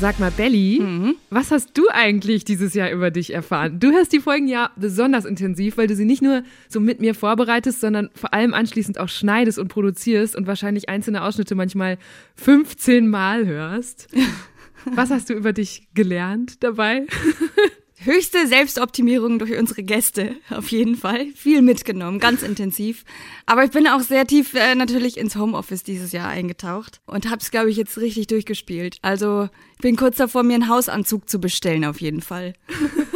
Sag mal, Belly, mhm. was hast du eigentlich dieses Jahr über dich erfahren? Du hörst die Folgen ja besonders intensiv, weil du sie nicht nur so mit mir vorbereitest, sondern vor allem anschließend auch schneidest und produzierst und wahrscheinlich einzelne Ausschnitte manchmal 15 Mal hörst. Was hast du über dich gelernt dabei? höchste Selbstoptimierung durch unsere Gäste, auf jeden Fall. Viel mitgenommen, ganz intensiv. Aber ich bin auch sehr tief äh, natürlich ins Homeoffice dieses Jahr eingetaucht und hab's, glaube ich, jetzt richtig durchgespielt. Also ich bin kurz davor, mir einen Hausanzug zu bestellen, auf jeden Fall.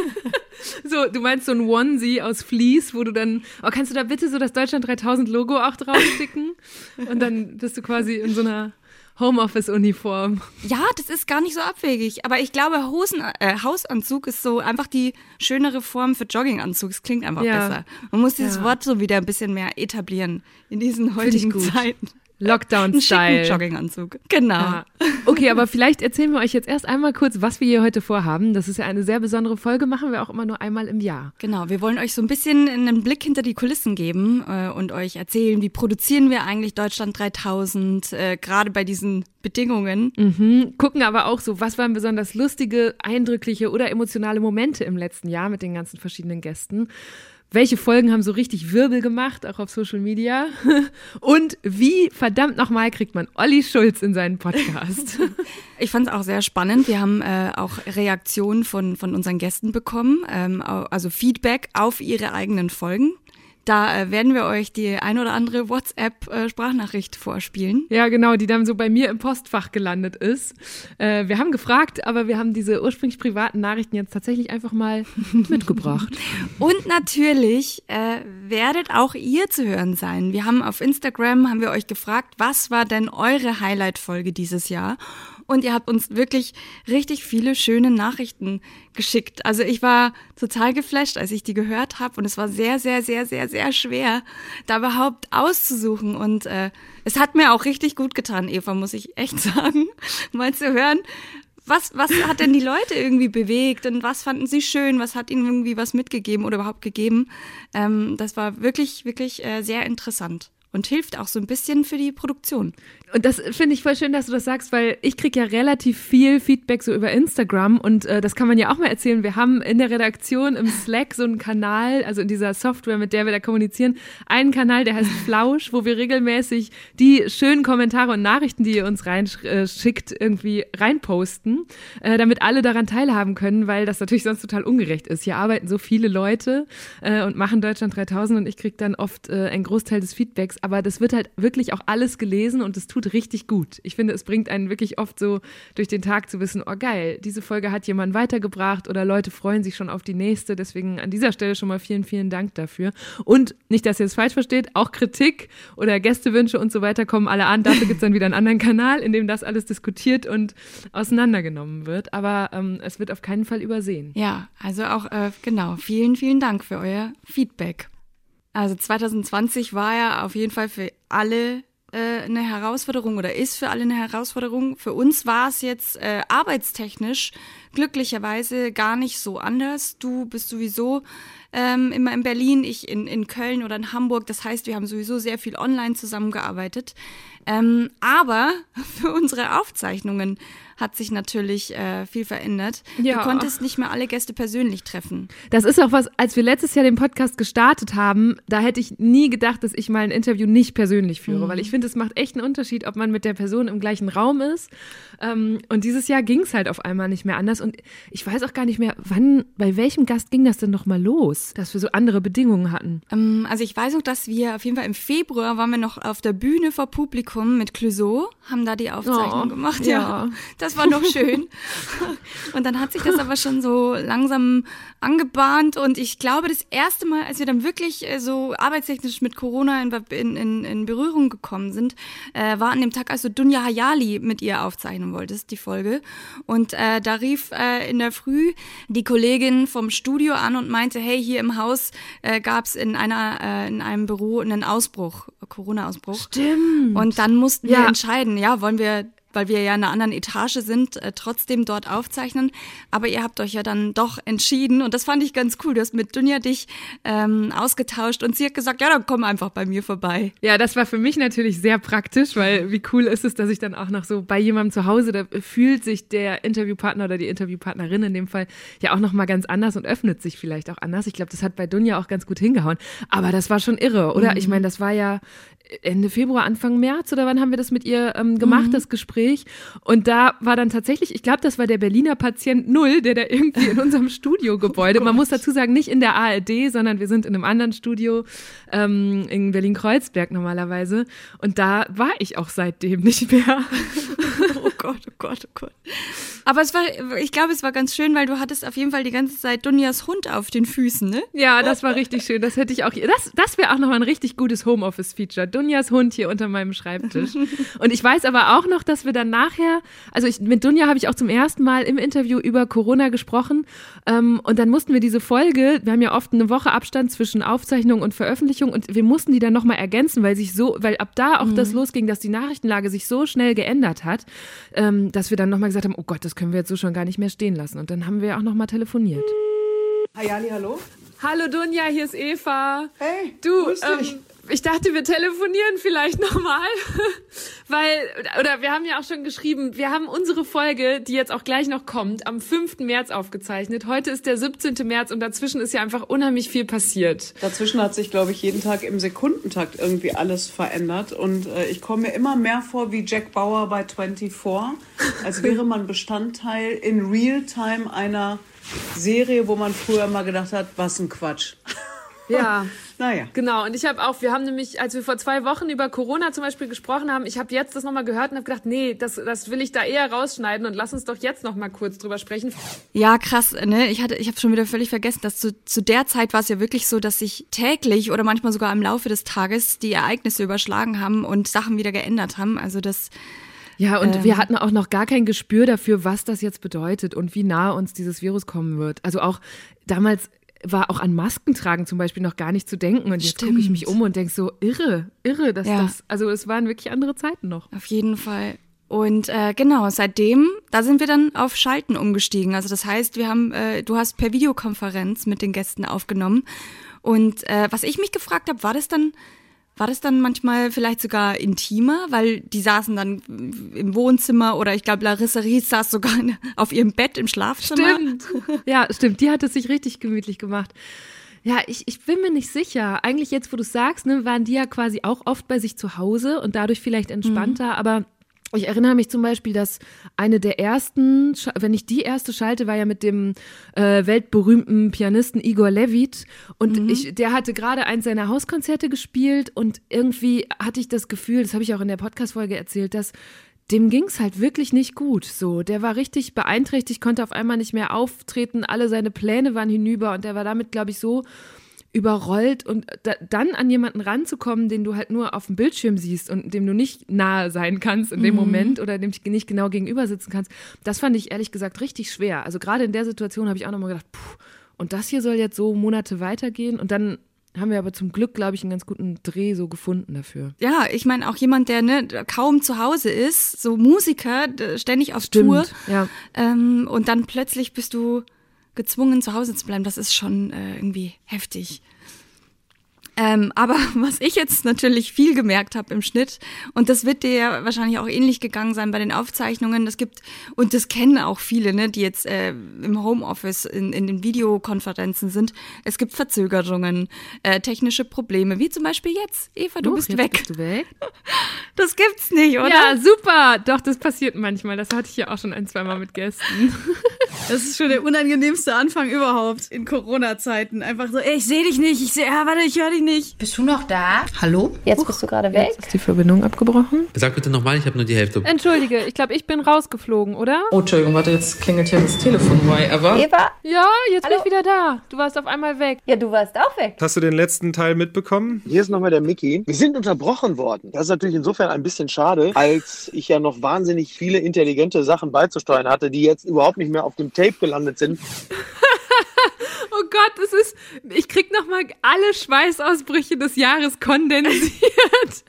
So, du meinst so ein Onesie aus Fleece, wo du dann, oh, kannst du da bitte so das Deutschland 3000 Logo auch draufsticken? Und dann bist du quasi in so einer Homeoffice-Uniform. Ja, das ist gar nicht so abwegig. Aber ich glaube, Hosen, äh, Hausanzug ist so einfach die schönere Form für Jogginganzug. Es klingt einfach ja. besser. Man muss dieses ja. Wort so wieder ein bisschen mehr etablieren in diesen heutigen Zeiten. Lockdown-Style. Jogginganzug. Genau. Ja. Okay, aber vielleicht erzählen wir euch jetzt erst einmal kurz, was wir hier heute vorhaben. Das ist ja eine sehr besondere Folge, machen wir auch immer nur einmal im Jahr. Genau, wir wollen euch so ein bisschen einen Blick hinter die Kulissen geben äh, und euch erzählen, wie produzieren wir eigentlich Deutschland 3000, äh, gerade bei diesen Bedingungen. Mhm. Gucken aber auch so, was waren besonders lustige, eindrückliche oder emotionale Momente im letzten Jahr mit den ganzen verschiedenen Gästen welche Folgen haben so richtig Wirbel gemacht, auch auf Social Media? Und wie verdammt nochmal kriegt man Olli Schulz in seinen Podcast? Ich fand es auch sehr spannend. Wir haben äh, auch Reaktionen von, von unseren Gästen bekommen, ähm, also Feedback auf ihre eigenen Folgen. Da äh, werden wir euch die ein oder andere WhatsApp-Sprachnachricht äh, vorspielen. Ja, genau, die dann so bei mir im Postfach gelandet ist. Äh, wir haben gefragt, aber wir haben diese ursprünglich privaten Nachrichten jetzt tatsächlich einfach mal mitgebracht. Und natürlich äh, werdet auch ihr zu hören sein. Wir haben auf Instagram, haben wir euch gefragt, was war denn eure Highlight-Folge dieses Jahr? Und ihr habt uns wirklich richtig viele schöne Nachrichten geschickt. Also ich war total geflasht, als ich die gehört habe und es war sehr, sehr, sehr, sehr, sehr schwer, da überhaupt auszusuchen und äh, es hat mir auch richtig gut getan, Eva, muss ich echt sagen, mal zu hören, was, was hat denn die Leute irgendwie bewegt und was fanden sie schön? Was hat ihnen irgendwie was mitgegeben oder überhaupt gegeben? Ähm, das war wirklich, wirklich äh, sehr interessant und hilft auch so ein bisschen für die Produktion. Und das finde ich voll schön, dass du das sagst, weil ich kriege ja relativ viel Feedback so über Instagram und äh, das kann man ja auch mal erzählen. Wir haben in der Redaktion im Slack so einen Kanal, also in dieser Software, mit der wir da kommunizieren, einen Kanal, der heißt Flausch, wo wir regelmäßig die schönen Kommentare und Nachrichten, die ihr uns reinschickt, äh, irgendwie reinposten, äh, damit alle daran teilhaben können, weil das natürlich sonst total ungerecht ist. Hier arbeiten so viele Leute äh, und machen Deutschland 3000 und ich kriege dann oft äh, einen Großteil des Feedbacks, aber das wird halt wirklich auch alles gelesen und es tut richtig gut. Ich finde, es bringt einen wirklich oft so durch den Tag zu wissen, oh geil, diese Folge hat jemand weitergebracht oder Leute freuen sich schon auf die nächste. Deswegen an dieser Stelle schon mal vielen, vielen Dank dafür. Und nicht, dass ihr es falsch versteht, auch Kritik oder Gästewünsche und so weiter kommen alle an. Dafür gibt es dann wieder einen anderen Kanal, in dem das alles diskutiert und auseinandergenommen wird. Aber ähm, es wird auf keinen Fall übersehen. Ja, also auch äh, genau. Vielen, vielen Dank für euer Feedback. Also 2020 war ja auf jeden Fall für alle äh, eine Herausforderung oder ist für alle eine Herausforderung. Für uns war es jetzt äh, arbeitstechnisch glücklicherweise gar nicht so anders. Du bist sowieso ähm, immer in Berlin, ich in, in Köln oder in Hamburg. Das heißt, wir haben sowieso sehr viel online zusammengearbeitet. Ähm, aber für unsere Aufzeichnungen hat sich natürlich äh, viel verändert. Ja. Du konntest nicht mehr alle Gäste persönlich treffen. Das ist auch was, als wir letztes Jahr den Podcast gestartet haben, da hätte ich nie gedacht, dass ich mal ein Interview nicht persönlich führe, mhm. weil ich finde, es macht echt einen Unterschied, ob man mit der Person im gleichen Raum ist. Ähm, und dieses Jahr ging es halt auf einmal nicht mehr anders. Und ich weiß auch gar nicht mehr, wann, bei welchem Gast ging das denn nochmal los, dass wir so andere Bedingungen hatten? Ähm, also ich weiß auch, dass wir auf jeden Fall im Februar waren wir noch auf der Bühne vor Publikum mit Clouseau, haben da die Aufzeichnung oh, gemacht. Ja. ja. Das war noch schön. und dann hat sich das aber schon so langsam angebahnt und ich glaube, das erste Mal, als wir dann wirklich äh, so arbeitstechnisch mit Corona in, in, in Berührung gekommen sind, äh, war an dem Tag, als du Dunja Hayali mit ihr aufzeichnen wolltest, die Folge. Und äh, da rief äh, in der Früh die Kollegin vom Studio an und meinte, hey, hier im Haus äh, gab es in einer äh, in einem Büro einen Ausbruch, Corona-Ausbruch. Stimmt. Und dann mussten Ja. wir entscheiden, ja, wollen wir weil wir ja in einer anderen Etage sind, äh, trotzdem dort aufzeichnen. Aber ihr habt euch ja dann doch entschieden und das fand ich ganz cool. Du hast mit Dunja dich ähm, ausgetauscht und sie hat gesagt, ja, dann komm einfach bei mir vorbei. Ja, das war für mich natürlich sehr praktisch, weil wie cool ist es, dass ich dann auch noch so bei jemandem zu Hause, da fühlt sich der Interviewpartner oder die Interviewpartnerin in dem Fall ja auch noch mal ganz anders und öffnet sich vielleicht auch anders. Ich glaube, das hat bei Dunja auch ganz gut hingehauen. Aber das war schon irre, oder? Ich meine, das war ja Ende Februar, Anfang März oder wann haben wir das mit ihr ähm, gemacht, das Gespräch? Und da war dann tatsächlich, ich glaube, das war der Berliner Patient Null, der da irgendwie in unserem Studiogebäude, man muss dazu sagen, nicht in der ARD, sondern wir sind in einem anderen Studio ähm, in Berlin-Kreuzberg normalerweise. Und da war ich auch seitdem nicht mehr. Oh Gott, oh Gott, oh Gott. Aber es war, ich glaube, es war ganz schön, weil du hattest auf jeden Fall die ganze Zeit Dunjas Hund auf den Füßen, ne? Ja, das war richtig schön. Das hätte ich auch. Das, das wäre auch noch mal ein richtig gutes Homeoffice-Feature. Dunjas Hund hier unter meinem Schreibtisch. Und ich weiß aber auch noch, dass wir dann nachher, also ich, mit Dunja habe ich auch zum ersten Mal im Interview über Corona gesprochen. Ähm, und dann mussten wir diese Folge, wir haben ja oft eine Woche Abstand zwischen Aufzeichnung und Veröffentlichung und wir mussten die dann noch mal ergänzen, weil sich so, weil ab da auch das losging, dass die Nachrichtenlage sich so schnell geändert hat, ähm, dass wir dann noch mal gesagt haben, oh Gott, das können wir jetzt so schon gar nicht mehr stehen lassen. Und dann haben wir auch noch mal telefoniert. Hayali, hallo? Hallo Dunja, hier ist Eva. Hey, du, grüß dich. ähm, ich dachte, wir telefonieren vielleicht nochmal, weil, oder wir haben ja auch schon geschrieben, wir haben unsere Folge, die jetzt auch gleich noch kommt, am 5. März aufgezeichnet. Heute ist der 17. März und dazwischen ist ja einfach unheimlich viel passiert. Dazwischen hat sich, glaube ich, jeden Tag im Sekundentakt irgendwie alles verändert. Und äh, ich komme mir immer mehr vor wie Jack Bauer bei 24, als wäre man Bestandteil in Realtime einer Serie, wo man früher mal gedacht hat, was ein Quatsch. Ja. Naja. Genau, und ich habe auch, wir haben nämlich, als wir vor zwei Wochen über Corona zum Beispiel gesprochen haben, ich habe jetzt das nochmal gehört und habe gedacht, nee, das, das will ich da eher rausschneiden und lass uns doch jetzt nochmal kurz drüber sprechen. Ja, krass, ne? Ich hatte, ich habe schon wieder völlig vergessen, dass zu, zu der Zeit war es ja wirklich so, dass sich täglich oder manchmal sogar im Laufe des Tages die Ereignisse überschlagen haben und Sachen wieder geändert haben. Also das Ja, und Ähm. wir hatten auch noch gar kein Gespür dafür, was das jetzt bedeutet und wie nah uns dieses Virus kommen wird. Also auch damals war auch an Maskentragen zum Beispiel noch gar nicht zu denken. Und jetzt gucke ich mich um und denke so, irre, irre, dass Ja. das, also es waren wirklich andere Zeiten noch. Auf jeden Fall. Und äh, genau, seitdem, da sind wir dann auf Schalten umgestiegen. Also das heißt, wir haben, äh, du hast per Videokonferenz mit den Gästen aufgenommen. Und äh, was ich mich gefragt habe, war das dann, war das dann manchmal vielleicht sogar intimer, weil die saßen dann im Wohnzimmer oder ich glaube Larissa Ries saß sogar auf ihrem Bett im Schlafzimmer. Stimmt. Ja, stimmt. Die hat es sich richtig gemütlich gemacht. Ja, ich, ich bin mir nicht sicher. Eigentlich jetzt, wo du sagst, ne, waren die ja quasi auch oft bei sich zu Hause und dadurch vielleicht entspannter, aber ich erinnere mich zum Beispiel, dass eine der ersten, wenn nicht die erste Schalte, war ja mit dem äh, weltberühmten Pianisten Igor Levit und ich, der hatte gerade eins seiner Hauskonzerte gespielt und irgendwie hatte ich das Gefühl, das habe ich auch in der Podcast-Folge erzählt, dass dem ging's halt wirklich nicht gut. So, der war richtig beeinträchtigt, konnte auf einmal nicht mehr auftreten, alle seine Pläne waren hinüber und der war damit, glaube ich, so überrollt und da, dann an jemanden ranzukommen, den du halt nur auf dem Bildschirm siehst und dem du nicht nahe sein kannst in dem Moment oder dem du nicht genau gegenüber sitzen kannst, das fand ich ehrlich gesagt richtig schwer. Also gerade in der Situation habe ich auch nochmal gedacht, puh, und das hier soll jetzt so Monate weitergehen und dann haben wir aber zum Glück, glaube ich, einen ganz guten Dreh so gefunden dafür. Ja, ich meine auch jemand, der ne, kaum zu Hause ist, so Musiker, ständig auf Tour. ja. Ähm, und dann plötzlich bist du gezwungen, zu Hause zu bleiben. Das ist schon äh, irgendwie heftig. Ähm, aber was ich jetzt natürlich viel gemerkt habe im Schnitt, und das wird dir wahrscheinlich auch ähnlich gegangen sein bei den Aufzeichnungen, das gibt, und das kennen auch viele, ne, die jetzt äh, im Homeoffice in, in den Videokonferenzen sind, es gibt Verzögerungen, äh, technische Probleme, wie zum Beispiel jetzt. Eva, du Huch, bist weg. Bist du weg? Das gibt's nicht, oder? Ja, super. Doch, das passiert manchmal. Das hatte ich ja auch schon ein, zweimal mit Gästen. Das ist schon der unangenehmste Anfang überhaupt in Corona-Zeiten. Einfach so, ey, ich sehe dich nicht, ich sehe, ja, warte, ich höre dich nicht. Bist du noch da? Hallo? Jetzt bist du gerade weg. Jetzt ist die Verbindung abgebrochen. Sag bitte nochmal, ich habe nur die Hälfte. Entschuldige, ich glaube, ich bin rausgeflogen, oder? Oh, Entschuldigung, warte, jetzt klingelt hier das Telefon. Why ever? Eva? Ja, jetzt bin Hallo? ich wieder da. Du warst auf einmal weg. Ja, du warst auch weg. Hast du den letzten Teil mitbekommen? Hier ist nochmal der Mickey. Wir sind unterbrochen worden. Das ist natürlich insofern ein bisschen schade, als ich ja noch wahnsinnig viele intelligente Sachen beizusteuern hatte, die jetzt überhaupt nicht mehr auf dem Tape gelandet sind. Oh Gott, es ist. Ich krieg noch mal alle Schweißausbrüche des Jahres kondensiert.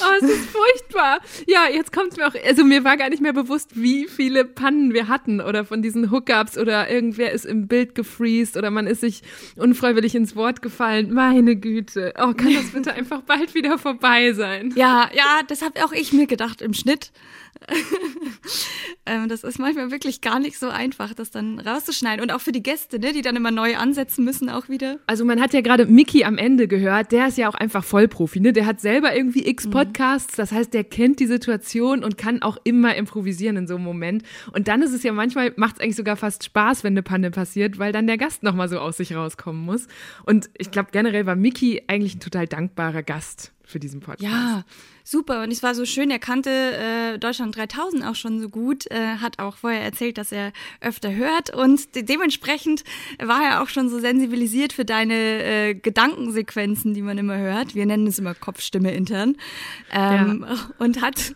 Oh, es ist furchtbar. Ja, jetzt kommt mir auch, also mir war gar nicht mehr bewusst, wie viele Pannen wir hatten oder von diesen Hookups oder irgendwer ist im Bild gefreezed oder man ist sich unfreiwillig ins Wort gefallen. Meine Güte. Oh, kann das bitte einfach bald wieder vorbei sein? Ja, ja, das habe auch ich mir gedacht im Schnitt. ähm, das ist manchmal wirklich gar nicht so einfach, das dann rauszuschneiden. Und auch für die Gäste, ne, die dann immer neu ansetzen müssen, auch wieder. Also man hat ja gerade Mickey am Ende gehört, der ist ja auch einfach Vollprofi, ne? Der hat selber irgendwie x Podcasts, das heißt, der kennt die Situation und kann auch immer improvisieren in so einem Moment. Und dann ist es ja manchmal, macht es eigentlich sogar fast Spaß, wenn eine Panne passiert, weil dann der Gast nochmal so aus sich rauskommen muss. Und ich glaube, generell war Mickey eigentlich ein total dankbarer Gast für diesen Podcast. Ja, super. Und es war so schön, er kannte äh, Deutschland 3000 auch schon so gut, äh, hat auch vorher erzählt, dass er öfter hört und de dementsprechend war er auch schon so sensibilisiert für deine äh, Gedankensequenzen, die man immer hört. Wir nennen es immer Kopfstimme intern. Ähm, Und hat,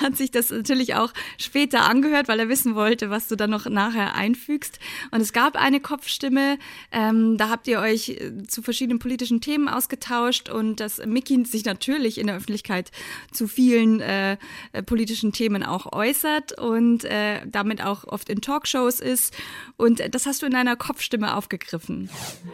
hat sich das natürlich auch später angehört, weil er wissen wollte, was du dann noch nachher einfügst. Und es gab eine Kopfstimme, ähm, da habt ihr euch äh, zu verschiedenen politischen Themen ausgetauscht und dass Mickey sich natürlich in der Öffentlichkeit zu vielen äh, äh, politischen Themen auch äußert und äh, damit auch oft in Talkshows ist. Und das hast du in deiner Kopfstimme aufgegriffen.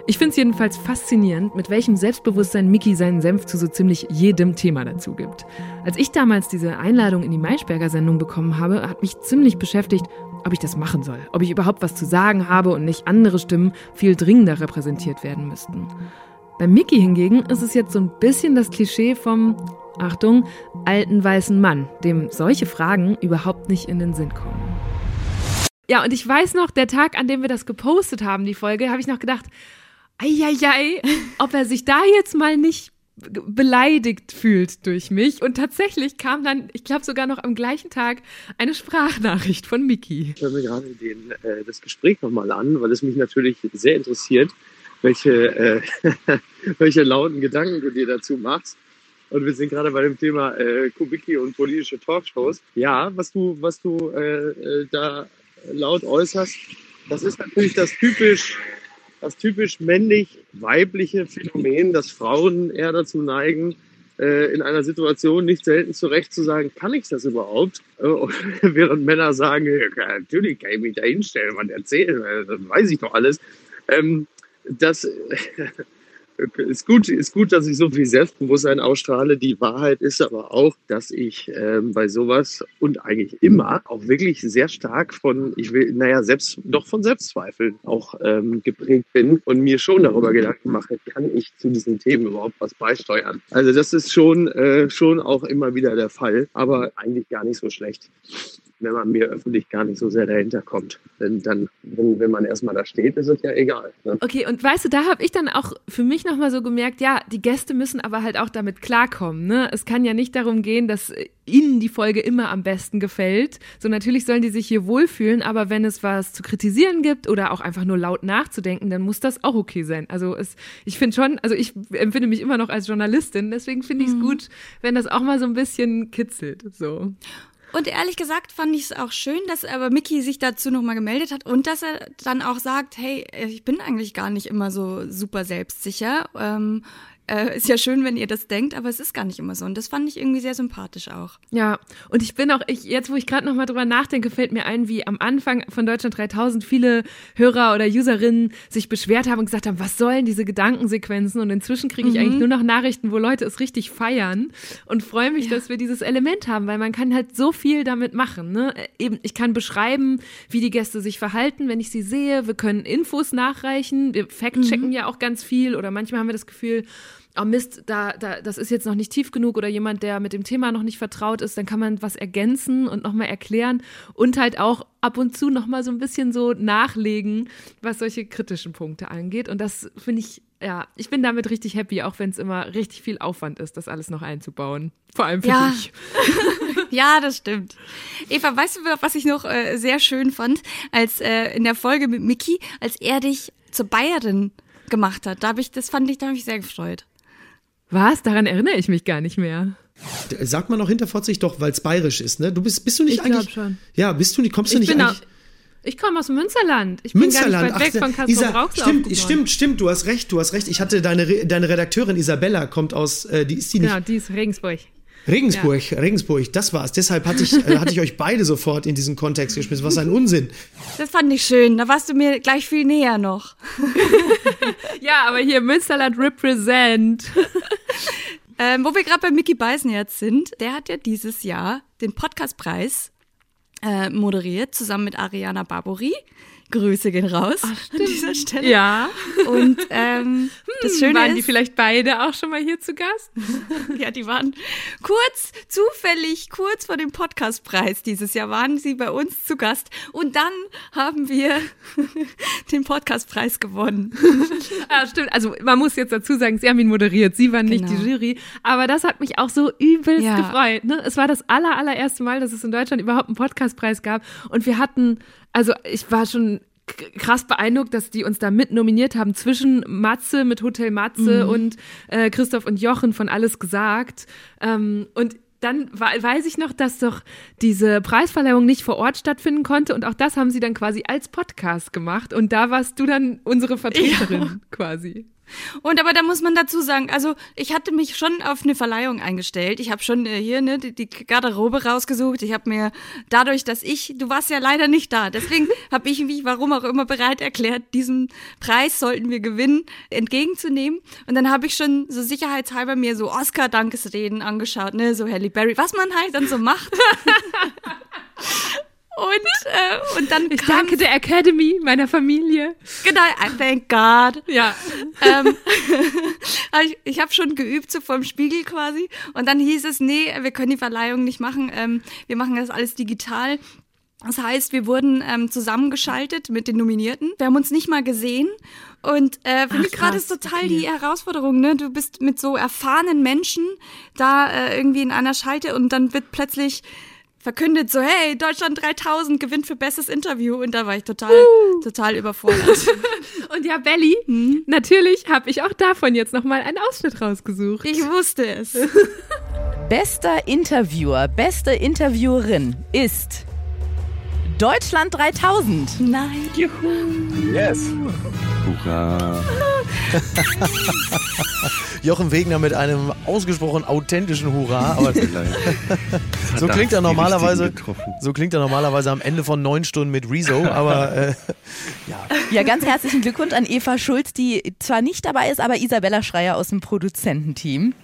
Ich finde es jedenfalls faszinierend, mit welchem Selbstbewusstsein Mickey seinen Senf zu so ziemlich jedem Thema dazu gibt. Als ich damals diese Einladung in die Maischberger Sendung bekommen habe, hat mich ziemlich beschäftigt, ob ich das machen soll, ob ich überhaupt was zu sagen habe und nicht andere Stimmen viel dringender repräsentiert werden müssten. Bei Mickey hingegen ist es jetzt so ein bisschen das Klischee vom, Achtung, alten weißen Mann, dem solche Fragen überhaupt nicht in den Sinn kommen. Ja, und ich weiß noch, der Tag, an dem wir das gepostet haben, die Folge, habe ich noch gedacht, eieiei, ob er sich da jetzt mal nicht beleidigt fühlt durch mich. Und tatsächlich kam dann, ich glaube sogar noch am gleichen Tag, eine Sprachnachricht von Mickey. Ich höre mir gerade äh, das Gespräch nochmal an, weil es mich natürlich sehr interessiert, welche, äh, welche lauten Gedanken du dir dazu machst. Und wir sind gerade bei dem Thema äh, Kubicki und politische Talkshows. Ja, was du, was du äh, äh, da laut äußerst, das ist natürlich das typisch, das typisch männlich-weibliche Phänomen, dass Frauen eher dazu neigen, äh, in einer Situation nicht selten zurecht zu sagen, kann ich das überhaupt? Äh, während Männer sagen, ja, natürlich kann ich mich da hinstellen und erzählen, äh, das weiß ich doch alles. Ähm, das ist gut, ist gut, dass ich so viel Selbstbewusstsein ausstrahle. Die Wahrheit ist aber auch, dass ich ähm, bei sowas und eigentlich immer auch wirklich sehr stark von, ich will, naja, selbst doch von Selbstzweifeln auch ähm, geprägt bin und mir schon darüber Gedanken mache, kann ich zu diesen Themen überhaupt was beisteuern? Also das ist schon, äh, schon auch immer wieder der Fall, aber eigentlich gar nicht so schlecht wenn man mir öffentlich gar nicht so sehr dahinter kommt. Denn dann, wenn, wenn man erstmal da steht, ist es ja egal. Ne? Okay, und weißt du, da habe ich dann auch für mich nochmal so gemerkt, ja, die Gäste müssen aber halt auch damit klarkommen. Ne? Es kann ja nicht darum gehen, dass ihnen die Folge immer am besten gefällt. So natürlich sollen die sich hier wohlfühlen, aber wenn es was zu kritisieren gibt oder auch einfach nur laut nachzudenken, dann muss das auch okay sein. Also es, ich finde schon, also ich empfinde mich immer noch als Journalistin, deswegen finde ich es gut, wenn das auch mal so ein bisschen kitzelt. So. Und ehrlich gesagt fand ich es auch schön, dass aber Mickey sich dazu nochmal gemeldet hat und dass er dann auch sagt, hey, ich bin eigentlich gar nicht immer so super selbstsicher. Ähm, äh, ist ja schön, wenn ihr das denkt, aber es ist gar nicht immer so. Und das fand ich irgendwie sehr sympathisch auch. Ja, und ich bin auch, ich, jetzt wo ich gerade nochmal drüber nachdenke, fällt mir ein, wie am Anfang von Deutschland 3000 viele Hörer oder Userinnen sich beschwert haben und gesagt haben, was sollen diese Gedankensequenzen? Und inzwischen kriege ich Mhm. eigentlich nur noch Nachrichten, wo Leute es richtig feiern und freue mich, dass wir dieses Element haben, weil man kann halt so viel damit machen. Ne? Äh, Eben, ich kann beschreiben, wie die Gäste sich verhalten, wenn ich sie sehe. Wir können Infos nachreichen. Wir fact-checken ja auch ganz viel oder manchmal haben wir das Gefühl, oh Mist, da, da, das ist jetzt noch nicht tief genug oder jemand, der mit dem Thema noch nicht vertraut ist, dann kann man was ergänzen und nochmal erklären und halt auch ab und zu nochmal so ein bisschen so nachlegen, was solche kritischen Punkte angeht. Und das finde ich ja, ich bin damit richtig happy, auch wenn es immer richtig viel Aufwand ist, das alles noch einzubauen. Vor allem für Ja. dich. Ja, das stimmt. Eva, weißt du, was ich noch äh, sehr schön fand, als äh, in der Folge mit Mickey, als er dich zur Bayerin gemacht hat? Da habe ich, das fand ich, da habe ich sehr gefreut. Was? Daran erinnere ich mich gar nicht mehr. Sagt man auch hinterfotzig doch, weil es bayerisch ist, ne? Du bist, bist du nicht Ich eigentlich. schon. Ja, bist du nicht, kommst du Ich nicht bin eigentlich. auch, ich komme aus Münsterland. Ich bin Münsterland, gar nicht weit weg ach, von Castro Isa, stimmt, stimmt, stimmt, du hast recht, du hast recht. Ich hatte deine, Re- deine Redakteurin Isabella kommt aus, äh, die ist die nicht Genau, die ist Regensburg. Regensburg, Regensburg, das war's. Deshalb hatte ich, äh, hatte ich euch beide sofort in diesen Kontext geschmissen. Was ein Unsinn. Das fand ich schön. Da warst du mir gleich viel näher noch. Ja, aber hier Münsterland represent. Ähm, wo wir gerade bei Mickey Beisen jetzt sind, der hat ja dieses Jahr den Podcastpreis äh, moderiert, zusammen mit Ariana Barbori. Grüße gehen raus an dieser Stelle. Ja. Und ähm, das Schöne Waren ist, die vielleicht beide auch schon mal hier zu Gast? ja, die waren kurz, zufällig, kurz vor dem Podcastpreis dieses Jahr waren sie bei uns zu Gast. Und dann haben wir den Podcastpreis gewonnen. Ah, stimmt. Also man muss jetzt dazu sagen, sie haben ihn moderiert. Sie waren nicht Genau. die Jury. Aber das hat mich auch so übelst Ja. gefreut. Ne? Es war das aller, allererste Mal, dass es in Deutschland überhaupt einen Podcastpreis gab. Und wir hatten, also ich war schon krass beeindruckt, dass die uns da mit nominiert haben zwischen Matze mit Hotel Matze Mhm. und äh, Christoph und Jochen von Alles gesagt. Ähm, und dann weiß ich noch, dass doch diese Preisverleihung nicht vor Ort stattfinden konnte und auch das haben sie dann quasi als Podcast gemacht und da warst du dann unsere Vertreterin quasi. Und aber da muss man dazu sagen, also ich hatte mich schon auf eine Verleihung eingestellt. Ich habe schon äh, hier ne, die, die Garderobe rausgesucht. Ich habe mir dadurch, dass ich, du warst ja leider nicht da, deswegen habe ich mich, warum auch immer, bereit erklärt, diesen Preis sollten wir gewinnen, entgegenzunehmen. Und dann habe ich schon so sicherheitshalber mir so Oscar-Dankesreden angeschaut, ne, so Halle Berry, was man halt dann so macht. Und, äh, und dann Ich danke der Academy, meiner Familie. genau, I thank God. Ja. ähm, ich ich habe schon geübt, so vorm Spiegel quasi. Und dann hieß es, nee, wir können die Verleihung nicht machen. Ähm, wir machen das alles digital. Das heißt, wir wurden ähm, zusammengeschaltet mit den Nominierten. Wir haben uns nicht mal gesehen. Und äh, mich war das krass, total okay. die Herausforderung. Ne? Du bist mit so erfahrenen Menschen da äh, irgendwie in einer Schalte und dann wird plötzlich verkündet so, hey, Deutschland 3000 gewinnt für bestes Interview. Und da war ich total, total überfordert. Und ja, Belly, natürlich habe ich auch davon jetzt nochmal einen Ausschnitt rausgesucht. ich wusste es. Bester Interviewer, beste Interviewerin ist Deutschland 3000. Nein. Jochen Wegner mit einem ausgesprochen authentischen Hurra. Aber so klingt er normalerweise. So klingt er normalerweise am Ende von neun Stunden mit Rezo. Aber äh, Ja, ganz herzlichen Glückwunsch an Eva Schulz, die zwar nicht dabei ist, aber Isabella Schreier aus dem Produzententeam.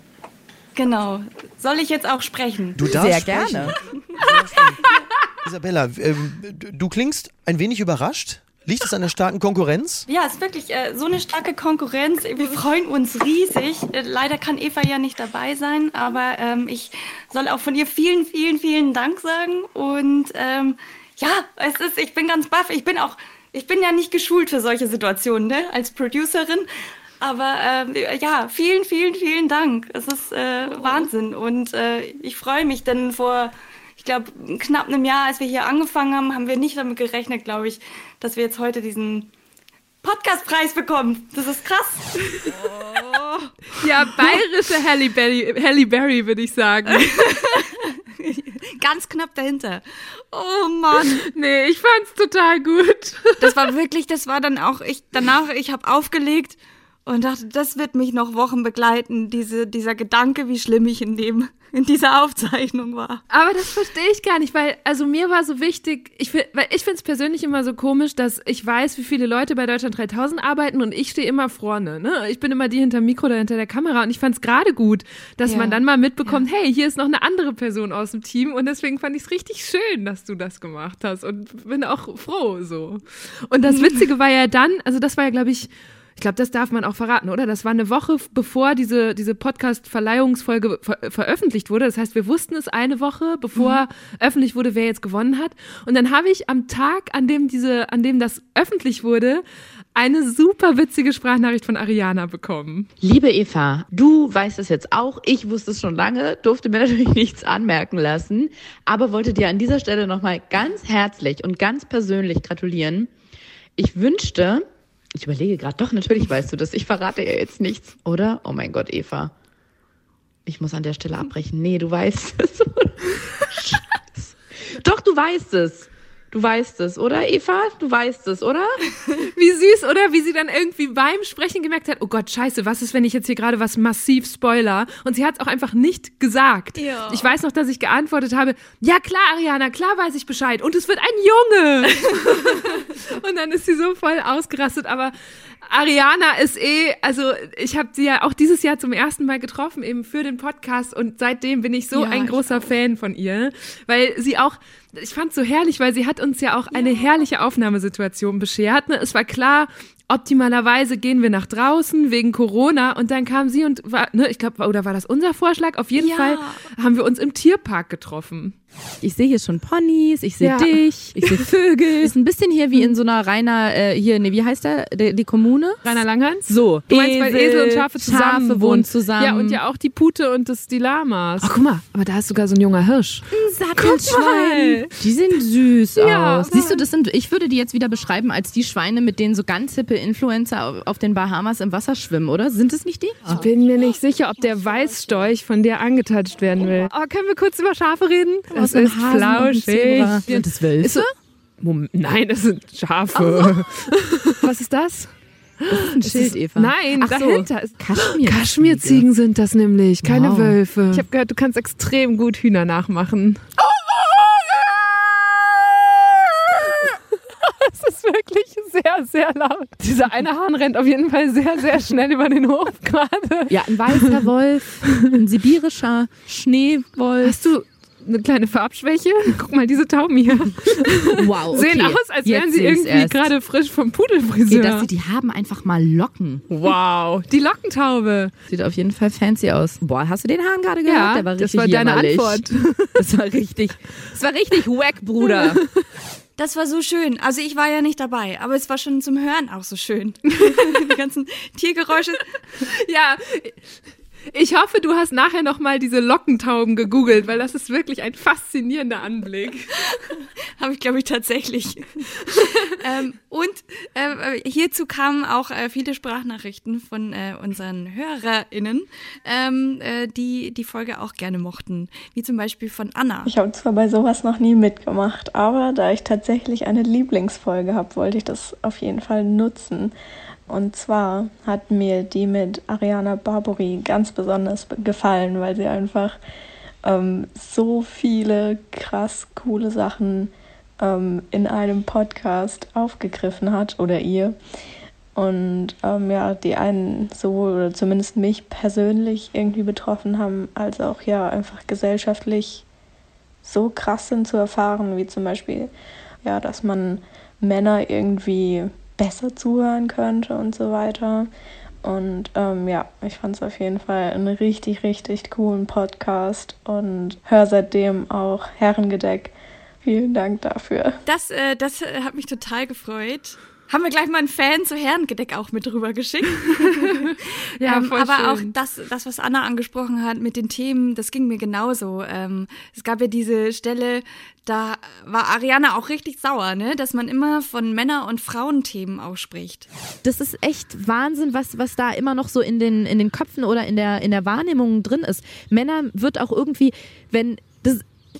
Genau. Soll ich jetzt auch sprechen? du darfst Sehr sprechen. gerne. Isabella, ähm, du klingst ein wenig überrascht. Liegt es an der starken Konkurrenz? Ja, es ist wirklich äh, so eine starke Konkurrenz. Wir freuen uns riesig. Äh, leider kann Eva ja nicht dabei sein, aber ähm, ich soll auch von ihr vielen, vielen, vielen Dank sagen. Und ähm, ja, es ist, ich bin ganz baff. Ich bin auch, ich bin ja nicht geschult für solche Situationen, ne, als Producerin. Aber ähm, ja, vielen, vielen, vielen Dank. Es ist äh, Wahnsinn. Und äh, ich freue mich, denn vor glaube, knapp einem Jahr, als wir hier angefangen haben, haben wir nicht damit gerechnet, glaube ich, dass wir jetzt heute diesen Podcastpreis bekommen. Das ist krass. Ja, bayerische Halle Berry, Halle Berry würde ich sagen. Ganz knapp dahinter. Oh Mann. Nee, ich fand's total gut. Das war wirklich, das war dann auch, ich danach, ich habe aufgelegt und dachte, das wird mich noch Wochen begleiten, diese, dieser Gedanke, wie schlimm ich in dem, in dieser Aufzeichnung war. Aber das verstehe ich gar nicht, weil, also mir war so wichtig, ich, weil ich finde es persönlich immer so komisch, dass ich weiß, wie viele Leute bei Deutschland 3000 arbeiten und ich stehe immer vorne. Ne? Ich bin immer die hinterm Mikro oder hinter der Kamera und ich fand es gerade gut, dass Ja. man dann mal mitbekommt, hey, hier ist noch eine andere Person aus dem Team und deswegen fand ich es richtig schön, dass du das gemacht hast und bin auch froh so. Und das Witzige war ja dann, also das war ja, glaube ich, Ich glaube, das darf man auch verraten, oder? Das war eine Woche, bevor diese, diese Podcast-Verleihungsfolge ver veröffentlicht wurde. Das heißt, wir wussten es eine Woche, bevor mhm. öffentlich wurde, wer jetzt gewonnen hat. Und dann habe ich am Tag, an dem diese, an dem das öffentlich wurde, eine super witzige Sprachnachricht von Ariana bekommen. Liebe Eva, du weißt es jetzt auch. Ich wusste es schon lange, durfte mir natürlich nichts anmerken lassen, aber wollte dir an dieser Stelle nochmal ganz herzlich und ganz persönlich gratulieren. Ich wünschte, ich überlege gerade, doch, natürlich weißt du das. Ich verrate ja jetzt nichts, oder? Oh mein Gott, Eva. Ich muss an der Stelle abbrechen. Nee, du weißt es. Doch, du weißt es. Du weißt es, oder Eva? Du weißt es, oder? Wie süß, oder? Wie sie dann irgendwie beim Sprechen gemerkt hat, oh Gott, scheiße, was ist, wenn ich jetzt hier gerade was massiv spoiler? Und sie hat es auch einfach nicht gesagt. Ja. Ich weiß noch, dass ich geantwortet habe, ja klar, Ariana, klar weiß ich Bescheid. Und es wird ein Junge. und dann ist sie so voll ausgerastet. Aber Ariana ist eh, also ich habe sie ja auch dieses Jahr zum ersten Mal getroffen, eben für den Podcast. Und seitdem bin ich so ja, ein großer Fan von ihr, weil sie auch ich fand es so herrlich, weil sie hat uns ja auch eine herrliche Aufnahmesituation beschert. Ne? Es war klar, optimalerweise gehen wir nach draußen wegen Corona und dann kam sie und war, ne, ich glaube, oder war das unser Vorschlag? Auf jeden ja. Fall haben wir uns im Tierpark getroffen. Ich sehe hier schon Ponys, ich sehe ja. dich, ich sehe Vögel. Ist ein bisschen hier wie in so einer Rainer, äh, hier, nee, wie heißt der, die, die Kommune? Rainer Langhans? So. Du meinst, weil Esel und Schafe zusammen Schafe wohnen zusammen. Ja, und ja auch die Pute und das, die Lamas. Ach, guck mal, aber da ist sogar so ein junger Hirsch. Ein Sattelschwein. Die sehen süß ja, aus. Siehst du, das sind, ich würde die jetzt wieder beschreiben als die Schweine, mit denen so ganz hippe Influencer auf den Bahamas im Wasser schwimmen, oder? Sind es nicht die? Ich bin mir nicht sicher, ob der Weißstorch von dir angetatscht werden will. Oh, können wir kurz über Schafe reden? Das ist flauschig. Sind das Wölfe? Moment, nein, das sind Schafe. Oh. Was ist das? Das ist ein Schild, ist, Eva. Nein, Ach dahinter so. ist Kaschmir. Kaschmirziegen sind das nämlich, keine wow. Wölfe. Ich habe gehört, du kannst extrem gut Hühner nachmachen. Oh! Es ist wirklich sehr, sehr laut. Dieser eine Hahn rennt auf jeden Fall sehr, sehr schnell über den Hof gerade. Ja, ein weißer Wolf, ein sibirischer Schneewolf. Hast du eine kleine Farbschwäche? Guck mal, diese Tauben hier. Wow. Okay. Sehen aus, als wären sie irgendwie gerade frisch vom Pudelfriseur. Okay, das, die haben einfach mal Locken. Wow. Die Lockentaube. Sieht auf jeden Fall fancy aus. Boah, hast du den Hahn gerade gehört? Ja, Der war richtig das war deine jämmerlich. Antwort. Das war richtig, das war richtig wack, Bruder. Das war so schön. Also ich war ja nicht dabei, aber es war schon zum Hören auch so schön. Die ganzen Tiergeräusche. Ja, ich hoffe, du hast nachher noch mal diese Lockentauben gegoogelt, weil das ist wirklich ein faszinierender Anblick. Habe ich, glaube ich, tatsächlich. ähm, und äh, hierzu kamen auch äh, viele Sprachnachrichten von äh, unseren HörerInnen, ähm, äh, die die Folge auch gerne mochten. Wie zum Beispiel von Anna. Ich habe zwar bei sowas noch nie mitgemacht, aber da ich tatsächlich eine Lieblingsfolge habe, wollte ich das auf jeden Fall nutzen. Und zwar hat mir die mit Ariana Barbori ganz besonders gefallen, weil sie einfach ähm, so viele krass coole Sachen ähm, in einem Podcast aufgegriffen hat oder ihr. Und ähm, ja, die einen sowohl oder zumindest mich persönlich irgendwie betroffen haben, als auch ja einfach gesellschaftlich so krass sind zu erfahren, wie zum Beispiel, ja, dass man Männer irgendwie besser zuhören könnte und so weiter. Und ähm, ja, ich fand es auf jeden Fall einen richtig, richtig coolen Podcast und höre seitdem auch Herrengedeck. Vielen Dank dafür. Das, äh, das hat mich total gefreut. Haben wir gleich mal einen Fan zu Herrengedeck auch mit rüber geschickt. ja, ähm, aber schön. auch das, das, was Anna angesprochen hat mit den Themen, das ging mir genauso. Ähm, es gab ja diese Stelle, da war Ariana auch richtig sauer, ne? dass man immer von Männer- und Frauenthemen auch spricht. Das ist echt Wahnsinn, was, was da immer noch so in den, in den Köpfen oder in der, in der Wahrnehmung drin ist. Männer wird auch irgendwie, wenn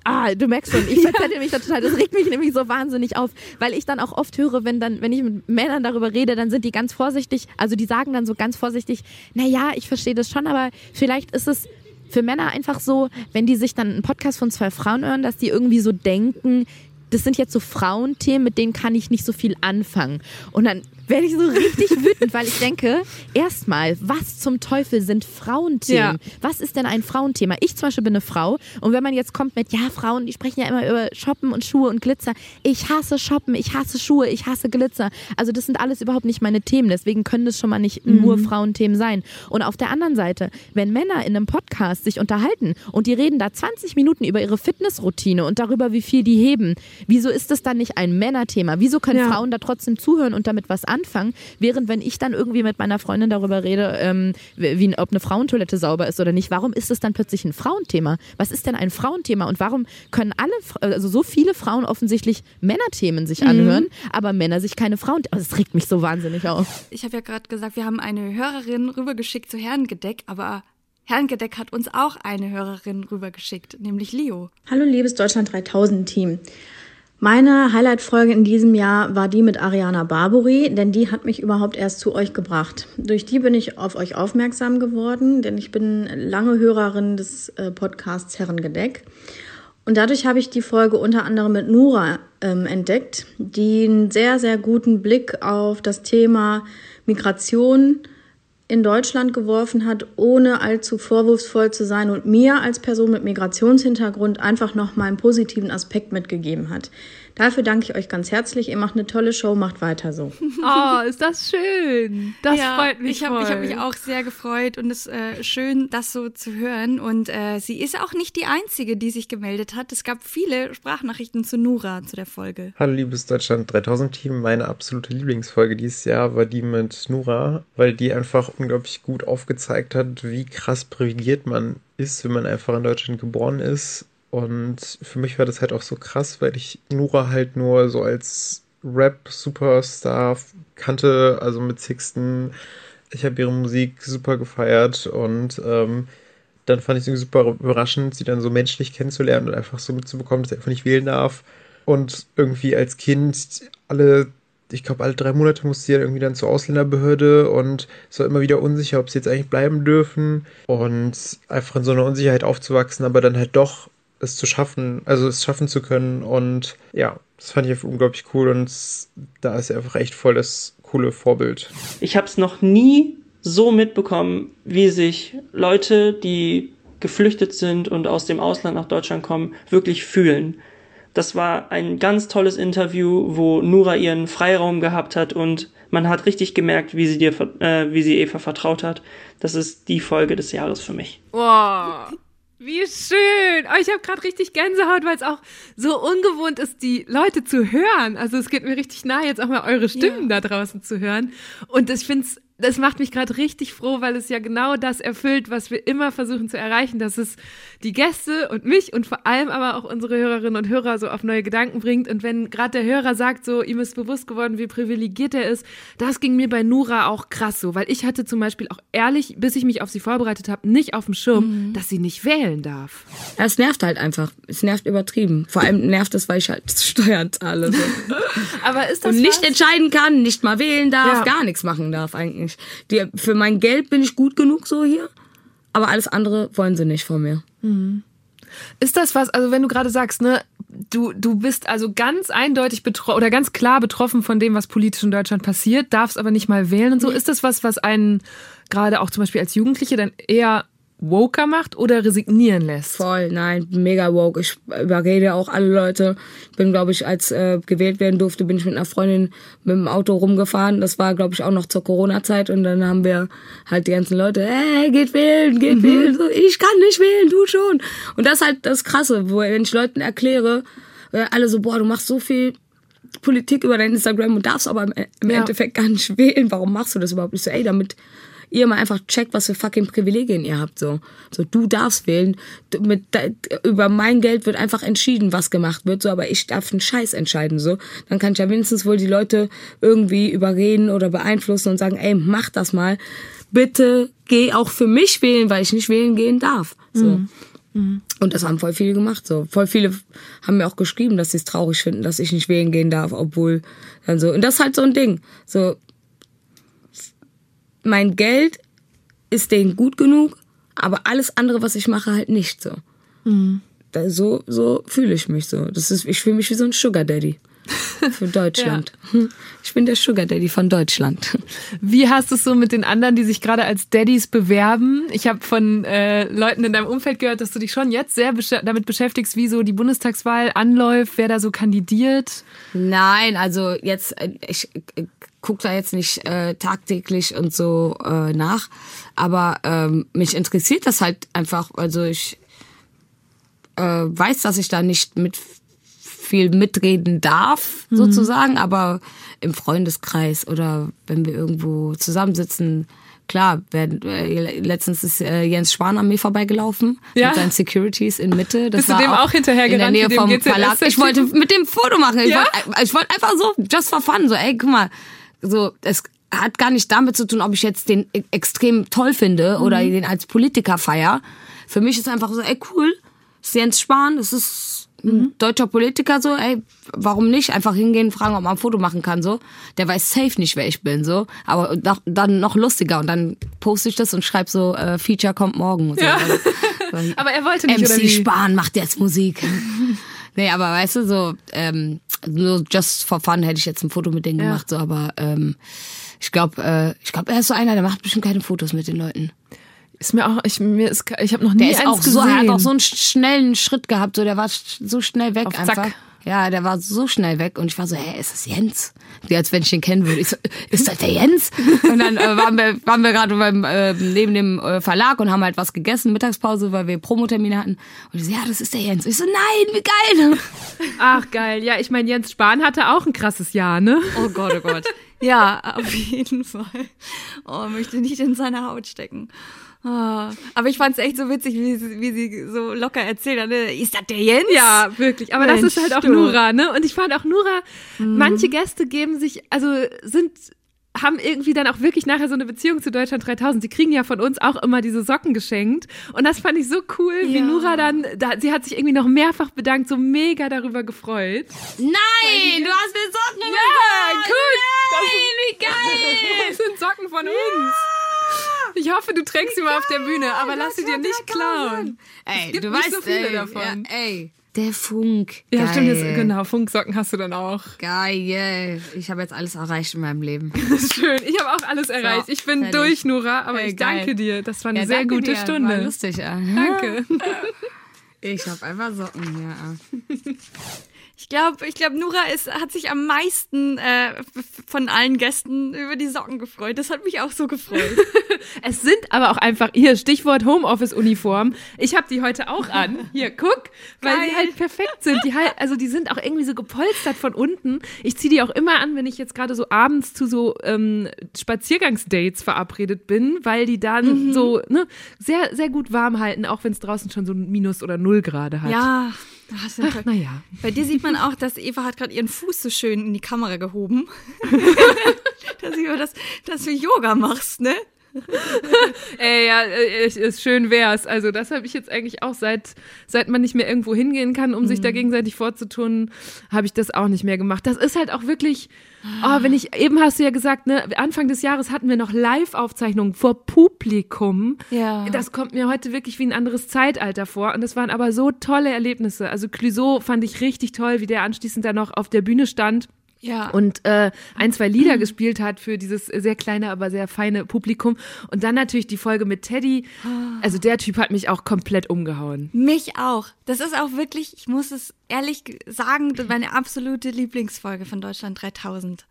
Ah, du merkst schon, ich verzettel mich da total. Das regt mich nämlich so wahnsinnig auf, weil ich dann auch oft höre, wenn dann, wenn ich mit Männern darüber rede, dann sind die ganz vorsichtig, also die sagen dann so ganz vorsichtig, naja, ich verstehe das schon, aber vielleicht ist es für Männer einfach so, wenn die sich dann einen Podcast von zwei Frauen hören, dass die irgendwie so denken, das sind jetzt so Frauenthemen, mit denen kann ich nicht so viel anfangen. Und dann werde ich so richtig wütend, weil ich denke, erstmal, was zum Teufel sind Frauenthemen? Ja. Was ist denn ein Frauenthema? Ich zum Beispiel bin eine Frau und wenn man jetzt kommt mit, ja, Frauen, die sprechen ja immer über Shoppen und Schuhe und Glitzer. Ich hasse Shoppen, ich hasse Schuhe, ich hasse Glitzer. Also das sind alles überhaupt nicht meine Themen, deswegen können das schon mal nicht Mhm. nur Frauenthemen sein. Und auf der anderen Seite, wenn Männer in einem Podcast sich unterhalten und die reden da 20 Minuten über ihre Fitnessroutine und darüber, wie viel die heben, wieso ist das dann nicht ein Männerthema? Wieso können Ja. Frauen da trotzdem zuhören und damit was anfangen, während wenn ich dann irgendwie mit meiner Freundin darüber rede, ähm, wie, ob eine Frauentoilette sauber ist oder nicht, warum ist es dann plötzlich ein Frauenthema? Was ist denn ein Frauenthema und warum können alle, also so viele Frauen offensichtlich Männerthemen sich Mhm. anhören, aber Männer sich keine Frauen, also das regt mich so wahnsinnig auf. Ich habe ja gerade gesagt, wir haben eine Hörerin rübergeschickt zu Herrengedeck, aber Herrengedeck hat uns auch eine Hörerin rübergeschickt, nämlich Leo. Hallo liebes Deutschland 3000 Team. Meine Highlight-Folge in diesem Jahr war die mit Ariana Barbary, denn die hat mich überhaupt erst zu euch gebracht. Durch die bin ich auf euch aufmerksam geworden, denn ich bin lange Hörerin des äh, Podcasts Herrengedeck. Und dadurch habe ich die Folge unter anderem mit Nura ähm, entdeckt, die einen sehr, sehr guten Blick auf das Thema Migration in Deutschland geworfen hat, ohne allzu vorwurfsvoll zu sein und mir als Person mit Migrationshintergrund einfach noch mal einen positiven Aspekt mitgegeben hat. Dafür danke ich euch ganz herzlich. Ihr macht eine tolle Show, macht weiter so. Oh, ist das schön. Das ja, freut mich ich hab, Ich habe voll. mich auch sehr gefreut und es ist äh, schön, das so zu hören. Und äh, sie ist auch nicht die Einzige, die sich gemeldet hat. Es gab viele Sprachnachrichten zu Nura, zu der Folge. Hallo liebes Deutschland 3000 Team, meine absolute Lieblingsfolge dieses Jahr war die mit Nura, weil die einfach unglaublich gut aufgezeigt hat, wie krass privilegiert man ist, wenn man einfach in Deutschland geboren ist. Und für mich war das halt auch so krass, weil ich Nura halt nur so als Rap-Superstar kannte, also mit Sixten. Ich habe ihre Musik super gefeiert und ähm, dann fand ich es irgendwie super überraschend, sie dann so menschlich kennenzulernen und einfach so mitzubekommen, dass sie einfach nicht wählen darf. Und irgendwie als Kind alle, ich glaube, alle drei Monate musste sie dann irgendwie dann zur Ausländerbehörde und es war immer wieder unsicher, ob sie jetzt eigentlich bleiben dürfen. Und einfach in so einer Unsicherheit aufzuwachsen, aber dann halt doch es zu schaffen, also es schaffen zu können. Und ja, das fand ich einfach unglaublich cool und da ist sie einfach echt voll das coole Vorbild. Ich habe es noch nie so mitbekommen, wie sich Leute, die geflüchtet sind und aus dem Ausland nach Deutschland kommen, wirklich fühlen. Das war ein ganz tolles Interview, wo Nura ihren Freiraum gehabt hat und man hat richtig gemerkt, wie sie dir, äh, wie sie Eva vertraut hat. Das ist die Folge des Jahres für mich. Wow. Wie schön. Oh, ich habe gerade richtig Gänsehaut, weil es auch so ungewohnt ist, die Leute zu hören. Also es geht mir richtig nahe, jetzt auch mal eure Stimmen da draußen zu hören. Und ich finde es das macht mich gerade richtig froh, weil es ja genau das erfüllt, was wir immer versuchen zu erreichen, dass es die Gäste und mich und vor allem aber auch unsere Hörerinnen und Hörer so auf neue Gedanken bringt. Und wenn gerade der Hörer sagt, so ihm ist bewusst geworden, wie privilegiert er ist, das ging mir bei Nura auch krass so, weil ich hatte zum Beispiel auch ehrlich, bis ich mich auf sie vorbereitet habe, nicht auf dem Schirm, dass sie nicht wählen darf. Ja, es nervt halt einfach. Es nervt übertrieben. Vor allem nervt es, weil ich halt Steuern zahle. So. aber ist das Und nicht was? entscheiden kann, nicht mal wählen darf, Ja. gar nichts machen darf eigentlich. Die, für mein Geld bin ich gut genug so hier, aber alles andere wollen sie nicht von mir. Mhm. Ist das was, also wenn du gerade sagst, ne, du, du bist also ganz eindeutig betroffen oder ganz klar betroffen von dem, was politisch in Deutschland passiert, darfst aber nicht mal wählen und so. Ist das was, was einen gerade auch zum Beispiel als Jugendliche dann eher woker macht oder resignieren lässt? Voll, nein, mega woke. Ich überrede auch alle Leute. Ich bin, glaube ich, als äh, gewählt werden durfte, bin ich mit einer Freundin mit dem Auto rumgefahren. Das war, glaube ich, auch noch zur Corona-Zeit. Und dann haben wir halt die ganzen Leute, hey, geht wählen, geht Mhm. wählen. So, ich kann nicht wählen, du schon. Und das ist halt das Krasse, wo wenn ich Leuten erkläre, äh, alle so, boah, du machst so viel Politik über dein Instagram und darfst aber im, im Ja. Endeffekt gar nicht wählen. Warum machst du das überhaupt? Ich so, ey, damit ihr mal einfach checkt, was für fucking Privilegien ihr habt. So, so du darfst wählen. Mit, über mein Geld wird einfach entschieden, was gemacht wird. So, aber ich darf einen Scheiß entscheiden. So, dann kann ich ja wenigstens wohl die Leute irgendwie überreden oder beeinflussen und sagen, ey, mach das mal. Bitte geh auch für mich wählen, weil ich nicht wählen gehen darf. So. Mhm. Und das haben voll viele gemacht. So voll viele haben mir auch geschrieben, dass sie es traurig finden, dass ich nicht wählen gehen darf, obwohl dann so. Und das ist halt so ein Ding. So mein Geld ist denen gut genug, aber alles andere, was ich mache, halt nicht so. Mhm. Da, so so fühle ich mich so. Das ist, ich fühle mich wie so ein Sugar Daddy. Für Deutschland. Ich bin der Sugar Daddy von Deutschland. Wie hast du es so mit den anderen, die sich gerade als Daddies bewerben? Ich habe von äh, Leuten in deinem Umfeld gehört, dass du dich schon jetzt sehr besch damit beschäftigst, wie so die Bundestagswahl anläuft, wer da so kandidiert. Nein, also jetzt, äh, ich äh, gucke da jetzt nicht äh, tagtäglich und so äh, nach, aber ähm, mich interessiert das halt einfach. Also ich äh, weiß, dass ich da nicht mit viel mitreden darf, Mhm. sozusagen, aber im Freundeskreis oder wenn wir irgendwo zusammensitzen, klar, werden, äh, letztens ist äh, Jens Spahn an mir vorbeigelaufen Ja? mit seinen Securities in Mitte. Das Bist du war dem auch hinterhergerannt, In der Nähe vom? Verlag. Ich wollte mit dem Foto machen. Ich Ja? wollte ich wollte einfach so, just for fun, so, ey, guck mal, so, es hat gar nicht damit zu tun, ob ich jetzt den e- extrem toll finde oder Mhm. den als Politiker feier. Für mich ist einfach so, ey, cool, das ist Jens Spahn, das ist Mhm. ein deutscher Politiker, so, ey, warum nicht? Einfach hingehen, fragen, ob man ein Foto machen kann, so. Der weiß safe nicht, wer ich bin, so. Aber noch, dann noch lustiger und dann poste ich das und schreibe so, äh, Feature kommt morgen. So. Ja. Also, Aber er wollte nicht, MC oder wie? Spahn macht jetzt Musik. nee, aber weißt du, so, ähm, nur just for fun hätte ich jetzt ein Foto mit denen Ja. gemacht, so, aber ähm, ich glaube, äh, ich glaube, er ist so einer, der macht bestimmt keine Fotos mit den Leuten. Ist mir auch, ich, mir ist, ich habe noch nie Der ist eins auch so, gesehen. er hat auch so einen sch- schnellen Schritt gehabt, so, der war so schnell weg Auf einfach. Zack. Ja, der war so schnell weg und ich war so, hä, ist das Jens? Wie als wenn ich den kennen würde. Ich so, ist das der Jens? Und dann äh, waren wir, waren wir gerade beim, äh, neben dem äh, Verlag und haben halt was gegessen, Mittagspause, weil wir Promotermine hatten. Und ich so, ja, das ist der Jens. Ich so, nein, wie geil. Ach geil, ja, ich meine, Jens Spahn hatte auch ein krasses Jahr, ne? Oh Gott, oh Gott. Ja, auf jeden Fall. Oh, möchte nicht in seine Haut stecken. Ah, aber ich fand es echt so witzig, wie, sie- wie sie so locker erzählt hat. ne? Ist das der Jens? Ja, wirklich. Aber das Mensch, ist halt auch. Nura, ne? Und ich fand auch Nura, manche Gäste geben sich, also sind haben irgendwie dann auch wirklich nachher so eine Beziehung zu Deutschland 3000. Sie kriegen ja von uns auch immer diese Socken geschenkt. Und das fand ich so cool, wie Ja. Nura dann, da, sie hat sich irgendwie noch mehrfach bedankt, so mega darüber gefreut. Nein, du hast mir Socken Ja, gesagt. gut. Nein, wie geil. Das sind Socken von uns. Ich hoffe, du trägst sie mal auf der Bühne, aber lass sie dir nicht klauen. Ey, es gibt du nicht weißt, so viele ey, davon. Ja, ey, der Funk. Ja, geil. stimmt, jetzt, genau, Funksocken hast du dann auch. Geil. Ich habe jetzt alles erreicht in meinem Leben. Schön, ich habe auch alles erreicht. Ich bin fertig. durch, Nora, aber Ey, ich geil. danke dir. Das war eine Ja, sehr danke gute dir. Stunde. War lustig, ja. Danke. Ich habe einfach Socken hier. Ich glaube, ich glaub, Nura ist, hat sich am meisten äh, von allen Gästen über die Socken gefreut. Das hat mich auch so gefreut. Es sind aber auch einfach, hier, Stichwort Homeoffice-Uniform. Ich habe die heute auch an. Hier, guck, weil Geil. die halt perfekt sind. Die halt, also die sind auch irgendwie so gepolstert von unten. Ich ziehe die auch immer an, wenn ich jetzt gerade so abends zu so ähm, Spaziergangsdates verabredet bin, weil die dann Mhm. so ne, sehr, sehr gut warm halten, auch wenn es draußen schon so Minus oder Null Grade hat. Ja, du Ach, naja. Bei dir sieht man auch, dass Eva hat gerade ihren Fuß so schön in die Kamera gehoben. da sieht man, dass, dass du Yoga machst, ne? Ey, ja, äh, ich- ist schön wär's. Also das habe ich jetzt eigentlich auch seit seit man nicht mehr irgendwo hingehen kann, um sich da gegenseitig vorzutun, habe ich das auch nicht mehr gemacht. Das ist halt auch wirklich, oh, wenn ich eben hast du ja gesagt, ne, Anfang des Jahres hatten wir noch Live-Aufzeichnungen vor Publikum. Ja. Das kommt mir heute wirklich wie ein anderes Zeitalter vor und das waren aber so tolle Erlebnisse. Also Clouseau fand ich richtig toll, wie der anschließend da noch auf der Bühne stand Ja. und äh, ein, zwei Lieder gespielt hat für dieses sehr kleine, aber sehr feine Publikum. Und dann natürlich die Folge mit Teddy. Also der Typ hat mich auch komplett umgehauen. Mich auch. Das ist auch wirklich, ich muss es ehrlich ge- sagen, meine absolute Lieblingsfolge von Deutschland 3000.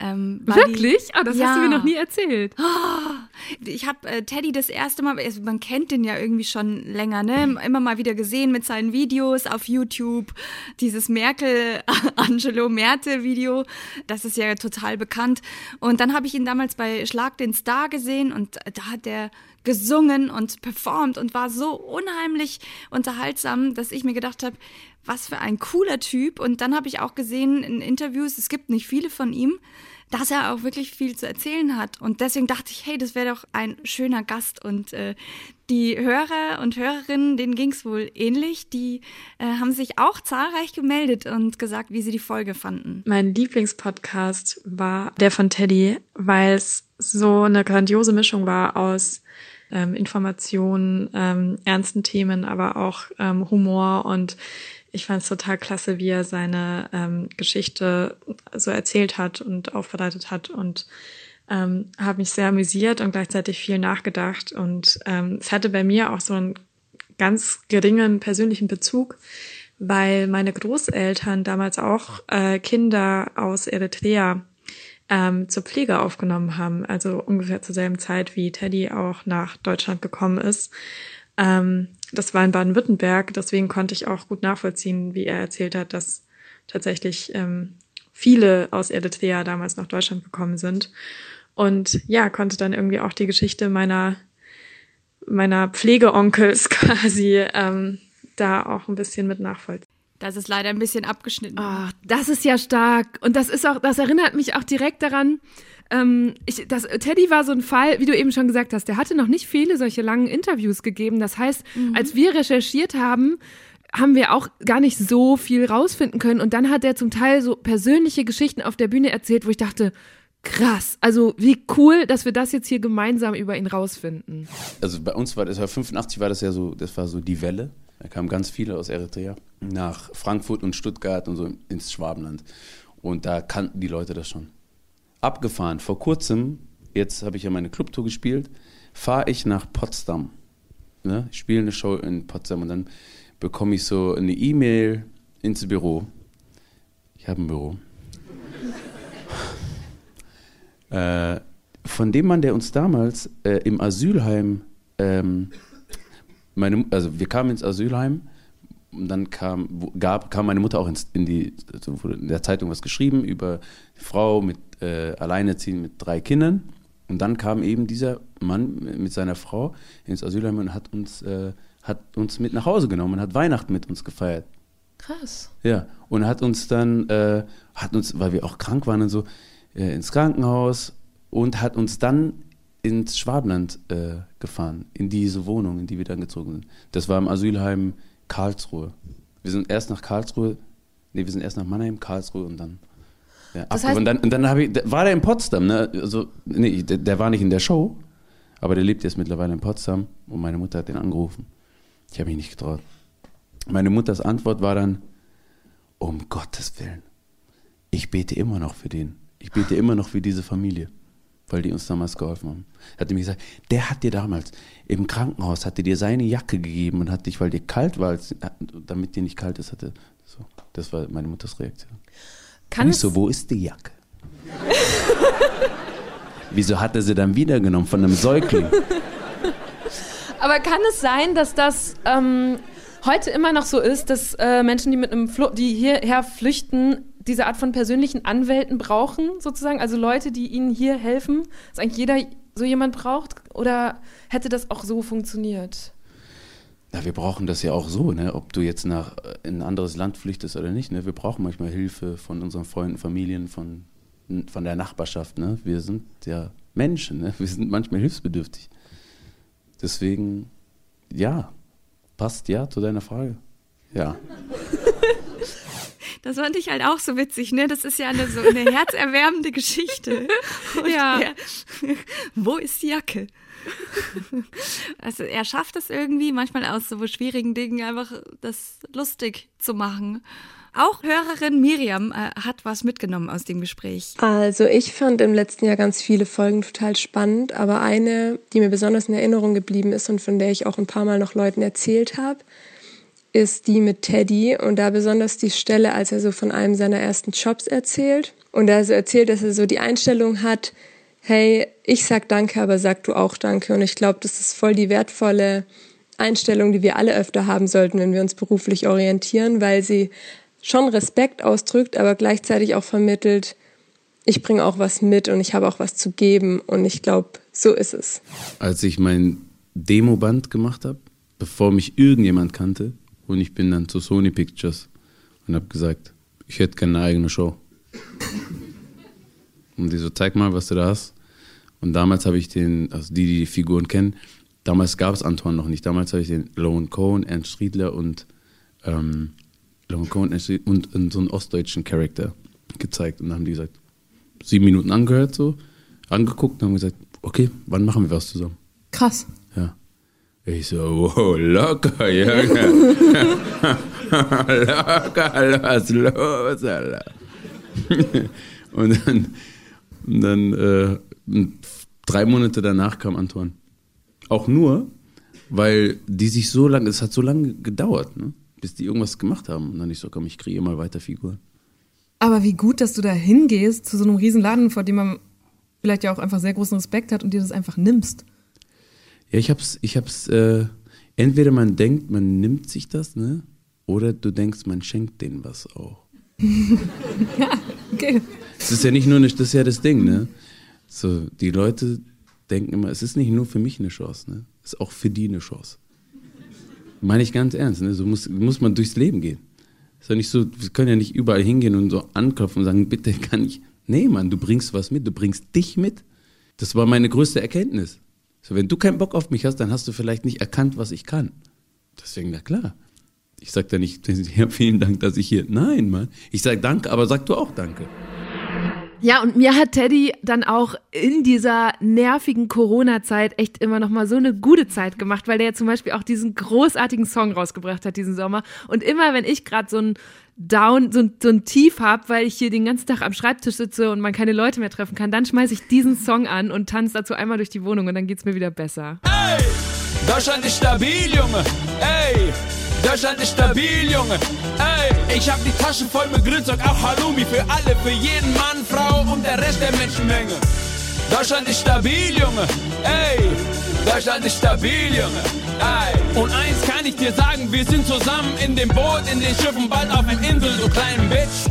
Ähm, Wirklich? Ah, das hast du mir noch nie erzählt. Ich habe äh, Teddy das erste Mal, also man kennt den ja irgendwie schon länger, ne? Immer mal wieder gesehen mit seinen Videos auf YouTube. Dieses Merkel Angelo Merte Video, das ist ja total bekannt. Und dann habe ich ihn damals bei Schlag den Star gesehen und da hat er gesungen und performt und war so unheimlich unterhaltsam, dass ich mir gedacht habe, was für ein cooler Typ. Und dann habe ich auch gesehen in Interviews, es gibt nicht viele von ihm, dass er auch wirklich viel zu erzählen hat. Und deswegen dachte ich, hey, das wäre doch ein schöner Gast. Und äh, die Hörer und Hörerinnen, denen ging es wohl ähnlich. Die äh, haben sich auch zahlreich gemeldet und gesagt, wie sie die Folge fanden. Mein Lieblingspodcast war der von Teddy, weil es so eine grandiose Mischung war aus ähm, Informationen, ähm, ernsten Themen, aber auch ähm, Humor und ich fand es total klasse, wie er seine ähm, Geschichte so erzählt hat und aufbereitet hat und ähm, habe mich sehr amüsiert und gleichzeitig viel nachgedacht. Und ähm, es hatte bei mir auch so einen ganz geringen persönlichen Bezug, weil meine Großeltern damals auch äh, Kinder aus Eritrea ähm, zur Pflege aufgenommen haben, also ungefähr zur selben Zeit, wie Teddy auch nach Deutschland gekommen ist. Ähm, das war in Baden-Württemberg, deswegen konnte ich auch gut nachvollziehen, wie er erzählt hat, dass tatsächlich ähm, viele aus Eritrea damals nach Deutschland gekommen sind. Und ja, konnte dann irgendwie auch die Geschichte meiner, meiner Pflegeonkels quasi ähm, da auch ein bisschen mit nachvollziehen. Das ist leider ein bisschen abgeschnitten. Oh, das ist ja stark. Und das ist auch, das erinnert mich auch direkt daran, ähm, ich, das, Teddy war so ein Fall, wie du eben schon gesagt hast, der hatte noch nicht viele solche langen Interviews gegeben. Das heißt, mhm. als wir recherchiert haben, haben wir auch gar nicht so viel rausfinden können. Und dann hat er zum Teil so persönliche Geschichten auf der Bühne erzählt, wo ich dachte, krass, also wie cool, dass wir das jetzt hier gemeinsam über ihn rausfinden. Also bei uns war das war 85 war das ja so, das war so die Welle. Da kamen ganz viele aus Eritrea nach Frankfurt und Stuttgart und so ins Schwabenland. Und da kannten die Leute das schon. Abgefahren. Vor kurzem, jetzt habe ich ja meine Clubtour gespielt, fahre ich nach Potsdam. Ne? Ich spiele eine Show in Potsdam und dann bekomme ich so eine E-Mail ins Büro. Ich habe ein Büro. äh, von dem Mann, der uns damals äh, im Asylheim ähm, meine, also wir kamen ins Asylheim und dann kam, gab, kam meine Mutter auch ins, in die, also wurde in der Zeitung was geschrieben über Frau mit äh, Alleinerziehend mit drei Kindern. Und dann kam eben dieser Mann mit seiner Frau ins Asylheim und hat uns, äh, hat uns mit nach Hause genommen und hat Weihnachten mit uns gefeiert. Krass. Ja, und hat uns dann, äh, hat uns, weil wir auch krank waren und so, äh, ins Krankenhaus und hat uns dann ins Schwabenland äh, gefahren, in diese Wohnung, in die wir dann gezogen sind. Das war im Asylheim Karlsruhe. Wir sind erst nach Karlsruhe, nee, wir sind erst nach Mannheim, Karlsruhe und dann. Ja, das heißt, und dann, und dann ich, war der in Potsdam, ne? Also, nee, der, der, war nicht in der Show, aber der lebt jetzt mittlerweile in Potsdam und meine Mutter hat den angerufen. Ich habe mich nicht getraut. Meine Mutters Antwort war dann, um Gottes Willen, ich bete immer noch für den. Ich bete immer noch für diese Familie weil die uns damals geholfen haben. Er hat mir gesagt, der hat dir damals im Krankenhaus, hat dir seine Jacke gegeben und hat dich, weil dir kalt war, damit dir nicht kalt ist, hatte. So, das war meine Mutters Reaktion. Kann ich so, wo ist die Jacke? Wieso hat er sie dann wiedergenommen von einem Säugling? Aber kann es sein, dass das ähm, heute immer noch so ist, dass äh, Menschen, die mit einem Flo die hierher flüchten, diese Art von persönlichen Anwälten brauchen, sozusagen? Also Leute, die ihnen hier helfen? Dass eigentlich jeder so jemand braucht? Oder hätte das auch so funktioniert? Na, wir brauchen das ja auch so, ne? ob du jetzt nach, in ein anderes Land flüchtest oder nicht. Ne? Wir brauchen manchmal Hilfe von unseren Freunden, Familien, von, von der Nachbarschaft. Ne? Wir sind ja Menschen, ne? wir sind manchmal hilfsbedürftig. Deswegen, ja, passt ja zu deiner Frage. Ja. Das fand ich halt auch so witzig, ne? Das ist ja eine so eine herzerwärmende Geschichte. Und ja. Er, wo ist die Jacke? Also er schafft es irgendwie, manchmal aus so schwierigen Dingen einfach das lustig zu machen. Auch Hörerin Miriam äh, hat was mitgenommen aus dem Gespräch. Also ich fand im letzten Jahr ganz viele Folgen total spannend, aber eine, die mir besonders in Erinnerung geblieben ist und von der ich auch ein paar Mal noch Leuten erzählt habe, ist die mit Teddy und da besonders die Stelle, als er so von einem seiner ersten Jobs erzählt und er so erzählt, dass er so die Einstellung hat, hey, ich sag Danke, aber sag du auch Danke und ich glaube, das ist voll die wertvolle Einstellung, die wir alle öfter haben sollten, wenn wir uns beruflich orientieren, weil sie schon Respekt ausdrückt, aber gleichzeitig auch vermittelt, ich bringe auch was mit und ich habe auch was zu geben und ich glaube, so ist es. Als ich mein Demoband gemacht habe, bevor mich irgendjemand kannte, und ich bin dann zu Sony Pictures und habe gesagt, ich hätte gerne eine eigene Show. Und die so, zeig mal, was du da hast. Und damals habe ich den, also die, die die Figuren kennen, damals gab es Antoine noch nicht. Damals habe ich den Lone Cohn, Ernst Striedler und ähm, Lone Cohn und, und so einen ostdeutschen Charakter gezeigt. Und dann haben die gesagt, sieben Minuten angehört, so, angeguckt und haben gesagt, okay, wann machen wir was zusammen? Krass. Ja. Ich so, wow, locker, ja. Locker, was los, Alter? und dann, und dann äh, drei Monate danach kam Antoine. Auch nur, weil die sich so lange, es hat so lange gedauert, ne? bis die irgendwas gemacht haben. Und dann ich so, komm, ich kriege mal weiter Figuren. Aber wie gut, dass du da hingehst zu so einem riesen Laden, vor dem man vielleicht ja auch einfach sehr großen Respekt hat und dir das einfach nimmst. Ja, ich hab's, ich hab's, äh, entweder man denkt, man nimmt sich das, ne? Oder du denkst, man schenkt denen was auch. ja, okay. Das ist ja nicht nur eine, das ist ja das Ding, ne? So, die Leute denken immer, es ist nicht nur für mich eine Chance, ne? Es ist auch für die eine Chance. Meine ich ganz ernst, ne? So muss, muss man durchs Leben gehen. Ist ja nicht so, wir können ja nicht überall hingehen und so anklopfen und sagen, bitte kann ich. Nee, Mann, du bringst was mit, du bringst dich mit. Das war meine größte Erkenntnis. So, wenn du keinen Bock auf mich hast, dann hast du vielleicht nicht erkannt, was ich kann. Deswegen, na klar. Ich sag da nicht, ja, vielen Dank, dass ich hier. Nein, Mann. Ich sag danke, aber sag du auch danke. Ja, und mir hat Teddy dann auch in dieser nervigen Corona-Zeit echt immer noch mal so eine gute Zeit gemacht, weil der ja zum Beispiel auch diesen großartigen Song rausgebracht hat diesen Sommer. Und immer, wenn ich gerade so ein Down, so so ein Tief habe, weil ich hier den ganzen Tag am Schreibtisch sitze und man keine Leute mehr treffen kann, dann schmeiße ich diesen Song an und tanze dazu einmal durch die Wohnung und dann geht's mir wieder besser. Ey, Deutschland ist stabil, Junge. Ey, Deutschland ist stabil, Junge. Ey, ich hab die Taschen voll mit Grünzeug, auch Halloumi für alle, für jeden Mann, Frau und der Rest der Menschenmenge. Deutschland ist stabil, Junge. Ey, Deutschland ist stabil, Junge. Ey. Und eins kann ich dir sagen, wir sind zusammen in dem Boot, in den Schiffen, bald auf der Insel, du kleinen Bitch.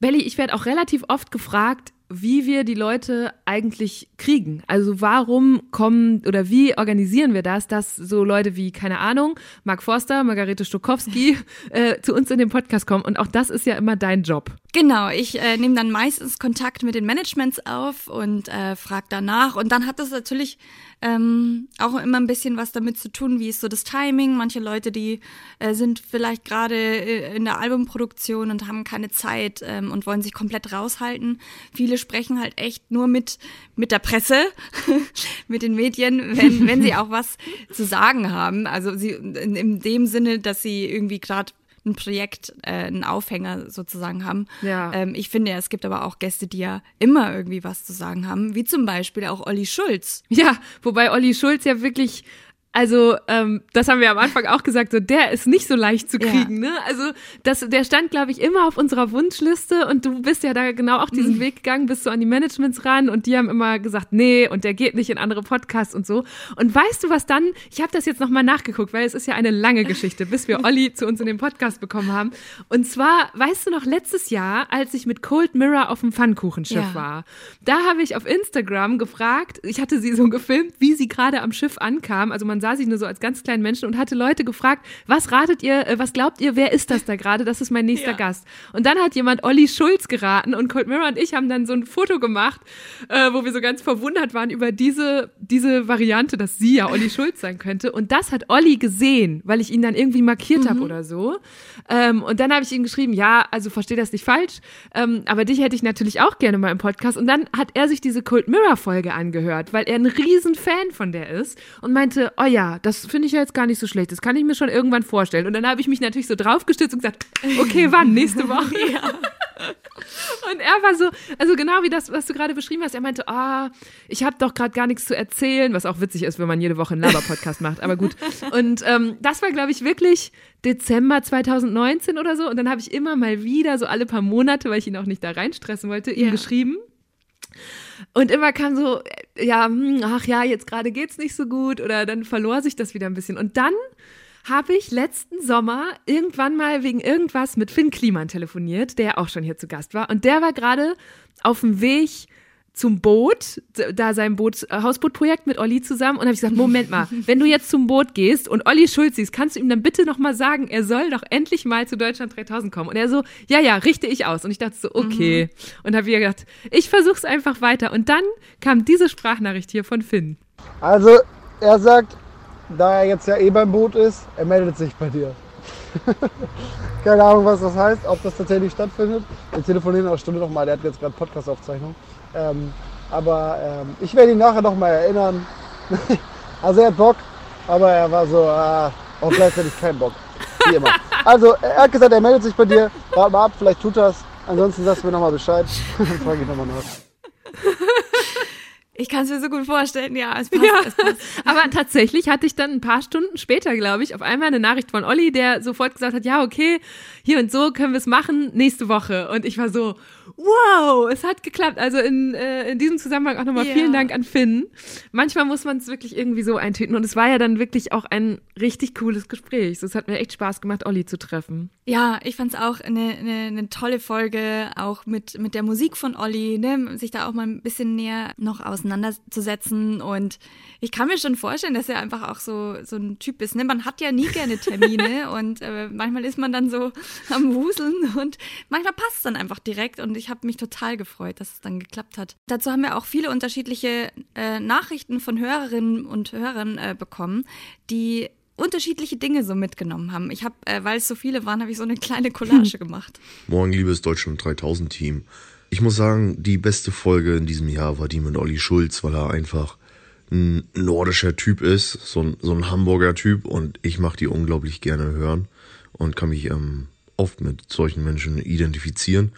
Belly, ich werde auch relativ oft gefragt, wie wir die Leute eigentlich kriegen. Also warum kommen oder wie organisieren wir das, dass so Leute wie, keine Ahnung, Mark Forster, Margarete Stokowski äh, zu uns in den Podcast kommen. Und auch das ist ja immer dein Job. Genau, ich äh, nehme dann meistens Kontakt mit den Managements auf und äh, frage danach. Und dann hat das natürlich ähm, auch immer ein bisschen was damit zu tun, wie ist so das Timing. Manche Leute, die äh, sind vielleicht gerade äh, in der Albumproduktion und haben keine Zeit ähm, und wollen sich komplett raushalten. Viele sprechen halt echt nur mit, mit der Presse, mit den Medien, wenn, wenn sie auch was zu sagen haben. Also sie in, in dem Sinne, dass sie irgendwie gerade ein Projekt, äh, einen Aufhänger sozusagen haben. Ja. Ähm, ich finde, es gibt aber auch Gäste, die ja immer irgendwie was zu sagen haben, wie zum Beispiel auch Olli Schulz. Ja, wobei Olli Schulz ja wirklich also, ähm, das haben wir am Anfang auch gesagt, so der ist nicht so leicht zu kriegen, ja. ne? Also, das, der stand, glaube ich, immer auf unserer Wunschliste und du bist ja da genau auch diesen mhm. Weg gegangen, bist so an die Managements ran und die haben immer gesagt, nee, und der geht nicht in andere Podcasts und so. Und weißt du, was dann? Ich habe das jetzt nochmal nachgeguckt, weil es ist ja eine lange Geschichte, bis wir Olli zu uns in den Podcast bekommen haben. Und zwar, weißt du noch, letztes Jahr, als ich mit Cold Mirror auf dem Pfannkuchenschiff ja. war, da habe ich auf Instagram gefragt, ich hatte sie so gefilmt, wie sie gerade am Schiff ankam. Also man sah sich nur so als ganz kleinen Menschen und hatte Leute gefragt, was ratet ihr, äh, was glaubt ihr, wer ist das da gerade? Das ist mein nächster ja. Gast. Und dann hat jemand Olli Schulz geraten und Cold Mirror und ich haben dann so ein Foto gemacht, äh, wo wir so ganz verwundert waren über diese, diese Variante, dass sie ja Olli Schulz sein könnte. Und das hat Olli gesehen, weil ich ihn dann irgendwie markiert mhm. habe oder so. Ähm, und dann habe ich ihm geschrieben, ja, also verstehe das nicht falsch, ähm, aber dich hätte ich natürlich auch gerne mal im Podcast. Und dann hat er sich diese Cold Mirror Folge angehört, weil er ein riesen Fan von der ist und meinte, oh ja, das finde ich ja jetzt gar nicht so schlecht. Das kann ich mir schon irgendwann vorstellen. Und dann habe ich mich natürlich so draufgestützt und gesagt, okay, wann? Nächste Woche. ja. Und er war so, also genau wie das, was du gerade beschrieben hast. Er meinte, ah, oh, ich habe doch gerade gar nichts zu erzählen, was auch witzig ist, wenn man jede Woche einen Laber-Podcast macht. Aber gut. Und ähm, das war, glaube ich, wirklich Dezember 2019 oder so. Und dann habe ich immer mal wieder, so alle paar Monate, weil ich ihn auch nicht da reinstressen wollte, ihm ja. geschrieben. Und immer kam so, ja, hm, ach ja, jetzt gerade geht's nicht so gut oder dann verlor sich das wieder ein bisschen. Und dann habe ich letzten Sommer irgendwann mal wegen irgendwas mit Finn Kliman telefoniert, der auch schon hier zu Gast war. Und der war gerade auf dem Weg zum Boot, da sein Boot, äh, Hausbootprojekt mit Olli zusammen und habe ich gesagt, Moment mal, wenn du jetzt zum Boot gehst und Olli Schulz siehst, kannst du ihm dann bitte noch mal sagen, er soll doch endlich mal zu Deutschland 3000 kommen. Und er so, ja, ja, richte ich aus. Und ich dachte so, okay. Mhm. Und habe wieder gedacht, ich versuch's einfach weiter. Und dann kam diese Sprachnachricht hier von Finn. Also, er sagt, da er jetzt ja eh beim Boot ist, er meldet sich bei dir. Keine Ahnung, was das heißt, ob das tatsächlich stattfindet. Wir telefonieren eine Stunde nochmal, der hat jetzt gerade Podcast-Aufzeichnung. Ähm, aber ähm, ich werde ihn nachher nochmal erinnern. also er hat Bock, aber er war so, äh, auch gleichzeitig kein Bock. Wie immer. Also, er hat gesagt, er meldet sich bei dir. Warte mal ab, vielleicht tut das. Ansonsten sagst du mir nochmal Bescheid. Dann frage ich nochmal nach. Ich kann es mir so gut vorstellen, ja, es passt, Ja, es passt. aber tatsächlich hatte ich dann ein paar Stunden später, glaube ich, auf einmal eine Nachricht von Olli, der sofort gesagt hat, ja, okay, hier und so können wir es machen, nächste Woche. Und ich war so, wow, es hat geklappt. Also in, äh, in diesem Zusammenhang auch nochmal Ja. vielen Dank an Finn. Manchmal muss man es wirklich irgendwie so eintüten. Und es war ja dann wirklich auch ein richtig cooles Gespräch. So, Es hat mir echt Spaß gemacht, Olli zu treffen. Ja, ich fand's auch eine, eine, eine tolle Folge, auch mit, mit der Musik von Olli, ne, sich da auch mal ein bisschen näher noch auseinanderzusetzen. Und ich kann mir schon vorstellen, dass er einfach auch so, so ein Typ ist. Ne? Man hat ja nie gerne Termine und äh, manchmal ist man dann so am Wuseln und manchmal passt es dann einfach direkt. Und ich habe mich total gefreut, dass es dann geklappt hat. Dazu haben wir auch viele unterschiedliche äh, Nachrichten von Hörerinnen und Hörern äh, bekommen, die unterschiedliche Dinge so mitgenommen haben. Ich habe, äh, weil es so viele waren, habe ich so eine kleine Collage gemacht. Morgen, liebes Deutschland 3000 Team. Ich muss sagen, die beste Folge in diesem Jahr war die mit Olli Schulz, weil er einfach ein nordischer Typ ist, so ein, so ein Hamburger Typ und ich mache die unglaublich gerne hören und kann mich ähm, oft mit solchen Menschen identifizieren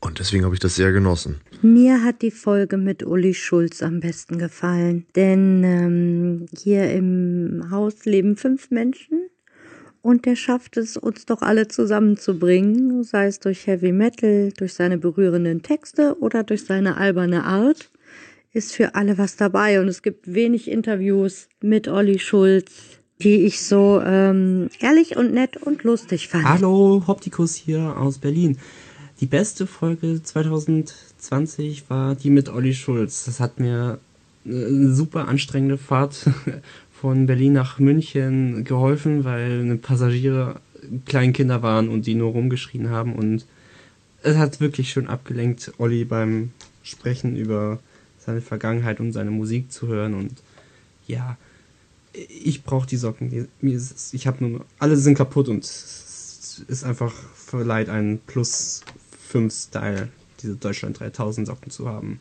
und deswegen habe ich das sehr genossen. Mir hat die Folge mit Uli Schulz am besten gefallen, denn ähm, hier im Haus leben fünf Menschen und der schafft es, uns doch alle zusammenzubringen, sei es durch Heavy Metal, durch seine berührenden Texte oder durch seine alberne Art. Ist für alle was dabei und es gibt wenig Interviews mit Olli Schulz, die ich so ähm, ehrlich und nett und lustig fand. Hallo, Hoptikus hier aus Berlin. Die beste Folge 2020 war die mit Olli Schulz. Das hat mir eine super anstrengende Fahrt von Berlin nach München geholfen, weil eine Passagiere Kleinkinder waren und die nur rumgeschrien haben und es hat wirklich schön abgelenkt, Olli beim Sprechen über seine Vergangenheit und seine Musik zu hören und ja, ich brauche die Socken. Ich habe nur, alle sind kaputt und es ist einfach verleiht einen Plus 5 Style, diese Deutschland 3000 Socken zu haben.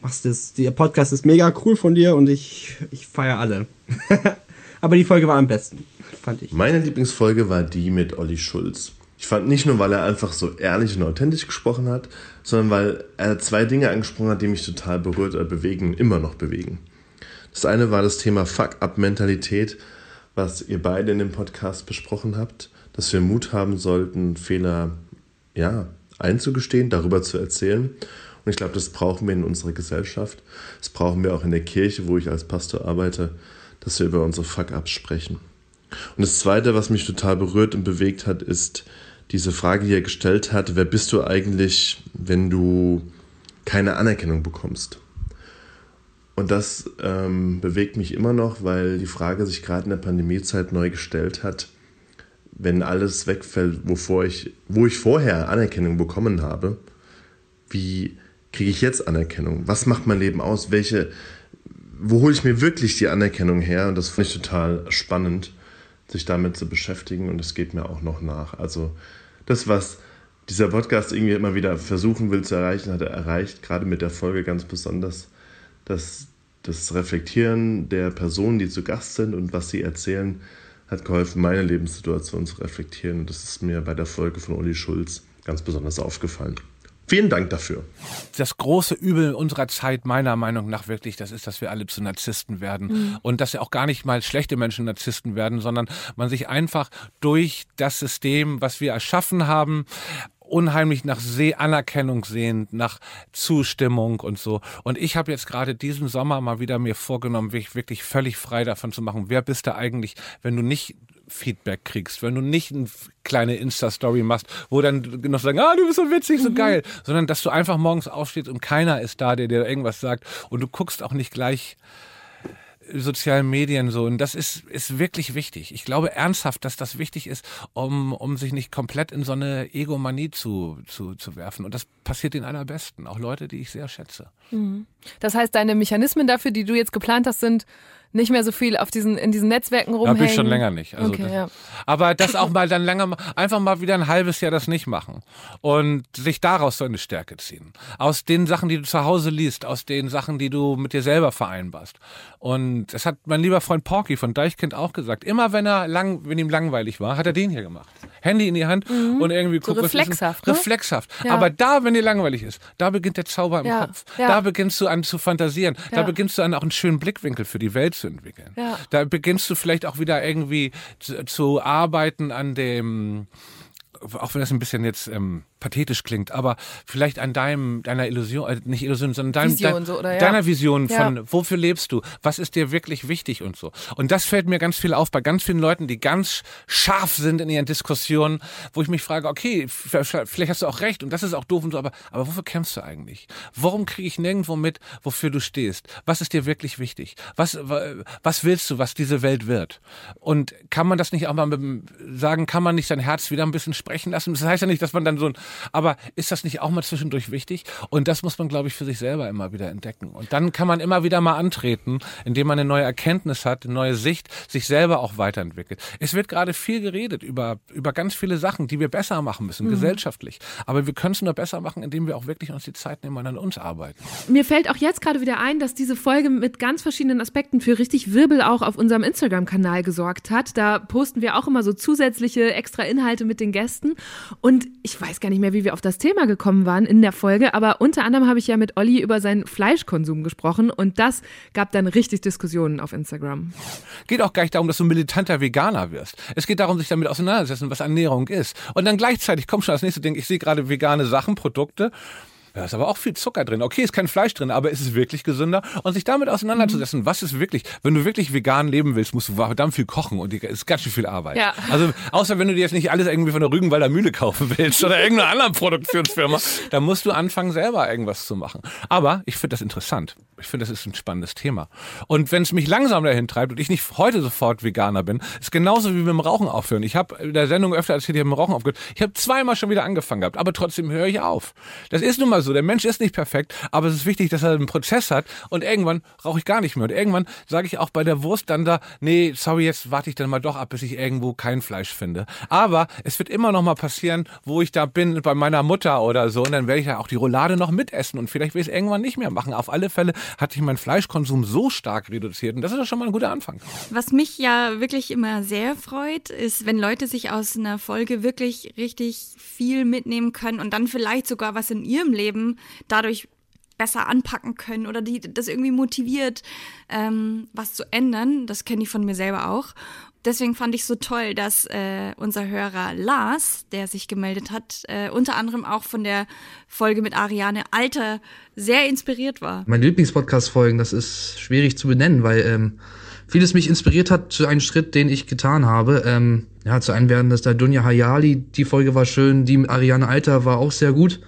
Machst das, der Podcast ist mega cool von dir und ich, ich feiere alle. Aber die Folge war am besten, fand ich. Meine Lieblingsfolge war die mit Olli Schulz. Ich fand nicht nur, weil er einfach so ehrlich und authentisch gesprochen hat, sondern weil er zwei Dinge angesprochen hat, die mich total berührt oder bewegen, immer noch bewegen. Das eine war das Thema Fuck-up-Mentalität, was ihr beide in dem Podcast besprochen habt, dass wir Mut haben sollten, Fehler ja, einzugestehen, darüber zu erzählen. Und ich glaube, das brauchen wir in unserer Gesellschaft. Das brauchen wir auch in der Kirche, wo ich als Pastor arbeite, dass wir über unsere Fuck-ups sprechen. Und das Zweite, was mich total berührt und bewegt hat, ist diese Frage, die er gestellt hat, wer bist du eigentlich, wenn du keine Anerkennung bekommst? Und das ähm, bewegt mich immer noch, weil die Frage sich gerade in der Pandemiezeit neu gestellt hat, wenn alles wegfällt, wovor ich, wo ich vorher Anerkennung bekommen habe, wie kriege ich jetzt Anerkennung? Was macht mein Leben aus? Welche, wo hole ich mir wirklich die Anerkennung her? Und das finde ich total spannend, sich damit zu beschäftigen und es geht mir auch noch nach. Also das, was dieser Podcast irgendwie immer wieder versuchen will zu erreichen, hat er erreicht, gerade mit der Folge ganz besonders, dass das Reflektieren der Personen, die zu Gast sind und was sie erzählen, hat geholfen, meine Lebenssituation zu reflektieren. Und das ist mir bei der Folge von Uli Schulz ganz besonders aufgefallen. Vielen Dank dafür. das große Übel unserer Zeit, meiner Meinung nach wirklich, das ist, dass wir alle zu Narzissten werden. Mhm. Und dass ja auch gar nicht mal schlechte Menschen Narzissten werden, sondern man sich einfach durch das System, was wir erschaffen haben, unheimlich nach See Anerkennung sehnt, nach Zustimmung und so. Und ich habe jetzt gerade diesen Sommer mal wieder mir vorgenommen, mich wirklich völlig frei davon zu machen. Wer bist du eigentlich, wenn du nicht Feedback kriegst, wenn du nicht eine kleine Insta-Story machst, wo dann noch sagen, ah, du bist so witzig, so geil, sondern dass du einfach morgens aufstehst und keiner ist da, der dir irgendwas sagt und du guckst auch nicht gleich sozialen Medien so. Und das ist, ist wirklich wichtig. Ich glaube ernsthaft, dass das wichtig ist, um, um sich nicht komplett in so eine Egomanie zu, zu, zu werfen. Und das passiert den allerbesten. Auch Leute, die ich sehr schätze. Mhm. Das heißt, deine Mechanismen dafür, die du jetzt geplant hast, sind nicht mehr so viel auf diesen, in diesen Netzwerken Da rumhängen. bin ich schon länger nicht. Also okay, das, ja. Aber das auch mal dann länger, einfach mal wieder ein halbes Jahr das nicht machen und sich daraus so eine Stärke ziehen. Aus den Sachen, die du zu Hause liest, aus den Sachen, die du mit dir selber vereinbarst. Und das hat mein lieber Freund Porky von Deichkind auch gesagt. Immer wenn er lang, wenn ihm langweilig war, hat er den hier gemacht. Handy in die Hand Mhm. und irgendwie So guckt, was reflexhaft, ne? Reflexhaft. Ja. Aber da, wenn dir langweilig ist, da beginnt der Zauber im Ja, Kopf. ja. Da beginnst du an zu fantasieren. Da beginnst du an auch einen schönen Blickwinkel für die Welt zu entwickeln. Ja. Da beginnst du vielleicht auch wieder irgendwie zu, zu arbeiten an dem, auch wenn das ein bisschen jetzt ähm, pathetisch klingt, aber vielleicht an deinem, deiner Illusion, äh, nicht Illusion, sondern deinem, Vision dein, so, ja. deiner Vision von, Ja. wofür lebst du? Was ist dir wirklich wichtig und so? Und das fällt mir ganz viel auf bei ganz vielen Leuten, die ganz scharf sind in ihren Diskussionen, wo ich mich frage, okay, vielleicht hast du auch recht und das ist auch doof und so, aber, aber wofür kämpfst du eigentlich? Warum kriege ich nirgendwo mit, wofür du stehst? Was ist dir wirklich wichtig? Was, wa- was willst du, was diese Welt wird? Und kann man das nicht auch mal mit, sagen, kann man nicht sein Herz wieder ein bisschen sprechen lassen? Das heißt ja nicht, dass man dann so ein, aber ist das nicht auch mal zwischendurch wichtig? Und das muss man, glaube ich, für sich selber immer wieder entdecken. Und dann kann man immer wieder mal antreten, indem man eine neue Erkenntnis hat, eine neue Sicht, sich selber auch weiterentwickelt. Es wird gerade viel geredet über, über ganz viele Sachen, die wir besser machen müssen, Mhm. gesellschaftlich. Aber wir können es nur besser machen, indem wir auch wirklich uns die Zeit nehmen und an uns arbeiten. Mir fällt auch jetzt gerade wieder ein, dass diese Folge mit ganz verschiedenen Aspekten für richtig Wirbel auch auf unserem Instagram-Kanal gesorgt hat. Da posten wir auch immer so zusätzliche extra Inhalte mit den Gästen. Und ich weiß gar nicht mehr, wie wir auf das Thema gekommen waren in der Folge, aber unter anderem habe ich ja mit Olli über seinen Fleischkonsum gesprochen und das gab dann richtig Diskussionen auf Instagram. Geht auch gar nicht darum, dass du militanter Veganer wirst. Es geht darum, sich damit auseinanderzusetzen, was Ernährung ist. Und dann gleichzeitig kommt schon das nächste Ding, ich sehe gerade vegane Sachen, Produkte. Da ist aber auch viel Zucker drin. Okay, ist kein Fleisch drin, aber ist es wirklich gesünder? Und sich damit auseinanderzusetzen, was ist wirklich, wenn du wirklich vegan leben willst, musst du verdammt viel kochen und die- ist ganz schön viel Arbeit. Ja. Also, außer wenn du dir jetzt nicht alles irgendwie von der Rügenwalder Mühle kaufen willst oder irgendeiner anderen Produktionsfirma, dann musst du anfangen, selber irgendwas zu machen. Aber ich finde das interessant. Ich finde, das ist ein spannendes Thema. Und wenn es mich langsam dahin treibt und ich nicht heute sofort Veganer bin, ist genauso wie mit dem Rauchen aufhören. Ich habe in der Sendung öfter erzählt, ich habe mit dem Rauchen aufgehört. Ich habe zweimal schon wieder angefangen gehabt, aber trotzdem höre ich auf. Das ist nun mal so. Der Mensch ist nicht perfekt, aber es ist wichtig, dass er einen Prozess hat und irgendwann rauche ich gar nicht mehr. Und irgendwann sage ich auch bei der Wurst dann da, nee, sorry, jetzt warte ich dann mal doch ab, bis ich irgendwo kein Fleisch finde. Aber es wird immer noch mal passieren, wo ich da bin bei meiner Mutter oder so und dann werde ich ja auch die Roulade noch mitessen und vielleicht will ich es irgendwann nicht mehr machen. Auf alle Fälle hat sich mein Fleischkonsum so stark reduziert und das ist doch schon mal ein guter Anfang. Was mich ja wirklich immer sehr freut, ist, wenn Leute sich aus einer Folge wirklich richtig viel mitnehmen können und dann vielleicht sogar was in ihrem Leben dadurch besser anpacken können oder die das irgendwie motiviert, ähm, was zu ändern. Das kenne ich von mir selber auch. Deswegen fand ich so toll, dass äh, unser Hörer Lars, der sich gemeldet hat, äh, unter anderem auch von der Folge mit Ariane Alter sehr inspiriert war. Meine Lieblingspodcast-Folgen, das ist schwierig zu benennen, weil ähm, vieles mich inspiriert hat zu einem Schritt, den ich getan habe. Ähm, ja, zu einem werden das da Dunja Hayali, die Folge war schön, die mit Ariane Alter war auch sehr gut.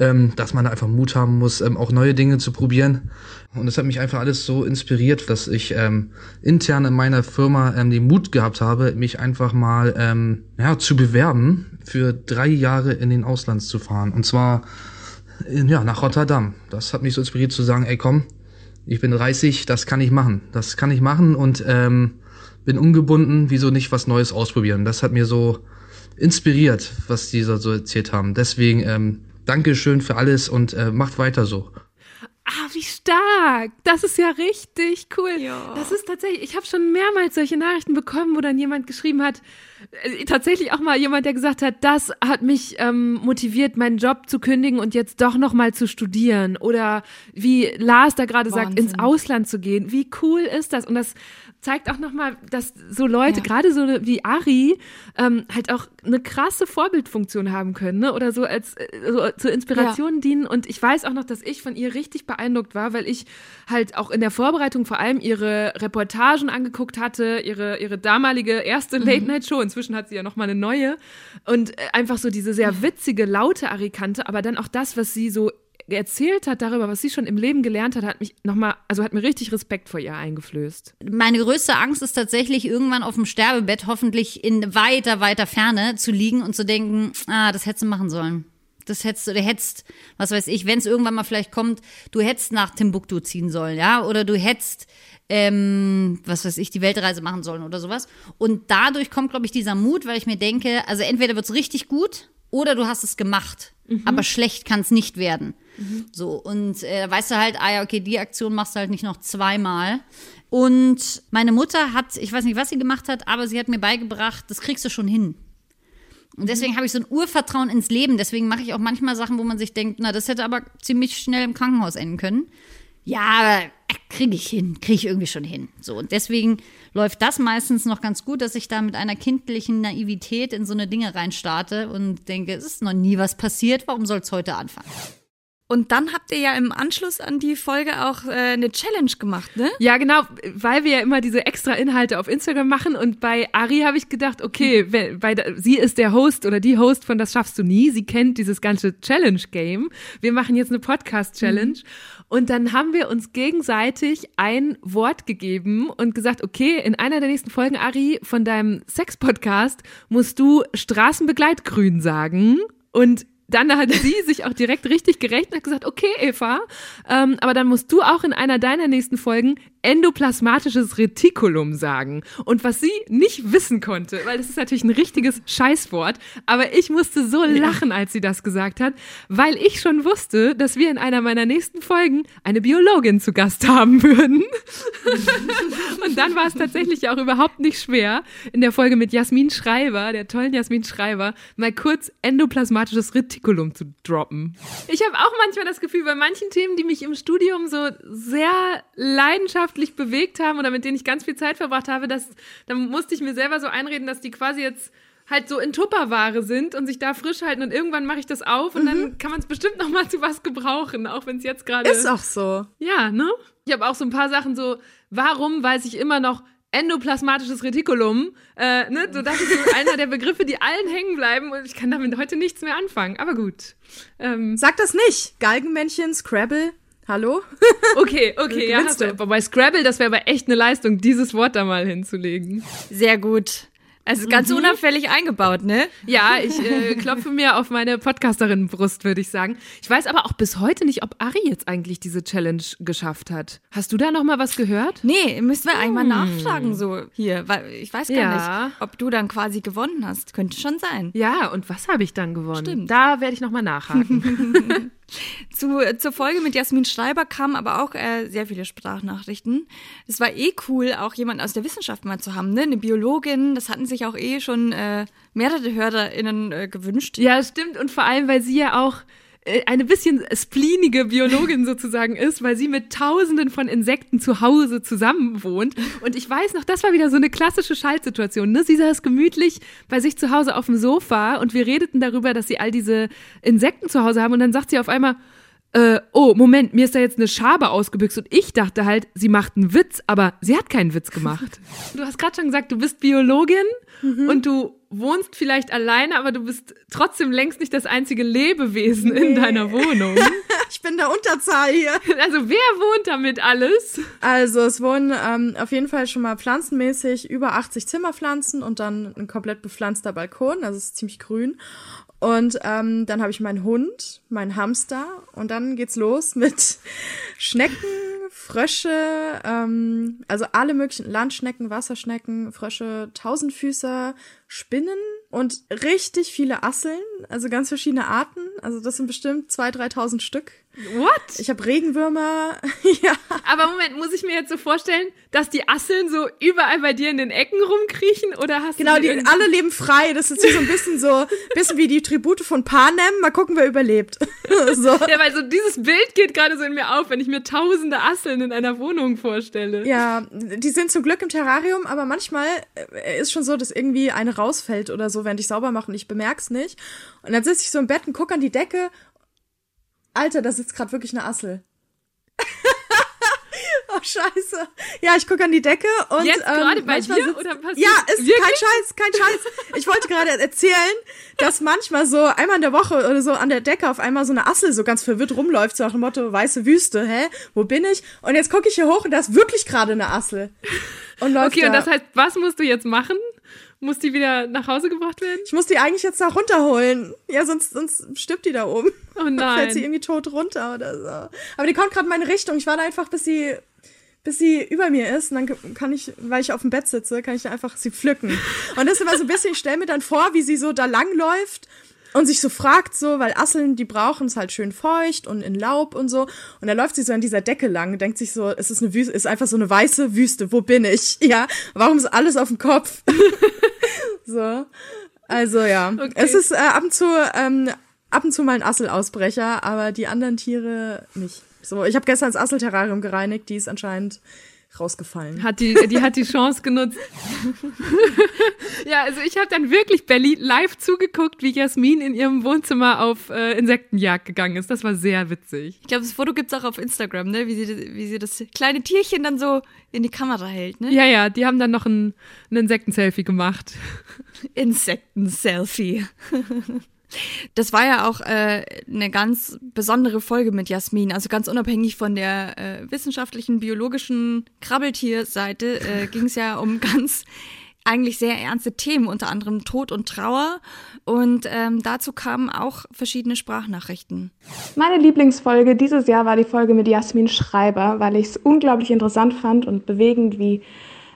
Ähm, dass man einfach Mut haben muss, ähm, auch neue Dinge zu probieren. Und es hat mich einfach alles so inspiriert, dass ich ähm, intern in meiner Firma ähm, den Mut gehabt habe, mich einfach mal ähm, ja, zu bewerben, für drei Jahre in den Ausland zu fahren. Und zwar in, ja, nach Rotterdam. Das hat mich so inspiriert zu sagen, ey komm, ich bin 30, das kann ich machen. Das kann ich machen und ähm, bin ungebunden, wieso nicht was Neues ausprobieren. Das hat mir so inspiriert, was die so erzählt haben. Deswegen ähm, Dankeschön für alles und äh, macht weiter so. Ah, wie stark. Das ist ja richtig cool. Das ist tatsächlich, ich habe schon mehrmals solche Nachrichten bekommen, wo dann jemand geschrieben hat, äh, tatsächlich auch mal jemand, der gesagt hat, das hat mich ähm, motiviert, meinen Job zu kündigen und jetzt doch noch mal zu studieren. Oder wie Lars da gerade sagt, ins Ausland zu gehen. Wie cool ist das? Und das zeigt auch noch mal, dass so Leute, gerade so wie Ari, ähm, halt auch eine krasse Vorbildfunktion haben können, ne? Oder so als äh, so zur Inspiration dienen. Und ich weiß auch noch, dass ich von ihr richtig beeindruckt war, weil ich halt auch in der Vorbereitung vor allem ihre Reportagen angeguckt hatte, ihre, ihre damalige erste Mhm. Late-Night-Show. Inzwischen hat sie ja noch mal eine neue. Und äh, einfach so diese sehr witzige, laute Arikante, aber dann auch das, was sie so erzählt hat darüber, was sie schon im Leben gelernt hat, hat mich noch mal, also hat mir richtig Respekt vor ihr eingeflößt. Meine größte Angst ist tatsächlich, irgendwann auf dem Sterbebett hoffentlich in weiter, weiter Ferne zu liegen und zu denken, ah, das hättest du machen sollen. das hättest du, oder hättest, was weiß ich, wenn es irgendwann mal vielleicht kommt, du hättest nach Timbuktu ziehen sollen, ja, oder du hättest, ähm, was weiß ich, die Weltreise machen sollen oder sowas. Und dadurch kommt, glaube ich, dieser Mut, weil ich mir denke, also entweder wird's richtig gut oder du hast es gemacht, aber schlecht kann es nicht werden. So, und äh, weißt du halt, ah ja, okay, die Aktion machst du halt nicht noch zweimal. Und meine Mutter hat, ich weiß nicht, was sie gemacht hat, aber sie hat mir beigebracht, das kriegst du schon hin. Und deswegen habe ich so ein Urvertrauen ins Leben. Deswegen mache ich auch manchmal Sachen, wo man sich denkt, na, das hätte aber ziemlich schnell im Krankenhaus enden können. Ja, aber kriege ich hin, kriege ich irgendwie schon hin. So, und deswegen läuft das meistens noch ganz gut, dass ich da mit einer kindlichen Naivität in so eine Dinge reinstarte und denke, es ist noch nie was passiert, warum soll es heute anfangen? Und dann habt ihr ja im Anschluss an die Folge auch äh, eine Challenge gemacht, ne? Ja, genau, weil wir ja immer diese extra Inhalte auf Instagram machen und bei Ari habe ich gedacht, okay, Mhm. wenn, bei, sie ist der Host oder die Host von Das schaffst du nie. Sie kennt dieses ganze Challenge-Game. Wir machen jetzt eine Podcast-Challenge Mhm. und dann haben wir uns gegenseitig ein Wort gegeben und gesagt, okay, in einer der nächsten Folgen, Ari, von deinem Sex-Podcast musst du Straßenbegleitgrün sagen und dann hat sie sich auch direkt richtig gerechnet und hat gesagt, okay, Eva, ähm, aber dann musst du auch in einer deiner nächsten Folgen endoplasmatisches Retikulum sagen. Und was sie nicht wissen konnte, weil das ist natürlich ein richtiges Scheißwort, aber ich musste so lachen, als sie das gesagt hat, weil ich schon wusste, dass wir in einer meiner nächsten Folgen eine Biologin zu Gast haben würden. Und dann war es tatsächlich auch überhaupt nicht schwer, in der Folge mit Jasmin Schreiber, der tollen Jasmin Schreiber, mal kurz endoplasmatisches Retikulum zu droppen. Ich habe auch manchmal das Gefühl, bei manchen Themen, die mich im Studium so sehr leidenschaftlich bewegt haben oder mit denen ich ganz viel Zeit verbracht habe, dass, dann musste ich mir selber so einreden, dass die quasi jetzt halt so in Tupperware sind und sich da frisch halten und irgendwann mache ich das auf und dann kann man es bestimmt noch mal zu was gebrauchen, auch wenn es jetzt gerade Ist auch so. Ja, ne? Ich habe auch so ein paar Sachen so, warum weiß ich immer noch endoplasmatisches Retikulum, äh, ne, so das ist so einer der Begriffe, die allen hängen bleiben und ich kann damit heute nichts mehr anfangen, aber gut. Ähm, Sag das nicht. Galgenmännchen, Scrabble, hallo? Okay, okay, ja, hast du. Aber bei Scrabble, das wäre aber echt eine Leistung, dieses Wort da mal hinzulegen. Sehr gut. Also ganz Mhm. unauffällig eingebaut, ne? Ja, ich äh, klopfe mir auf meine Podcasterinnenbrust, würde ich sagen. Ich weiß aber auch bis heute nicht, ob Ari jetzt eigentlich diese Challenge geschafft hat. Hast du da noch mal was gehört? Nee, müssen wir eigentlich mal Hm. nachfragen, so hier, weil ich weiß gar Ja. nicht, ob du dann quasi gewonnen hast. Könnte schon sein. Ja, und was habe ich dann gewonnen? Stimmt. Da werde ich noch mal nachhaken. Zu, zur Folge mit Jasmin Schreiber kamen aber auch äh, sehr viele Sprachnachrichten. Es war eh cool, auch jemanden aus der Wissenschaft mal zu haben, ne? Eine Biologin, das hatten sich auch eh schon äh, mehrere HörerInnen äh, gewünscht. Ja, stimmt. Und vor allem, weil sie ja auch eine bisschen spleenige Biologin sozusagen ist, weil sie mit Tausenden von Insekten zu Hause zusammen wohnt. Und ich weiß noch, das war wieder so eine klassische Schaltsituation. Ne? Sie saß gemütlich bei sich zu Hause auf dem Sofa und wir redeten darüber, dass sie all diese Insekten zu Hause haben. Und dann sagt sie auf einmal, äh, oh, Moment, mir ist da jetzt eine Schabe ausgebüxt und ich dachte halt, sie macht einen Witz, aber sie hat keinen Witz gemacht. Du hast gerade schon gesagt, du bist Biologin und du wohnst vielleicht alleine, aber du bist trotzdem längst nicht das einzige Lebewesen in deiner Wohnung. Ich bin der Unterzahl hier. Also wer wohnt damit alles? Also es wohnen ähm, auf jeden Fall schon mal pflanzenmäßig über 80 Zimmerpflanzen und dann ein komplett bepflanzter Balkon, also es ist ziemlich grün. Und ähm, dann habe ich meinen Hund, meinen Hamster und dann geht's los mit Schnecken, Frösche, ähm, also alle möglichen Landschnecken, Wasserschnecken, Frösche, Tausendfüßer, Spinnen und richtig viele Asseln, also ganz verschiedene Arten. Also das sind bestimmt 2.000, 3.000 Stück. What? Ich habe Regenwürmer, ja. Aber Moment, muss ich mir jetzt so vorstellen, dass die Asseln so überall bei dir in den Ecken rumkriechen oder hast Genau, du die irgendwie- alle leben frei. Das ist so ein bisschen so, bisschen wie die Tribute von Panem. Mal gucken, wer überlebt. so. Ja, weil so dieses Bild geht gerade so in mir auf, wenn ich mir tausende Asseln in einer Wohnung vorstelle. Ja, die sind zum Glück im Terrarium, aber manchmal äh, ist schon so, dass irgendwie eine rausfällt oder so, während ich sauber mache und ich bemerk's nicht. Und dann sitze ich so im Bett und gucke an die Decke. Alter, da sitzt gerade wirklich eine Assel. oh, scheiße. Ja, ich gucke an die Decke und. Jetzt gerade bei dir sitzt- oder passiert- Ja, ist Wirklich? kein Scheiß, kein Scheiß. Ich wollte gerade erzählen, dass manchmal so einmal in der Woche oder so an der Decke auf einmal so eine Assel so ganz verwirrt rumläuft, so nach dem Motto, weiße Wüste, hä? Wo bin ich? Und jetzt gucke ich hier hoch und da ist wirklich gerade eine Assel. Und läuft Okay, und da. das heißt, was musst du jetzt machen? Muss die wieder nach Hause gebracht werden? Ich muss die eigentlich jetzt da runterholen. Ja, sonst, sonst stirbt die da oben. Oh Dann nein. fällt sie irgendwie tot runter oder so. Aber die kommt gerade in meine Richtung. Ich warte einfach, bis sie, bis sie über mir ist. Und dann kann ich, weil ich auf dem Bett sitze, kann ich dann einfach sie pflücken. Und das ist immer so ein bisschen, ich stelle mir dann vor, wie sie so da langläuft und sich so fragt, so, weil Asseln, die brauchen es halt schön feucht und in Laub und so. Und dann läuft sie so an dieser Decke lang und denkt sich so, es ist eine Wüste, ist einfach so eine weiße Wüste. Wo bin ich? Ja, warum ist alles auf dem Kopf? so. Also ja, es ist äh, ab und zu ähm, ab und zu mal ein Asselausbrecher, aber die anderen Tiere nicht. So, ich habe gestern das Asselterrarium gereinigt, die ist anscheinend rausgefallen. Hat die, die hat die Chance genutzt. ja, also ich habe dann wirklich Berlin live zugeguckt, wie Jasmin in ihrem Wohnzimmer auf äh, Insektenjagd gegangen ist. Das war sehr witzig. Ich glaube, das Foto gibt's auch auf Instagram, ne? Wie sie, wie sie das kleine Tierchen dann so in die Kamera hält, ne? Ja, ja, die haben dann noch ein, ein Insekten-Selfie gemacht. Insekten-Selfie. Das war ja auch äh, eine ganz besondere Folge mit Jasmin. Also ganz unabhängig von der äh, wissenschaftlichen, biologischen Krabbeltierseite äh, ging es ja um ganz eigentlich sehr ernste Themen, unter anderem Tod und Trauer. Und ähm, dazu kamen auch verschiedene Sprachnachrichten. Meine Lieblingsfolge dieses Jahr war die Folge mit Jasmin Schreiber, weil ich es unglaublich interessant fand und bewegend, wie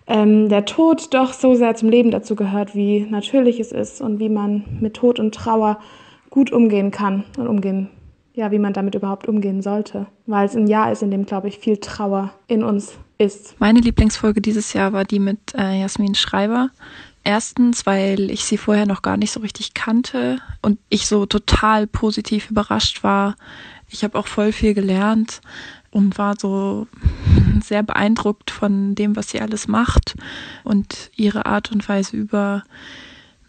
ähm, der Tod doch so sehr zum Leben dazu gehört, wie natürlich es ist und wie man mit Tod und Trauer gut umgehen kann und umgehen, ja, wie man damit überhaupt umgehen sollte. Weil es ein Jahr ist, in dem, glaube ich, viel Trauer in uns ist. Meine Lieblingsfolge dieses Jahr war die mit äh, Jasmin Schreiber. Erstens, weil ich sie vorher noch gar nicht so richtig kannte und ich so total positiv überrascht war. Ich habe auch voll viel gelernt und war so sehr beeindruckt von dem, was sie alles macht und ihre Art und Weise über,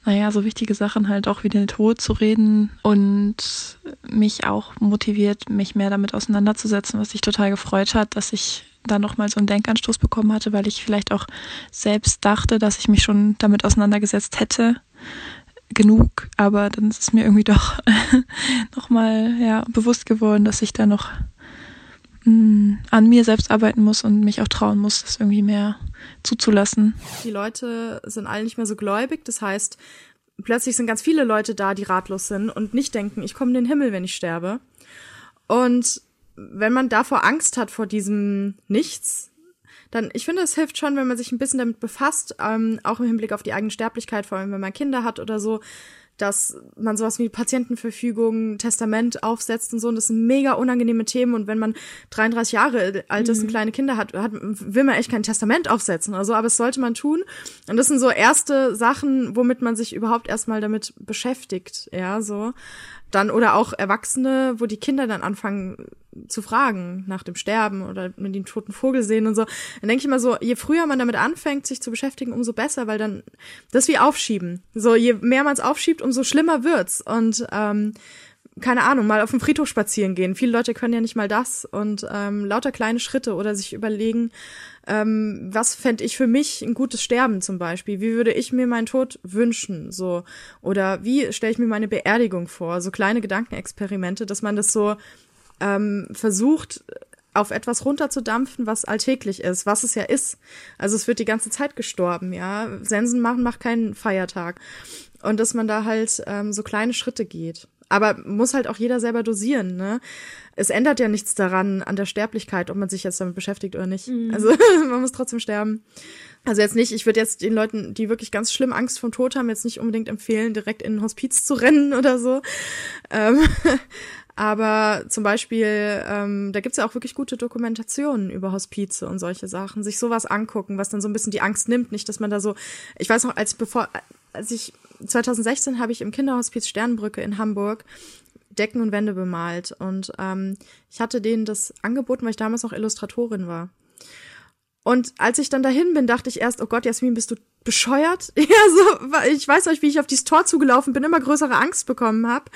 naja, so wichtige Sachen halt auch wie den Tod zu reden und mich auch motiviert, mich mehr damit auseinanderzusetzen, was sich total gefreut hat, dass ich da nochmal so einen Denkanstoß bekommen hatte, weil ich vielleicht auch selbst dachte, dass ich mich schon damit auseinandergesetzt hätte. Genug, aber dann ist es mir irgendwie doch nochmal ja, bewusst geworden, dass ich da noch mh, an mir selbst arbeiten muss und mich auch trauen muss, das irgendwie mehr zuzulassen. Die Leute sind alle nicht mehr so gläubig, das heißt, plötzlich sind ganz viele Leute da, die ratlos sind und nicht denken, ich komme in den Himmel, wenn ich sterbe. Und wenn man davor Angst hat vor diesem Nichts, dann, ich finde, es hilft schon, wenn man sich ein bisschen damit befasst, ähm, auch im Hinblick auf die eigene Sterblichkeit, vor allem wenn man Kinder hat oder so, dass man sowas wie Patientenverfügung, Testament aufsetzt und so. Und das sind mega unangenehme Themen. Und wenn man 33 Jahre alt ist und Mhm. kleine Kinder hat, hat, will man echt kein Testament aufsetzen oder so. Aber es sollte man tun. Und das sind so erste Sachen, womit man sich überhaupt erstmal damit beschäftigt. Ja, so. Dann, oder auch Erwachsene, wo die Kinder dann anfangen zu fragen nach dem Sterben oder mit den toten Vogel sehen und so. Dann denke ich immer so, je früher man damit anfängt, sich zu beschäftigen, umso besser, weil dann das wie aufschieben. So, je mehr man es aufschiebt, umso schlimmer wird's. Und ähm, keine Ahnung, mal auf dem Friedhof spazieren gehen. Viele Leute können ja nicht mal das und ähm, lauter kleine Schritte oder sich überlegen, ähm, was fände ich für mich ein gutes Sterben zum Beispiel? Wie würde ich mir meinen Tod wünschen? So oder wie stelle ich mir meine Beerdigung vor? So kleine Gedankenexperimente, dass man das so ähm, versucht auf etwas runterzudampfen, was alltäglich ist, was es ja ist. Also es wird die ganze Zeit gestorben, ja. Sensen machen macht keinen Feiertag. Und dass man da halt ähm, so kleine Schritte geht. Aber muss halt auch jeder selber dosieren, ne? Es ändert ja nichts daran an der Sterblichkeit, ob man sich jetzt damit beschäftigt oder nicht. Mhm. Also man muss trotzdem sterben. Also jetzt nicht, ich würde jetzt den Leuten, die wirklich ganz schlimm Angst vom Tod haben, jetzt nicht unbedingt empfehlen, direkt in ein Hospiz zu rennen oder so. Ähm, aber zum Beispiel, ähm, da gibt's ja auch wirklich gute Dokumentationen über Hospize und solche Sachen. Sich sowas angucken, was dann so ein bisschen die Angst nimmt. Nicht, dass man da so, ich weiß noch, als bevor, als ich 2016 habe ich im Kinderhospiz Sternbrücke in Hamburg Decken und Wände bemalt. Und ähm, ich hatte denen das angeboten, weil ich damals noch Illustratorin war. Und als ich dann dahin bin, dachte ich erst, oh Gott, Jasmin, bist du bescheuert? Ja, so, ich weiß euch, wie ich auf dieses Tor zugelaufen bin, immer größere Angst bekommen habe.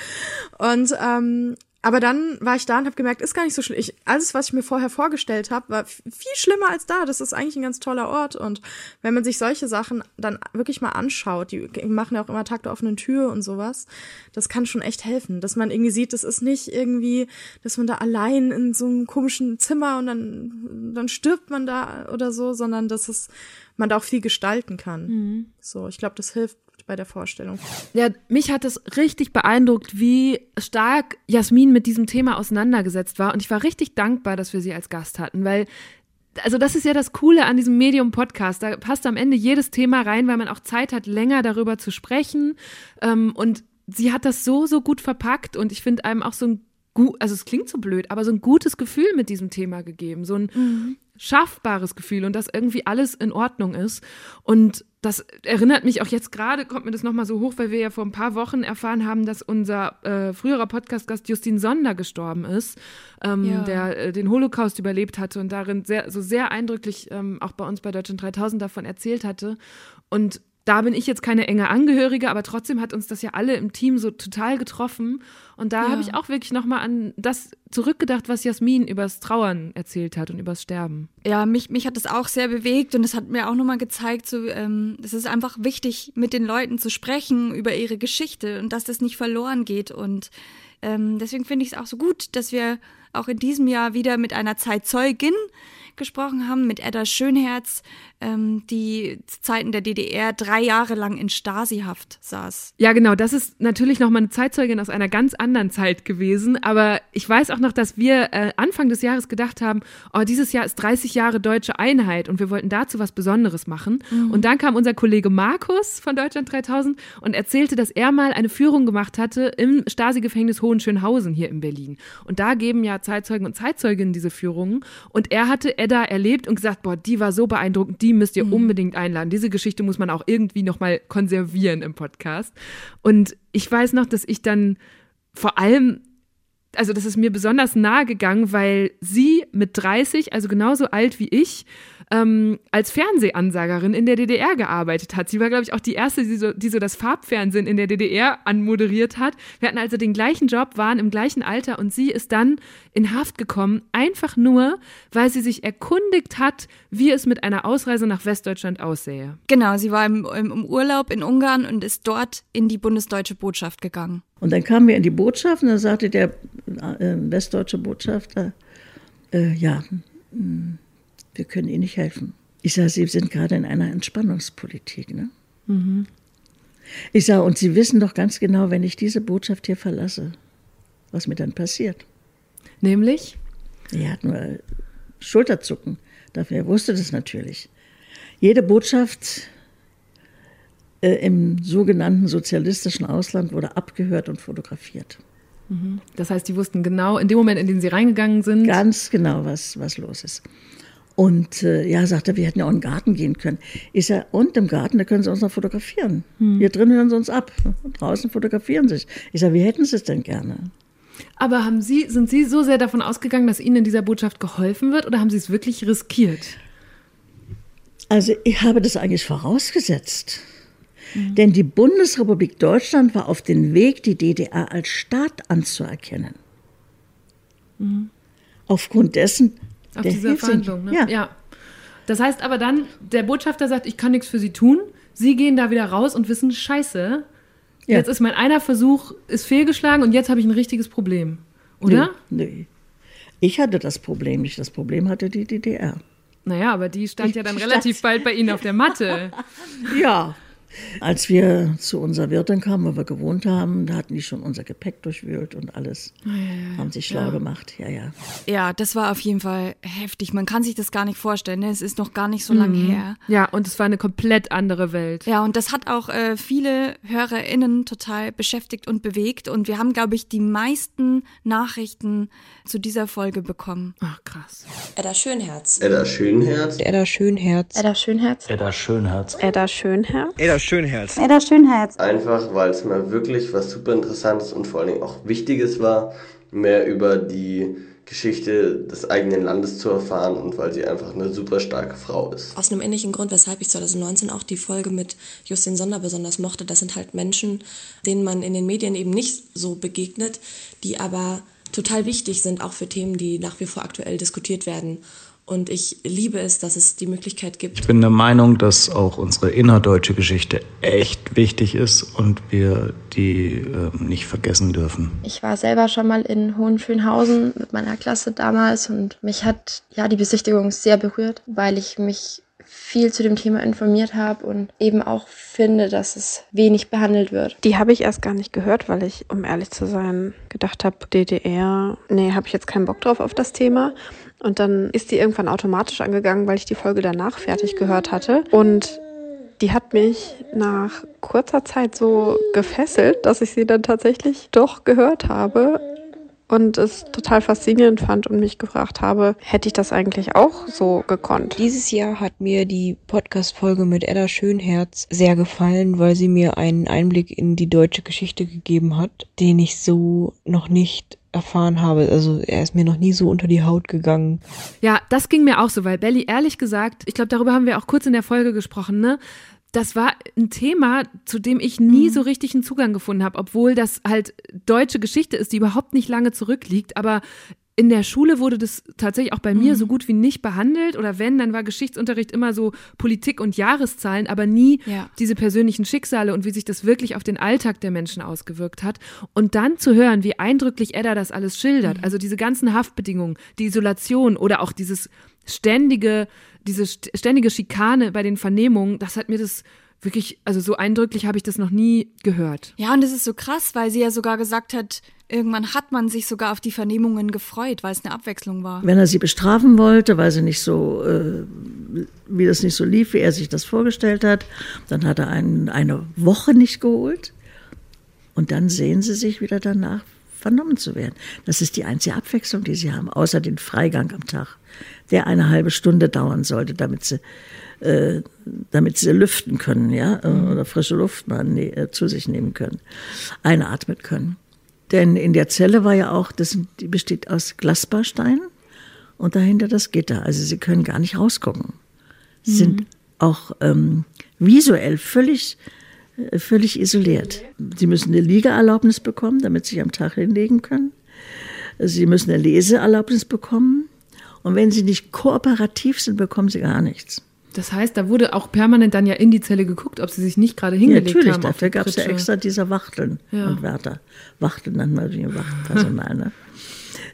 Und ähm, Aber dann war ich da und habe gemerkt, ist gar nicht so schlimm. Ich, alles, was ich mir vorher vorgestellt habe, war viel schlimmer als da. Das ist eigentlich ein ganz toller Ort. Und wenn man sich solche Sachen dann wirklich mal anschaut, die machen ja auch immer Tag der offenen Tür und sowas, das kann schon echt helfen. Dass man irgendwie sieht, das ist nicht irgendwie, dass man da allein in so einem komischen Zimmer und dann, dann stirbt man da oder so, sondern dass es, man da auch viel gestalten kann. Mhm. So, ich glaube, das hilft bei der Vorstellung. Ja, mich hat es richtig beeindruckt, wie stark Jasmin mit diesem Thema auseinandergesetzt war. Und ich war richtig dankbar, dass wir sie als Gast hatten, weil also das ist ja das Coole an diesem Medium-Podcast. Da passt am Ende jedes Thema rein, weil man auch Zeit hat, länger darüber zu sprechen. Ähm, und sie hat das so, so gut verpackt und ich finde einem auch so ein gut, also es klingt so blöd, aber so ein gutes Gefühl mit diesem Thema gegeben. So ein Mhm. schaffbares Gefühl und dass irgendwie alles in Ordnung ist. Und das erinnert mich auch jetzt gerade, kommt mir das nochmal so hoch, weil wir ja vor ein paar Wochen erfahren haben, dass unser äh, früherer Podcast-Gast Justin Sonder gestorben ist, ähm, Ja. der äh, den Holocaust überlebt hatte und darin sehr, so sehr eindrücklich ähm, auch bei uns bei Deutschland 3000 davon erzählt hatte. Und da bin ich jetzt keine enge Angehörige, aber trotzdem hat uns das ja alle im Team so total getroffen. Und da Ja. habe ich auch wirklich nochmal an das zurückgedacht, was Jasmin übers Trauern erzählt hat und übers Sterben. Ja, mich, mich hat das auch sehr bewegt und es hat mir auch nochmal gezeigt, so, ähm, es ist einfach wichtig, mit den Leuten zu sprechen über ihre Geschichte und dass das nicht verloren geht. Und ähm, deswegen finde ich es auch so gut, dass wir auch in diesem Jahr wieder mit einer Zeitzeugin gesprochen haben, mit Edda Schönherz, ähm, die zu Zeiten der DDR drei Jahre lang in Stasi-Haft saß. Ja, genau. Das ist natürlich nochmal eine Zeitzeugin aus einer ganz anderen Zeit gewesen. Aber ich weiß auch noch, dass wir äh, Anfang des Jahres gedacht haben, oh, dieses Jahr ist 30 Jahre deutsche Einheit und wir wollten dazu was Besonderes machen. Mhm. Und dann kam unser Kollege Markus von Deutschland 3000 und erzählte, dass er mal eine Führung gemacht hatte im Stasi-Gefängnis Hohenschönhausen hier in Berlin. Und da geben ja Zeitzeugen und Zeitzeuginnen diese Führungen. Und er hatte Edda erlebt und gesagt, boah, die war so beeindruckend, die müsst ihr Mhm. unbedingt einladen. Diese Geschichte muss man auch irgendwie nochmal konservieren im Podcast. Und ich weiß noch, dass ich dann vor allem, also das ist mir besonders nahe gegangen, weil sie mit 30, also genauso alt wie ich, ähm, als Fernsehansagerin in der DDR gearbeitet hat. Sie war, glaube ich, auch die erste, die so, die so das Farbfernsehen in der DDR anmoderiert hat. Wir hatten also den gleichen Job, waren im gleichen Alter und sie ist dann in Haft gekommen, einfach nur, weil sie sich erkundigt hat, wie es mit einer Ausreise nach Westdeutschland aussähe. Genau, sie war im, im, Urlaub in Ungarn und ist dort in die bundesdeutsche Botschaft gegangen. Und dann kamen wir in die Botschaft und da sagte der äh, westdeutsche Botschafter, äh, ja, mh, wir können Ihnen nicht helfen. Ich sage, Sie sind gerade in einer Entspannungspolitik. Ne? Mhm. Ich sage, und Sie wissen doch ganz genau, wenn ich diese Botschaft hier verlasse, was mir dann passiert. Nämlich? Er hat nur Schulterzucken. Dafür wusste das natürlich. Jede Botschaft äh, im sogenannten sozialistischen Ausland wurde abgehört und fotografiert. Mhm. Das heißt, die wussten genau, in dem Moment, in den sie reingegangen sind. Ganz genau, was, was los ist. Und äh, ja, sagt er, wir hätten ja auch in den Garten gehen können. Ich sage, und im Garten, da können Sie uns noch fotografieren. Hm. Hier drin hören Sie uns ab. Draußen fotografieren Sie sich. Ich sage, wie hätten Sie es denn gerne? Aber haben Sie, sind Sie so sehr davon ausgegangen, dass Ihnen in dieser Botschaft geholfen wird oder haben Sie es wirklich riskiert? Also ich habe das eigentlich vorausgesetzt. Denn die Bundesrepublik Deutschland war auf dem Weg, die DDR als Staat anzuerkennen. Mhm. Aufgrund dessen. Auf der dieser Verhandlung, ne? Ja. ja. Das heißt aber dann, der Botschafter sagt, ich kann nichts für Sie tun. Sie gehen da wieder raus und wissen, scheiße, Ja. jetzt ist mein einer Versuch, ist fehlgeschlagen und jetzt habe ich ein richtiges Problem. Oder? Nee, nee. Ich hatte das Problem nicht. Das Problem hatte die DDR. Naja, aber die stand ja dann relativ bald bei Ihnen auf der Matte. Ja. Als wir zu unserer Wirtin kamen, wo wir gewohnt haben, da hatten die schon unser Gepäck durchwühlt und alles. ja, ja. Haben sich schlau Ja. gemacht. Ja, ja. Ja, das war auf jeden Fall heftig. Man kann sich das gar nicht vorstellen. Ne? Es ist noch gar nicht so lange Mhm. her. Ja, und es war eine komplett andere Welt. Ja, und das hat auch äh, viele HörerInnen total beschäftigt und bewegt. Und wir haben, glaube ich, die meisten Nachrichten zu dieser Folge bekommen. Ach, krass. Edda Schönherz. Edda Schönherz. Edda Schönherz. Edda Schönherz. Edda Schönherz. Edda Schönherz. Edda Schönherz. Edda Schönherz. Einfach, weil es mir wirklich was super Interessantes und vor allen Dingen auch Wichtiges war, mehr über die Geschichte des eigenen Landes zu erfahren und weil sie einfach eine super starke Frau ist. Aus einem ähnlichen Grund, weshalb ich 2019 auch die Folge mit Justin Sonder besonders mochte. Das sind halt Menschen, denen man in den Medien eben nicht so begegnet, die aber total wichtig sind, auch für Themen, die nach wie vor aktuell diskutiert werden. Und ich liebe es, dass es die Möglichkeit gibt. Ich bin der Meinung, dass auch unsere innerdeutsche Geschichte echt wichtig ist und wir die äh, nicht vergessen dürfen. Ich war selber schon mal in Hohenschönhausen mit meiner Klasse damals und mich hat ja die Besichtigung sehr berührt, weil ich mich viel zu dem Thema informiert habe und eben auch finde, dass es wenig behandelt wird. Die habe ich erst gar nicht gehört, weil ich, um ehrlich zu sein, gedacht habe, DDR, nee, habe ich jetzt keinen Bock drauf auf das Thema. Und dann ist die irgendwann automatisch angegangen, weil ich die Folge danach fertig gehört hatte. Und die hat mich nach kurzer Zeit so gefesselt, dass ich sie dann tatsächlich doch gehört habe und es total faszinierend fand und mich gefragt habe, hätte ich das eigentlich auch so gekonnt? Dieses Jahr hat mir die Podcast-Folge mit Edda Schönherz sehr gefallen, weil sie mir einen Einblick in die deutsche Geschichte gegeben hat, den ich so noch nicht erfahren habe. Also er ist mir noch nie so unter die Haut gegangen. Ja, das ging mir auch so, weil Belly ehrlich gesagt, ich glaube, darüber haben wir auch kurz in der Folge gesprochen, ne? Das war ein Thema, zu dem ich nie so richtig einen Zugang gefunden habe, obwohl das halt deutsche Geschichte ist, die überhaupt nicht lange zurückliegt. Aber in der Schule wurde das tatsächlich auch bei mir so gut wie nicht behandelt. Oder wenn, dann war Geschichtsunterricht immer so Politik und Jahreszahlen, aber nie Ja. diese persönlichen Schicksale und wie sich das wirklich auf den Alltag der Menschen ausgewirkt hat. Und dann zu hören, wie eindrücklich Edda das alles schildert, also diese ganzen Haftbedingungen, die Isolation oder auch dieses ständige, diese st- ständige Schikane bei den Vernehmungen, das hat mir das wirklich, also so eindrücklich habe ich das noch nie gehört. Ja, und das ist so krass, weil sie ja sogar gesagt hat, irgendwann hat man sich sogar auf die Vernehmungen gefreut, weil es eine Abwechslung war. Wenn er sie bestrafen wollte, weil sie nicht so, äh, wie das nicht so lief, wie er sich das vorgestellt hat, dann hat er einen, eine Woche nicht geholt. Und dann sehen sie sich wieder danach, vernommen zu werden. Das ist die einzige Abwechslung, die sie haben, außer den Freigang am Tag, der eine halbe Stunde dauern sollte, damit sie, äh, damit sie lüften können, ja, äh, oder frische Luft mal ne, äh, zu sich nehmen können, einatmen können. Denn in der Zelle war ja auch, das, die besteht aus Glasbausteinen und dahinter das Gitter. Also sie können gar nicht rausgucken. Sie sind auch ähm, visuell völlig, äh, völlig isoliert. Sie müssen eine Liegeerlaubnis bekommen, damit sie sich am Tag hinlegen können. Sie müssen eine Leseerlaubnis bekommen. Und wenn sie nicht kooperativ sind, bekommen sie gar nichts. Das heißt, da wurde auch permanent dann ja in die Zelle geguckt, ob sie sich nicht gerade Ja, hingelegt natürlich, haben. auf dafür gab es ja extra diese Wachteln Ja. und Wärter. Wachteln nannten wir die Wachtpersonal. ne?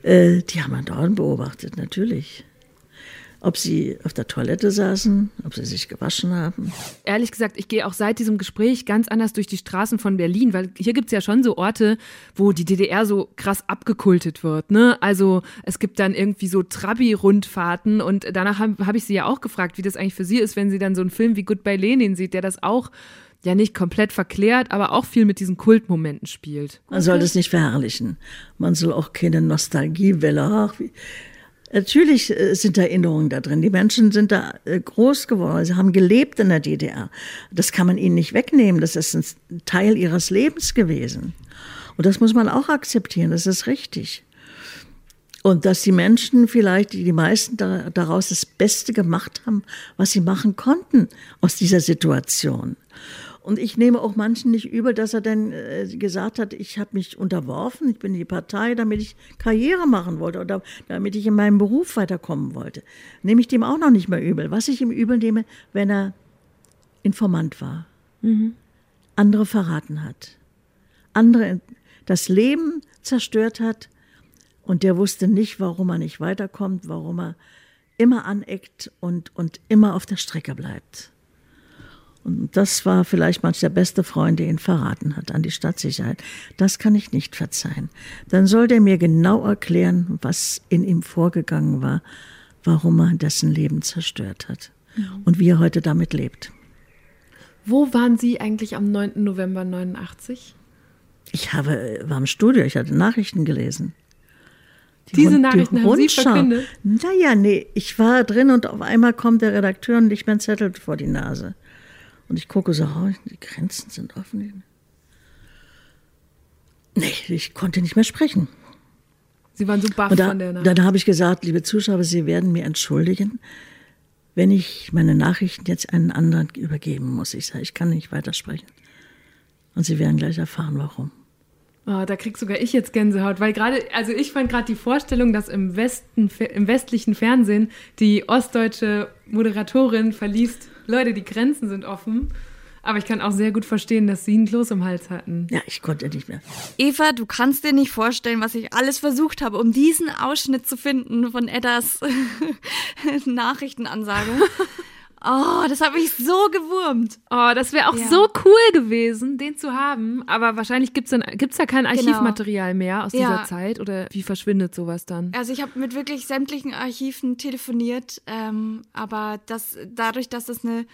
äh, die haben wir dauernd beobachtet, natürlich. Ob sie auf der Toilette saßen, ob sie sich gewaschen haben. Ehrlich gesagt, ich gehe auch seit diesem Gespräch ganz anders durch die Straßen von Berlin, weil hier gibt's ja schon so Orte, wo die DDR so krass abgekultet wird. Ne? Also es gibt dann irgendwie so Trabi-Rundfahrten und danach habe hab ich sie ja auch gefragt, wie das eigentlich für sie ist, wenn sie dann so einen Film wie Goodbye Lenin sieht, der das auch ja nicht komplett verklärt, aber auch viel mit diesen Kultmomenten spielt. Man soll das nicht verherrlichen. Man soll auch keine Nostalgiewelle. Ach, wie. Natürlich äh, sind Erinnerungen da drin. Die Menschen sind da äh, groß geworden. Sie haben gelebt in der DDR. Das kann man ihnen nicht wegnehmen. Das ist ein Teil ihres Lebens gewesen. Und das muss man auch akzeptieren. Das ist richtig. Und dass die Menschen vielleicht, die, meisten da, daraus das Beste gemacht haben, was sie machen konnten aus dieser Situation. Und ich nehme auch manchen nicht übel, dass er dann äh, gesagt hat, ich habe mich unterworfen, ich bin in die Partei, damit ich Karriere machen wollte oder damit ich in meinem Beruf weiterkommen wollte. Nehme ich dem auch noch nicht mehr übel. Was ich ihm übel nehme, wenn er Informant war, andere verraten hat, andere das Leben zerstört hat und der wusste nicht, warum er nicht weiterkommt, warum er immer aneckt und, und immer auf der Strecke bleibt. Und das war vielleicht manch der beste Freund, der ihn verraten hat an die Stadtsicherheit. Das kann ich nicht verzeihen. Dann soll der mir genau erklären, was in ihm vorgegangen war, warum er dessen Leben zerstört hat und wie er heute damit lebt. Wo waren Sie eigentlich am 9. November 89? Ich habe, war im Studio, ich hatte Nachrichten gelesen. Diese Rund- Nachrichten haben Sie verkündet? Naja, nee, ich war drin und auf einmal kommt der Redakteur und legt mir einen Zettel vor die Nase. Und ich gucke so, oh, die Grenzen sind offen. Nee, ich konnte nicht mehr sprechen. Sie waren so baff da, von der Nachricht. dann habe ich gesagt, liebe Zuschauer, Sie werden mir entschuldigen, wenn ich meine Nachrichten jetzt einen anderen übergeben muss. Ich sage, ich kann nicht weitersprechen. Und Sie werden gleich erfahren, warum. Oh, da krieg sogar ich jetzt Gänsehaut, weil gerade, also ich fand gerade die Vorstellung, dass im Westen, im westlichen Fernsehen die ostdeutsche Moderatorin verliest, Leute, die Grenzen sind offen. Aber ich kann auch sehr gut verstehen, dass sie einen Kloß im Hals hatten. Ja, ich konnte nicht mehr. Eva, du kannst dir nicht vorstellen, was ich alles versucht habe, um diesen Ausschnitt zu finden von Eddas Nachrichtenansage. Oh, das hat mich so gewurmt. Oh, das wäre auch Ja. so cool gewesen, den zu haben. Aber wahrscheinlich gibt's dann gibt's da kein Archivmaterial mehr aus Genau. Ja. dieser Zeit oder wie verschwindet sowas dann? Also ich habe mit wirklich sämtlichen Archiven telefoniert, ähm, aber das, dadurch, dass das eine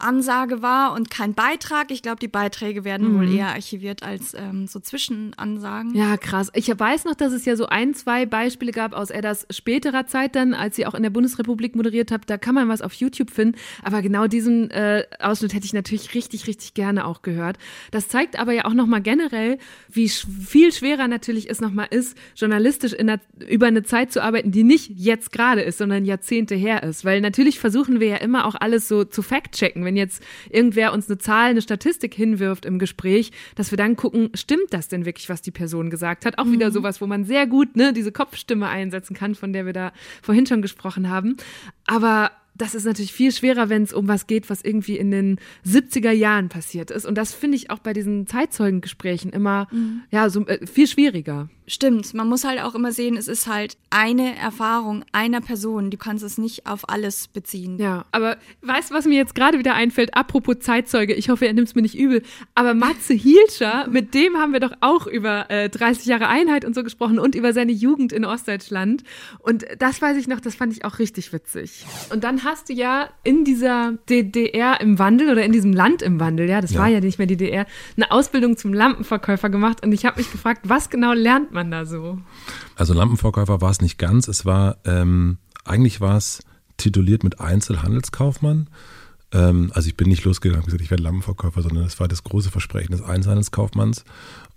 Ansage war und kein Beitrag, ich glaube, die Beiträge werden Mhm. wohl eher archiviert als ähm, so Zwischenansagen. Ja, krass. Ich weiß noch, dass es ja so ein, zwei Beispiele gab aus Eddas späterer Zeit dann, als sie auch in der Bundesrepublik moderiert hat. Da kann man was auf YouTube finden. Aber genau diesen äh, Ausschnitt hätte ich natürlich richtig, richtig gerne auch gehört. Das zeigt aber ja auch nochmal generell, wie sch viel schwerer natürlich es nochmal ist, journalistisch der, über eine Zeit zu arbeiten, die nicht jetzt gerade ist, sondern Jahrzehnte her ist. Weil natürlich versuchen wir ja immer auch alles so zu fact-checken. Wenn jetzt irgendwer uns eine Zahl, eine Statistik hinwirft im Gespräch, dass wir dann gucken, stimmt das denn wirklich, was die Person gesagt hat? Auch wieder sowas, wo man sehr gut ne, diese Kopfstimme einsetzen kann, von der wir da vorhin schon gesprochen haben. Aber das ist natürlich viel schwerer, wenn es um was geht, was irgendwie in den 70er Jahren passiert ist. Und das finde ich auch bei diesen Zeitzeugengesprächen immer Mhm. ja so äh, viel schwieriger. Stimmt, man muss halt auch immer sehen, es ist halt eine Erfahrung einer Person. Du kannst es nicht auf alles beziehen. Ja, aber weißt du, was mir jetzt gerade wieder einfällt? Apropos Zeitzeuge, ich hoffe, er nimmt es mir nicht übel. Aber Matze Hielscher, mit dem haben wir doch auch über äh, 30 Jahre Einheit und so gesprochen und über seine Jugend in Ostdeutschland. Und das weiß ich noch, das fand ich auch richtig witzig. Und dann hast du ja in dieser DDR im Wandel oder in diesem Land im Wandel, ja, das Ja. war ja nicht mehr die DDR, eine Ausbildung zum Lampenverkäufer gemacht. Und ich habe mich gefragt, was genau lernt man da so? Also Lampenverkäufer war es nicht ganz. Es war, ähm, eigentlich war es tituliert mit Einzelhandelskaufmann. Ähm, also ich bin nicht losgegangen und gesagt, ich werde Lampenverkäufer, sondern es war das große Versprechen des Einzelhandelskaufmanns.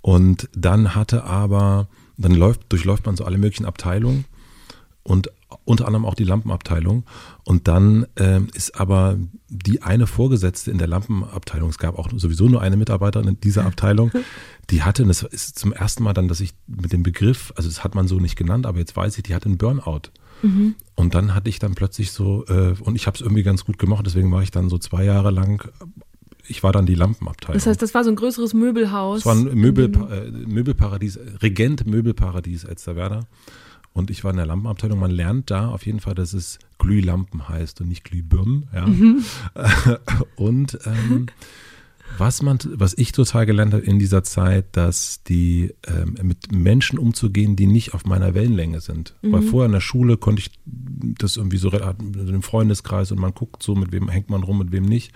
Und dann hatte aber, dann läuft, durchläuft man so alle möglichen Abteilungen und unter anderem auch die Lampenabteilung. Und dann ähm, ist aber die eine Vorgesetzte in der Lampenabteilung, es gab auch sowieso nur eine Mitarbeiterin in dieser Abteilung, die hatte, und das ist zum ersten Mal dann, dass ich mit dem Begriff, also das hat man so nicht genannt, aber jetzt weiß ich, die hatte einen Burnout. Mhm. Und dann hatte ich dann plötzlich so, äh, und ich habe es irgendwie ganz gut gemacht, deswegen war ich dann so zwei Jahre lang, ich war dann die Lampenabteilung. Das heißt, das war so ein größeres Möbelhaus. Es war ein Möbel, in dem- äh, Möbelparadies, Regent Möbelparadies Elsterwerda. Und ich war in der Lampenabteilung. Man lernt da auf jeden Fall, dass es Glühlampen heißt und nicht Glühbirnen. Ja. Mhm. und ähm, was man, was ich total gelernt habe in dieser Zeit, dass die ähm, mit Menschen umzugehen, die nicht auf meiner Wellenlänge sind. Mhm. Weil vorher in der Schule konnte ich das irgendwie so einem Freundeskreis und man guckt so, mit wem hängt man rum, mit wem nicht.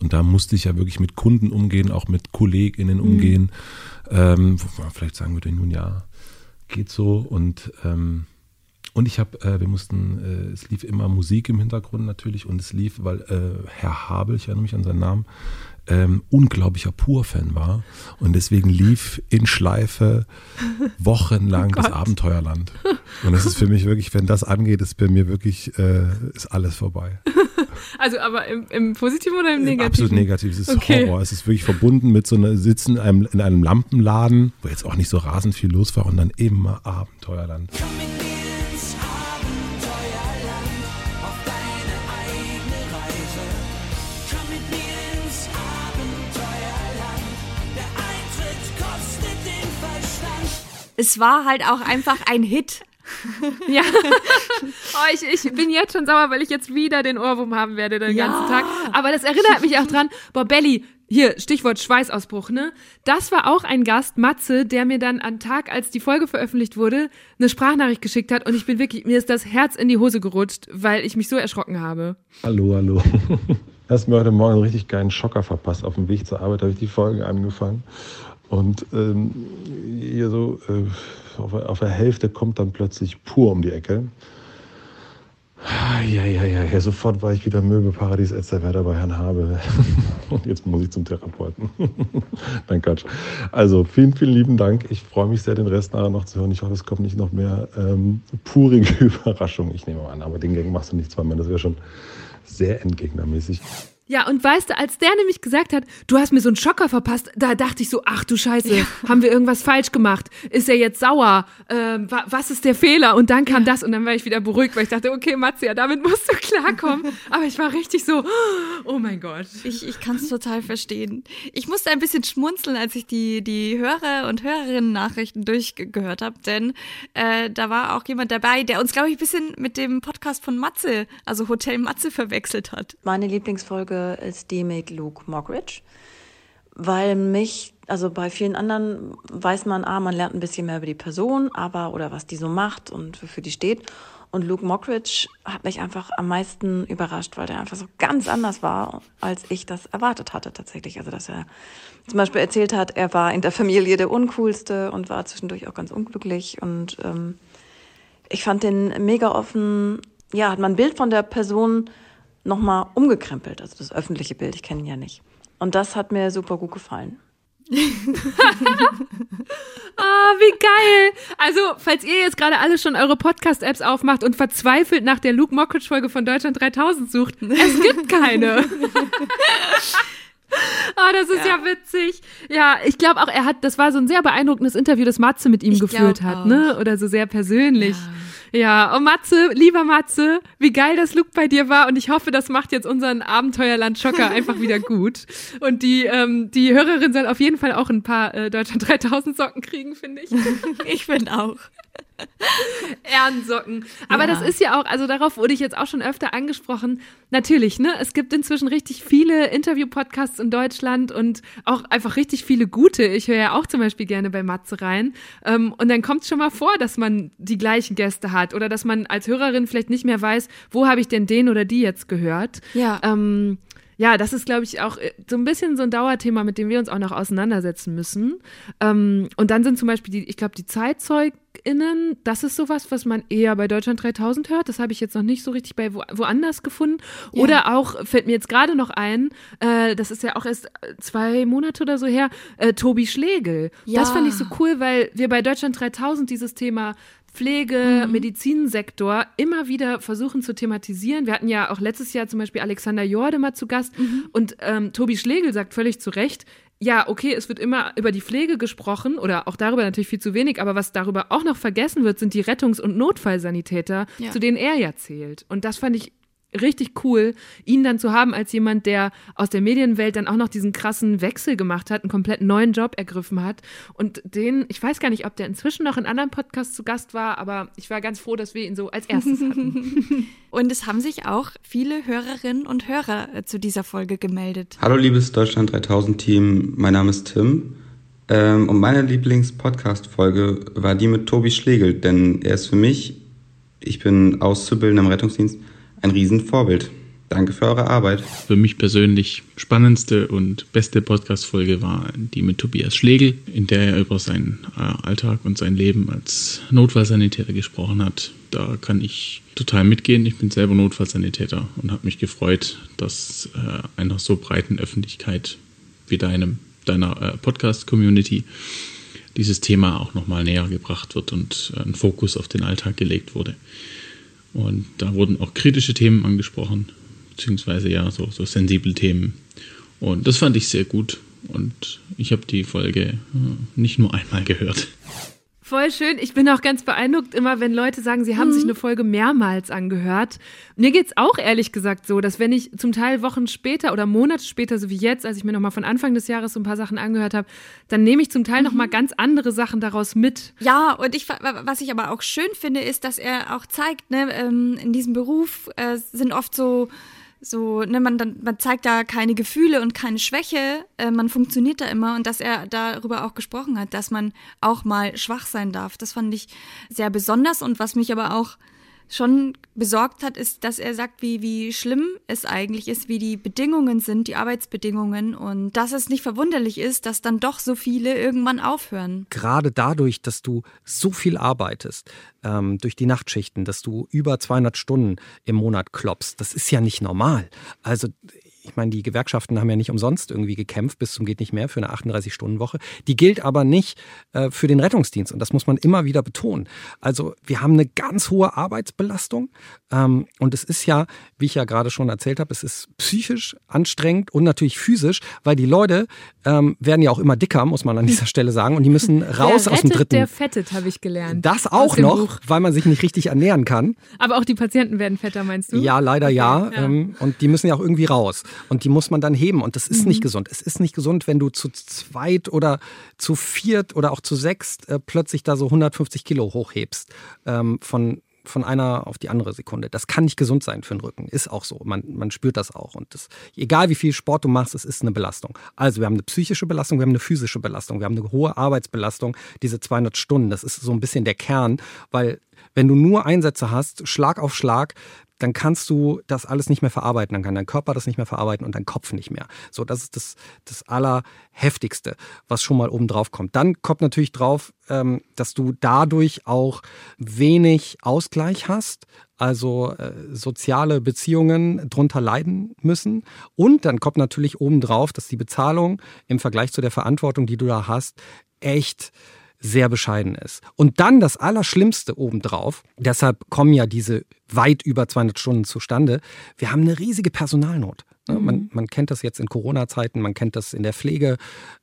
Und da musste ich ja wirklich mit Kunden umgehen, auch mit KollegInnen Mhm. umgehen. Ähm, wo man vielleicht sagen würde, nun ja, geht so. Und ähm, und ich habe, äh, wir mussten, äh, es lief immer Musik im Hintergrund natürlich und es lief, weil äh, Herr Habel, ich erinnere mich an seinen Namen, ähm, unglaublicher Pur-Fan war und deswegen lief in Schleife wochenlang Oh das. Abenteuerland. Und das ist für mich wirklich, wenn das angeht, ist bei mir wirklich, äh, ist alles vorbei. Also aber im, im Positiven oder im Negativen? Absolut negativ. Es ist Okay. Horror. Es ist wirklich verbunden mit so einer Sitzen in einem, in einem Lampenladen, wo jetzt auch nicht so rasend viel los war und dann immer Abenteuerland. Es war halt auch einfach ein Hit. Ja. Oh, ich, ich bin jetzt schon sauer, weil ich jetzt wieder den Ohrwurm haben werde den Ja. ganzen Tag. Aber das erinnert mich auch dran. Boah, Belly, hier, Stichwort Schweißausbruch, ne? Das war auch ein Gast, Matze, der mir dann am Tag, als die Folge veröffentlicht wurde, eine Sprachnachricht geschickt hat und ich bin wirklich, mir ist das Herz in die Hose gerutscht, weil ich mich so erschrocken habe. Hallo, hallo. Hast mir heute Morgen einen richtig geilen Schocker verpasst. Auf dem Weg zur Arbeit habe ich die Folgen angefangen. Und ähm, hier so äh, auf, der- auf der Hälfte kommt dann plötzlich pur um die Ecke. Ja, ja, ja, ja. Sofort war ich wieder Möbelparadies Elsterwerda bei Herrn Habe. Und jetzt muss ich zum Therapeuten. Nein, Quatsch. Also, vielen, vielen lieben Dank. Ich freue mich sehr, den Rest nachher noch zu hören. Ich hoffe, es kommt nicht noch mehr ähm, purige Überraschungen. Ich nehme an, aber den Gang machst du nicht zweimal. Das wäre schon sehr endgegnermäßig. Ja, und weißt du, als der nämlich gesagt hat, du hast mir so einen Schocker verpasst, da dachte ich so, ach du Scheiße, ja. haben wir irgendwas falsch gemacht? Ist er jetzt sauer? Ähm, wa was ist der Fehler? Und dann kam ja. das und dann war ich wieder beruhigt, weil ich dachte, okay, Matze, ja, damit musst du klarkommen. Aber ich war richtig so, oh mein Gott. Ich, ich kann es total verstehen. Ich musste ein bisschen schmunzeln, als ich die, die Hörer- und Hörerinnen-Nachrichten durchgehört habe, denn äh, da war auch jemand dabei, der uns, glaube ich, ein bisschen mit dem Podcast von Matze, also Hotel Matze, verwechselt hat. Meine Lieblingsfolge ist die mit Luke Mockridge, weil mich, also bei vielen anderen weiß man, ah, man lernt ein bisschen mehr über die Person, aber oder was die so macht und wofür die steht. Und Luke Mockridge hat mich einfach am meisten überrascht, weil der einfach so ganz anders war, als ich das erwartet hatte tatsächlich. Also dass er zum Beispiel erzählt hat, er war in der Familie der Uncoolste und war zwischendurch auch ganz unglücklich. Und ähm, ich fand den mega offen. Ja, hat man ein Bild von der Person nochmal umgekrempelt, also das öffentliche Bild, ich kenne ihn ja nicht. Und das hat mir super gut gefallen. ah, wie geil! Also, falls ihr jetzt gerade alle schon eure Podcast-Apps aufmacht und verzweifelt nach der Luke Mockridge-Folge von Deutschland 3000 sucht, es gibt keine. Ah, oh, das ist ja. ja. witzig. Ja, ich glaube auch, er hat, das war so ein sehr beeindruckendes Interview, das Matze mit ihm ich geführt hat, ne? Oder so sehr persönlich. Ja. Ja, und Matze, lieber Matze, wie geil das Look bei dir war und ich hoffe, das macht jetzt unseren Abenteuerland Schocker einfach wieder gut. Und die, ähm, die Hörerin soll auf jeden Fall auch ein paar äh, Deutschland 3000 Socken kriegen, finde ich. ich finde auch. Ehrensocken. Aber ja. das ist ja auch, also darauf wurde ich jetzt auch schon öfter angesprochen. Natürlich, ne? Es gibt inzwischen richtig viele Interview-Podcasts in Deutschland und auch einfach richtig viele gute. Ich höre ja auch zum Beispiel gerne bei Matze rein. Ähm, und dann kommt es schon mal vor, dass man die gleichen Gäste hat oder dass man als Hörerin vielleicht nicht mehr weiß, wo habe ich denn den oder die jetzt gehört. Ja. Ähm, ja, das ist, glaube ich, auch äh, so ein bisschen so ein Dauerthema, mit dem wir uns auch noch auseinandersetzen müssen. Ähm, und dann sind zum Beispiel die, ich glaube, die ZeitzeugInnen, das ist sowas, was man eher bei Deutschland 3000 hört. Das habe ich jetzt noch nicht so richtig bei wo, woanders gefunden. Ja. Oder auch, fällt mir jetzt gerade noch ein, äh, das ist ja auch erst zwei Monate oder so her, äh, Tobi Schlegel. Ja. Das fand ich so cool, weil wir bei Deutschland 3000 dieses Thema Pflege, mhm. Medizinsektor immer wieder versuchen zu thematisieren. Wir hatten ja auch letztes Jahr zum Beispiel Alexander Jorde mal zu Gast mhm. und ähm, Tobi Schlegel sagt völlig zu Recht, ja, okay, es wird immer über die Pflege gesprochen oder auch darüber natürlich viel zu wenig, aber was darüber auch noch vergessen wird, sind die Rettungs- und Notfallsanitäter, ja. zu denen er ja zählt. Und das fand ich richtig cool, ihn dann zu haben als jemand, der aus der Medienwelt dann auch noch diesen krassen Wechsel gemacht hat, einen komplett neuen Job ergriffen hat. Und den, ich weiß gar nicht, ob der inzwischen noch in anderen Podcasts zu Gast war, aber ich war ganz froh, dass wir ihn so als erstes hatten. und es haben sich auch viele Hörerinnen und Hörer äh, zu dieser Folge gemeldet. Hallo liebes Deutschland 3000 Team, mein Name ist Tim. Ähm, und meine Lieblings-Podcast-Folge war die mit Tobi Schlegel, denn er ist für mich, ich bin Auszubildender im Rettungsdienst, ein Riesenvorbild. Danke für eure Arbeit. Für mich persönlich spannendste und beste Podcast-Folge war die mit Tobias Schlegel, in der er über seinen äh, Alltag und sein Leben als Notfallsanitäter gesprochen hat. Da kann ich total mitgehen. Ich bin selber Notfallsanitäter und habe mich gefreut, dass äh, einer so breiten Öffentlichkeit wie deinem, deiner äh, Podcast-Community dieses Thema auch nochmal näher gebracht wird und ein Fokus auf den Alltag gelegt wurde. Und da wurden auch kritische Themen angesprochen, beziehungsweise ja, so, so sensible Themen. Und das fand ich sehr gut. Und ich habe die Folge äh, nicht nur einmal gehört. Voll schön. Ich bin auch ganz beeindruckt immer, wenn Leute sagen, sie haben mhm. sich eine Folge mehrmals angehört. Mir geht's auch ehrlich gesagt so, dass wenn ich zum Teil Wochen später oder Monate später, so wie jetzt, als ich mir nochmal von Anfang des Jahres so ein paar Sachen angehört habe, dann nehme ich zum Teil mhm. nochmal ganz andere Sachen daraus mit. Ja, und ich, was ich aber auch schön finde, ist, dass er auch zeigt, ne, ähm, in diesem Beruf äh, sind oft so so, ne, man, man zeigt da keine Gefühle und keine Schwäche, äh, man funktioniert da immer und dass er darüber auch gesprochen hat, dass man auch mal schwach sein darf. Das fand ich sehr besonders und was mich aber auch schon besorgt hat, ist, dass er sagt, wie, wie schlimm es eigentlich ist, wie die Bedingungen sind, die Arbeitsbedingungen und dass es nicht verwunderlich ist, dass dann doch so viele irgendwann aufhören. Gerade dadurch, dass du so viel arbeitest, ähm, durch die Nachtschichten, dass du über 200 Stunden im Monat klopfst, das ist ja nicht normal. Also ich meine, die Gewerkschaften haben ja nicht umsonst irgendwie gekämpft bis zum geht nicht mehr für eine 38-Stunden-Woche. Die gilt aber nicht äh, für den Rettungsdienst und das muss man immer wieder betonen. Also wir haben eine ganz hohe Arbeitsbelastung ähm, und es ist ja, wie ich ja gerade schon erzählt habe, es ist psychisch anstrengend und natürlich physisch, weil die Leute ähm, werden ja auch immer dicker, muss man an dieser Stelle sagen, und die müssen raus der aus dem dritten. Der fettet, habe ich gelernt. Das auch noch, Buch. weil man sich nicht richtig ernähren kann. Aber auch die Patienten werden fetter, meinst du? Ja, leider okay, ja. ja. Ähm, und die müssen ja auch irgendwie raus. Und die muss man dann heben. Und das ist mhm. nicht gesund. Es ist nicht gesund, wenn du zu zweit oder zu viert oder auch zu sechst äh, plötzlich da so 150 Kilo hochhebst ähm, von von einer auf die andere Sekunde. Das kann nicht gesund sein für den Rücken. Ist auch so. Man, man spürt das auch. Und das, egal wie viel Sport du machst, es ist eine Belastung. Also wir haben eine psychische Belastung, wir haben eine physische Belastung, wir haben eine hohe Arbeitsbelastung, diese 200 Stunden. Das ist so ein bisschen der Kern, weil wenn du nur Einsätze hast, Schlag auf Schlag, dann kannst du das alles nicht mehr verarbeiten. Dann kann dein Körper das nicht mehr verarbeiten und dein Kopf nicht mehr. So, das ist das, das Allerheftigste, was schon mal oben drauf kommt. Dann kommt natürlich drauf, ähm, dass du dadurch auch wenig Ausgleich hast, also äh, soziale Beziehungen drunter leiden müssen. Und dann kommt natürlich oben drauf, dass die Bezahlung im Vergleich zu der Verantwortung, die du da hast, echt sehr bescheiden ist. Und dann das Allerschlimmste obendrauf, deshalb kommen ja diese weit über 200 Stunden zustande, wir haben eine riesige Personalnot. Ne? Man, mhm. man, kennt das jetzt in Corona-Zeiten, man kennt das in der Pflege.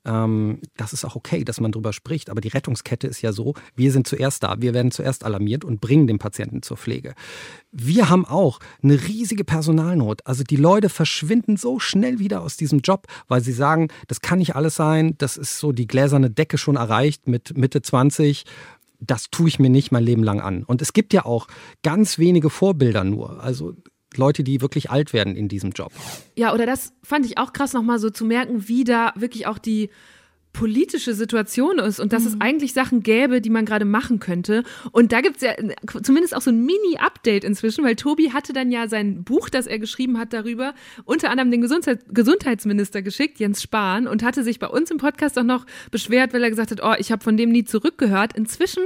Ähm, das ist auch okay, dass man drüber spricht. Aber die Rettungskette ist ja so, wir sind zuerst da, wir werden zuerst alarmiert und bringen den Patienten zur Pflege. Wir haben auch eine riesige Personalnot. Also die Leute verschwinden so schnell wieder aus diesem Job, weil sie sagen, das kann nicht alles sein, das ist so die gläserne Decke schon erreicht mit Mitte 20 das tue ich mir nicht mein Leben lang an. Und es gibt ja auch ganz wenige Vorbilder nur. Also Leute, die wirklich alt werden in diesem Job. Ja, oder das fand ich auch krass nochmal so zu merken, wie da wirklich auch die politische Situation ist und dass mhm. es eigentlich Sachen gäbe, die man gerade machen könnte. Und da gibt es ja zumindest auch so ein Mini-Update inzwischen, weil Tobi hatte dann ja sein Buch, das er geschrieben hat darüber, unter anderem den Gesundheit Gesundheitsminister geschickt, Jens Spahn, und hatte sich bei uns im Podcast auch noch beschwert, weil er gesagt hat, oh, ich habe von dem nie zurückgehört. Inzwischen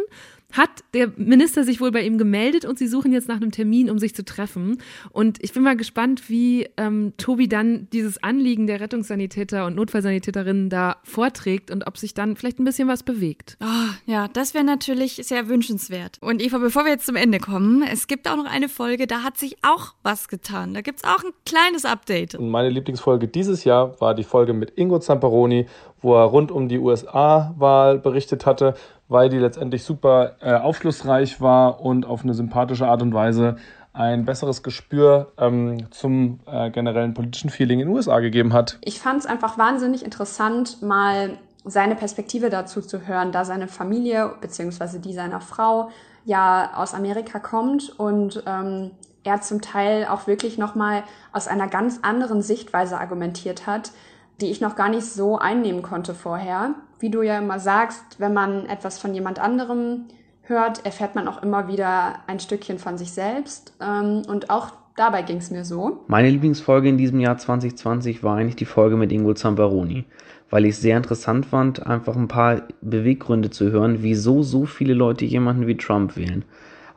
hat der Minister sich wohl bei ihm gemeldet und sie suchen jetzt nach einem Termin, um sich zu treffen. Und ich bin mal gespannt, wie ähm, Tobi dann dieses Anliegen der Rettungssanitäter und Notfallsanitäterinnen da vorträgt und ob sich dann vielleicht ein bisschen was bewegt. Oh, ja, das wäre natürlich sehr wünschenswert. Und Eva, bevor wir jetzt zum Ende kommen, es gibt auch noch eine Folge, da hat sich auch was getan. Da gibt es auch ein kleines Update. Und meine Lieblingsfolge dieses Jahr war die Folge mit Ingo Zamperoni, wo er rund um die USA-Wahl berichtet hatte weil die letztendlich super äh, aufschlussreich war und auf eine sympathische Art und Weise ein besseres Gespür ähm, zum äh, generellen politischen Feeling in den USA gegeben hat. Ich fand es einfach wahnsinnig interessant, mal seine Perspektive dazu zu hören, da seine Familie bzw. die seiner Frau ja aus Amerika kommt und ähm, er zum Teil auch wirklich nochmal aus einer ganz anderen Sichtweise argumentiert hat, die ich noch gar nicht so einnehmen konnte vorher. Wie du ja immer sagst, wenn man etwas von jemand anderem hört, erfährt man auch immer wieder ein Stückchen von sich selbst. Ähm, und auch dabei ging es mir so. Meine Lieblingsfolge in diesem Jahr 2020 war eigentlich die Folge mit Ingo Zambaroni, weil ich es sehr interessant fand, einfach ein paar Beweggründe zu hören, wieso so viele Leute jemanden wie Trump wählen.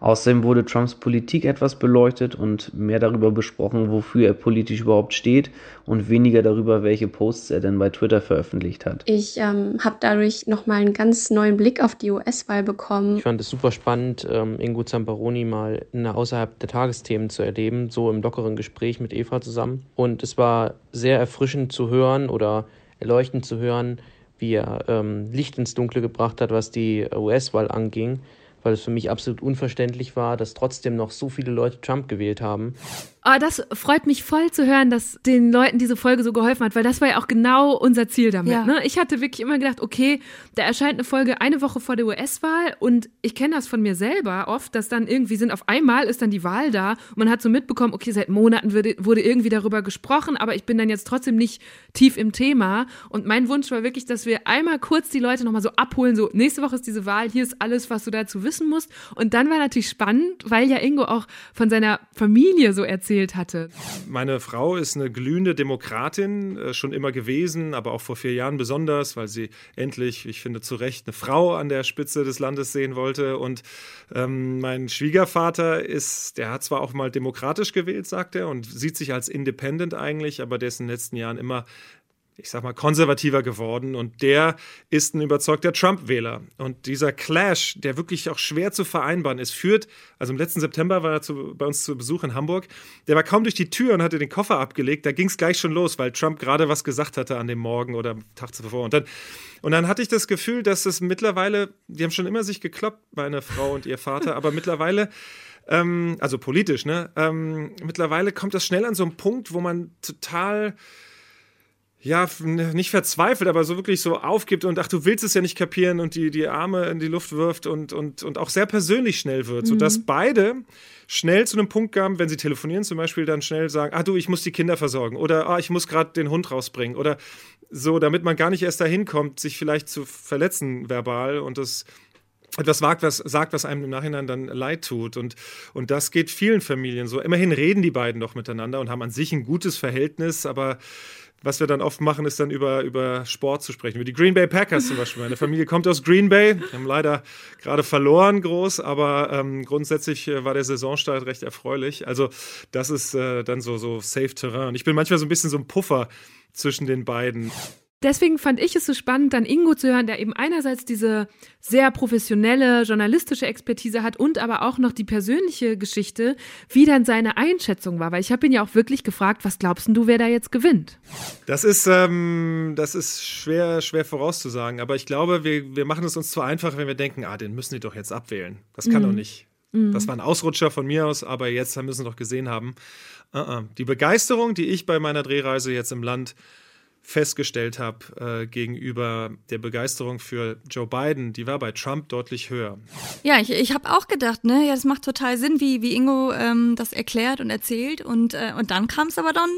Außerdem wurde Trumps Politik etwas beleuchtet und mehr darüber besprochen, wofür er politisch überhaupt steht und weniger darüber, welche Posts er denn bei Twitter veröffentlicht hat. Ich ähm, habe dadurch nochmal einen ganz neuen Blick auf die US-Wahl bekommen. Ich fand es super spannend, ähm, Ingo Zamperoni mal außerhalb der Tagesthemen zu erleben, so im lockeren Gespräch mit Eva zusammen. Und es war sehr erfrischend zu hören oder erleuchtend zu hören, wie er ähm, Licht ins Dunkle gebracht hat, was die US-Wahl anging weil es für mich absolut unverständlich war, dass trotzdem noch so viele Leute Trump gewählt haben. Oh, das freut mich voll zu hören, dass den Leuten diese Folge so geholfen hat, weil das war ja auch genau unser Ziel damit. Ja. Ne? Ich hatte wirklich immer gedacht, okay, da erscheint eine Folge eine Woche vor der US-Wahl und ich kenne das von mir selber oft, dass dann irgendwie sind auf einmal ist dann die Wahl da und man hat so mitbekommen, okay, seit Monaten wurde, wurde irgendwie darüber gesprochen, aber ich bin dann jetzt trotzdem nicht tief im Thema und mein Wunsch war wirklich, dass wir einmal kurz die Leute nochmal so abholen, so nächste Woche ist diese Wahl, hier ist alles, was du dazu wissen musst und dann war natürlich spannend, weil ja Ingo auch von seiner Familie so erzählt erzählt hatte. Meine Frau ist eine glühende Demokratin, äh, schon immer gewesen, aber auch vor vier Jahren besonders, weil sie endlich, ich finde zu Recht, eine Frau an der Spitze des Landes sehen wollte. Und ähm, mein Schwiegervater ist, der hat zwar auch mal demokratisch gewählt, sagt er, und sieht sich als Independent eigentlich, aber der ist in den letzten Jahren immer ich sag mal, konservativer geworden und der ist ein überzeugter Trump-Wähler. Und dieser Clash, der wirklich auch schwer zu vereinbaren ist, führt, also im letzten September war er zu, bei uns zu Besuch in Hamburg, der war kaum durch die Tür und hatte den Koffer abgelegt, da ging es gleich schon los, weil Trump gerade was gesagt hatte an dem Morgen oder am Tag zuvor. Und dann, und dann hatte ich das Gefühl, dass es mittlerweile, die haben schon immer sich gekloppt, meine Frau und ihr Vater, aber mittlerweile ähm, also politisch, ne? Ähm, mittlerweile kommt das schnell an so einen Punkt, wo man total ja, nicht verzweifelt, aber so wirklich so aufgibt und ach, du willst es ja nicht kapieren und die, die Arme in die Luft wirft und, und, und auch sehr persönlich schnell wird, mhm. sodass beide schnell zu einem Punkt kamen, wenn sie telefonieren zum Beispiel, dann schnell sagen, ah du, ich muss die Kinder versorgen oder ah, ich muss gerade den Hund rausbringen oder so, damit man gar nicht erst dahin kommt, sich vielleicht zu verletzen verbal und das etwas wagt, was sagt, was einem im Nachhinein dann leid tut. Und, und das geht vielen Familien so. Immerhin reden die beiden doch miteinander und haben an sich ein gutes Verhältnis, aber was wir dann oft machen, ist dann über, über Sport zu sprechen. Über die Green Bay Packers zum Beispiel. Meine Familie kommt aus Green Bay. Wir haben leider gerade verloren groß, aber ähm, grundsätzlich äh, war der Saisonstart recht erfreulich. Also das ist äh, dann so, so Safe Terrain. Ich bin manchmal so ein bisschen so ein Puffer zwischen den beiden. Deswegen fand ich es so spannend, dann Ingo zu hören, der eben einerseits diese sehr professionelle journalistische Expertise hat und aber auch noch die persönliche Geschichte, wie dann seine Einschätzung war. Weil ich habe ihn ja auch wirklich gefragt, was glaubst du, wer da jetzt gewinnt? Das ist, ähm, das ist schwer, schwer vorauszusagen. Aber ich glaube, wir, wir machen es uns zu einfach, wenn wir denken, ah, den müssen die doch jetzt abwählen. Das kann mhm. doch nicht. Mhm. Das war ein Ausrutscher von mir aus, aber jetzt müssen wir doch gesehen haben. Uh -uh. Die Begeisterung, die ich bei meiner Drehreise jetzt im Land festgestellt habe äh, gegenüber der Begeisterung für Joe Biden, die war bei Trump deutlich höher. Ja, ich, ich habe auch gedacht, ne, ja, das macht total Sinn, wie, wie Ingo ähm, das erklärt und erzählt. Und, äh, und dann kam es aber dann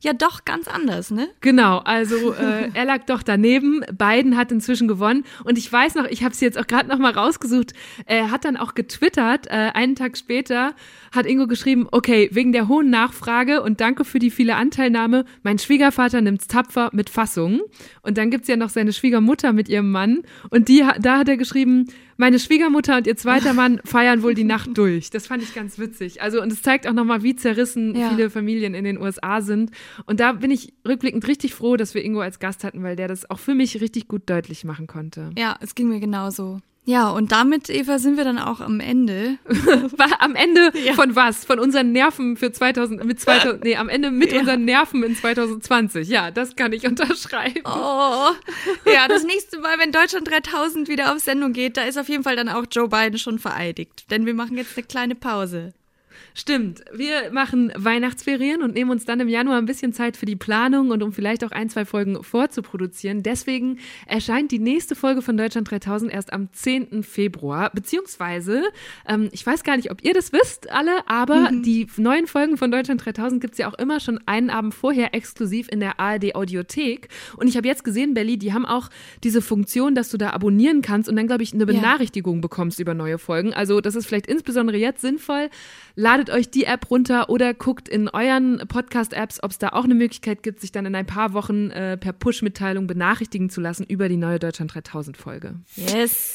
ja doch ganz anders, ne? Genau, also äh, er lag doch daneben. Biden hat inzwischen gewonnen. Und ich weiß noch, ich habe es jetzt auch gerade noch mal rausgesucht. Er hat dann auch getwittert, äh, einen Tag später hat Ingo geschrieben, okay, wegen der hohen Nachfrage und danke für die viele Anteilnahme. Mein Schwiegervater nimmt's tapfer mit Fassung. Und dann gibt's ja noch seine Schwiegermutter mit ihrem Mann. Und die, da hat er geschrieben, meine Schwiegermutter und ihr zweiter Mann feiern wohl die Nacht durch. Das fand ich ganz witzig. Also, und es zeigt auch nochmal, wie zerrissen ja. viele Familien in den USA sind. Und da bin ich rückblickend richtig froh, dass wir Ingo als Gast hatten, weil der das auch für mich richtig gut deutlich machen konnte. Ja, es ging mir genauso. Ja, und damit, Eva, sind wir dann auch am Ende. am Ende ja. von was? Von unseren Nerven für 2000, mit 2000, nee, am Ende mit ja. unseren Nerven in 2020. Ja, das kann ich unterschreiben. Oh. Ja, das nächste Mal, wenn Deutschland 3000 wieder auf Sendung geht, da ist auf jeden Fall dann auch Joe Biden schon vereidigt. Denn wir machen jetzt eine kleine Pause. Stimmt. Wir machen Weihnachtsferien und nehmen uns dann im Januar ein bisschen Zeit für die Planung und um vielleicht auch ein, zwei Folgen vorzuproduzieren. Deswegen erscheint die nächste Folge von Deutschland 3000 erst am 10. Februar. Beziehungsweise, ähm, ich weiß gar nicht, ob ihr das wisst, alle, aber mhm. die neuen Folgen von Deutschland 3000 gibt es ja auch immer schon einen Abend vorher exklusiv in der ARD Audiothek. Und ich habe jetzt gesehen, Belly, die haben auch diese Funktion, dass du da abonnieren kannst und dann, glaube ich, eine Benachrichtigung ja. bekommst über neue Folgen. Also, das ist vielleicht insbesondere jetzt sinnvoll. Ladet euch die App runter oder guckt in euren Podcast-Apps, ob es da auch eine Möglichkeit gibt, sich dann in ein paar Wochen äh, per Push-Mitteilung benachrichtigen zu lassen über die neue Deutschland 3000 Folge. Yes.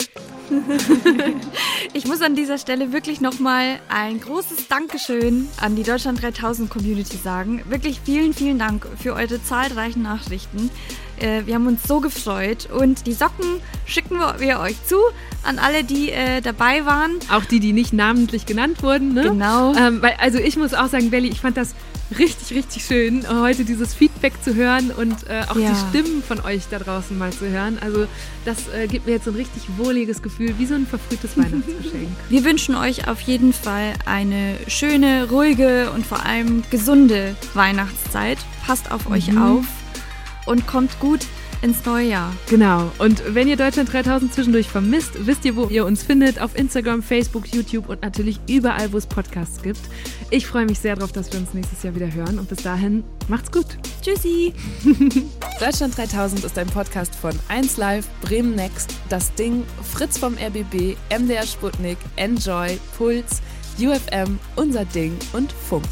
ich muss an dieser Stelle wirklich nochmal ein großes Dankeschön an die Deutschland 3000 Community sagen. Wirklich vielen, vielen Dank für eure zahlreichen Nachrichten. Äh, wir haben uns so gefreut und die Socken schicken wir euch zu an alle, die äh, dabei waren. Auch die, die nicht namentlich genannt wurden. Ne? Genau. Ähm, weil, also ich muss auch sagen, Belly, ich fand das richtig, richtig schön, heute dieses Feedback zu hören und äh, auch ja. die Stimmen von euch da draußen mal zu hören. Also das äh, gibt mir jetzt so ein richtig wohliges Gefühl, wie so ein verfrühtes Weihnachtsgeschenk. Wir wünschen euch auf jeden Fall eine schöne, ruhige und vor allem gesunde Weihnachtszeit. Passt auf euch mhm. auf und kommt gut ins neue Jahr. Genau. Und wenn ihr Deutschland 3000 zwischendurch vermisst, wisst ihr, wo ihr uns findet. Auf Instagram, Facebook, YouTube und natürlich überall, wo es Podcasts gibt. Ich freue mich sehr darauf, dass wir uns nächstes Jahr wieder hören. Und bis dahin, macht's gut. Tschüssi. Deutschland 3000 ist ein Podcast von 1Live, Bremen Next, Das Ding, Fritz vom RBB, MDR Sputnik, Enjoy, Puls, UFM, Unser Ding und Funk.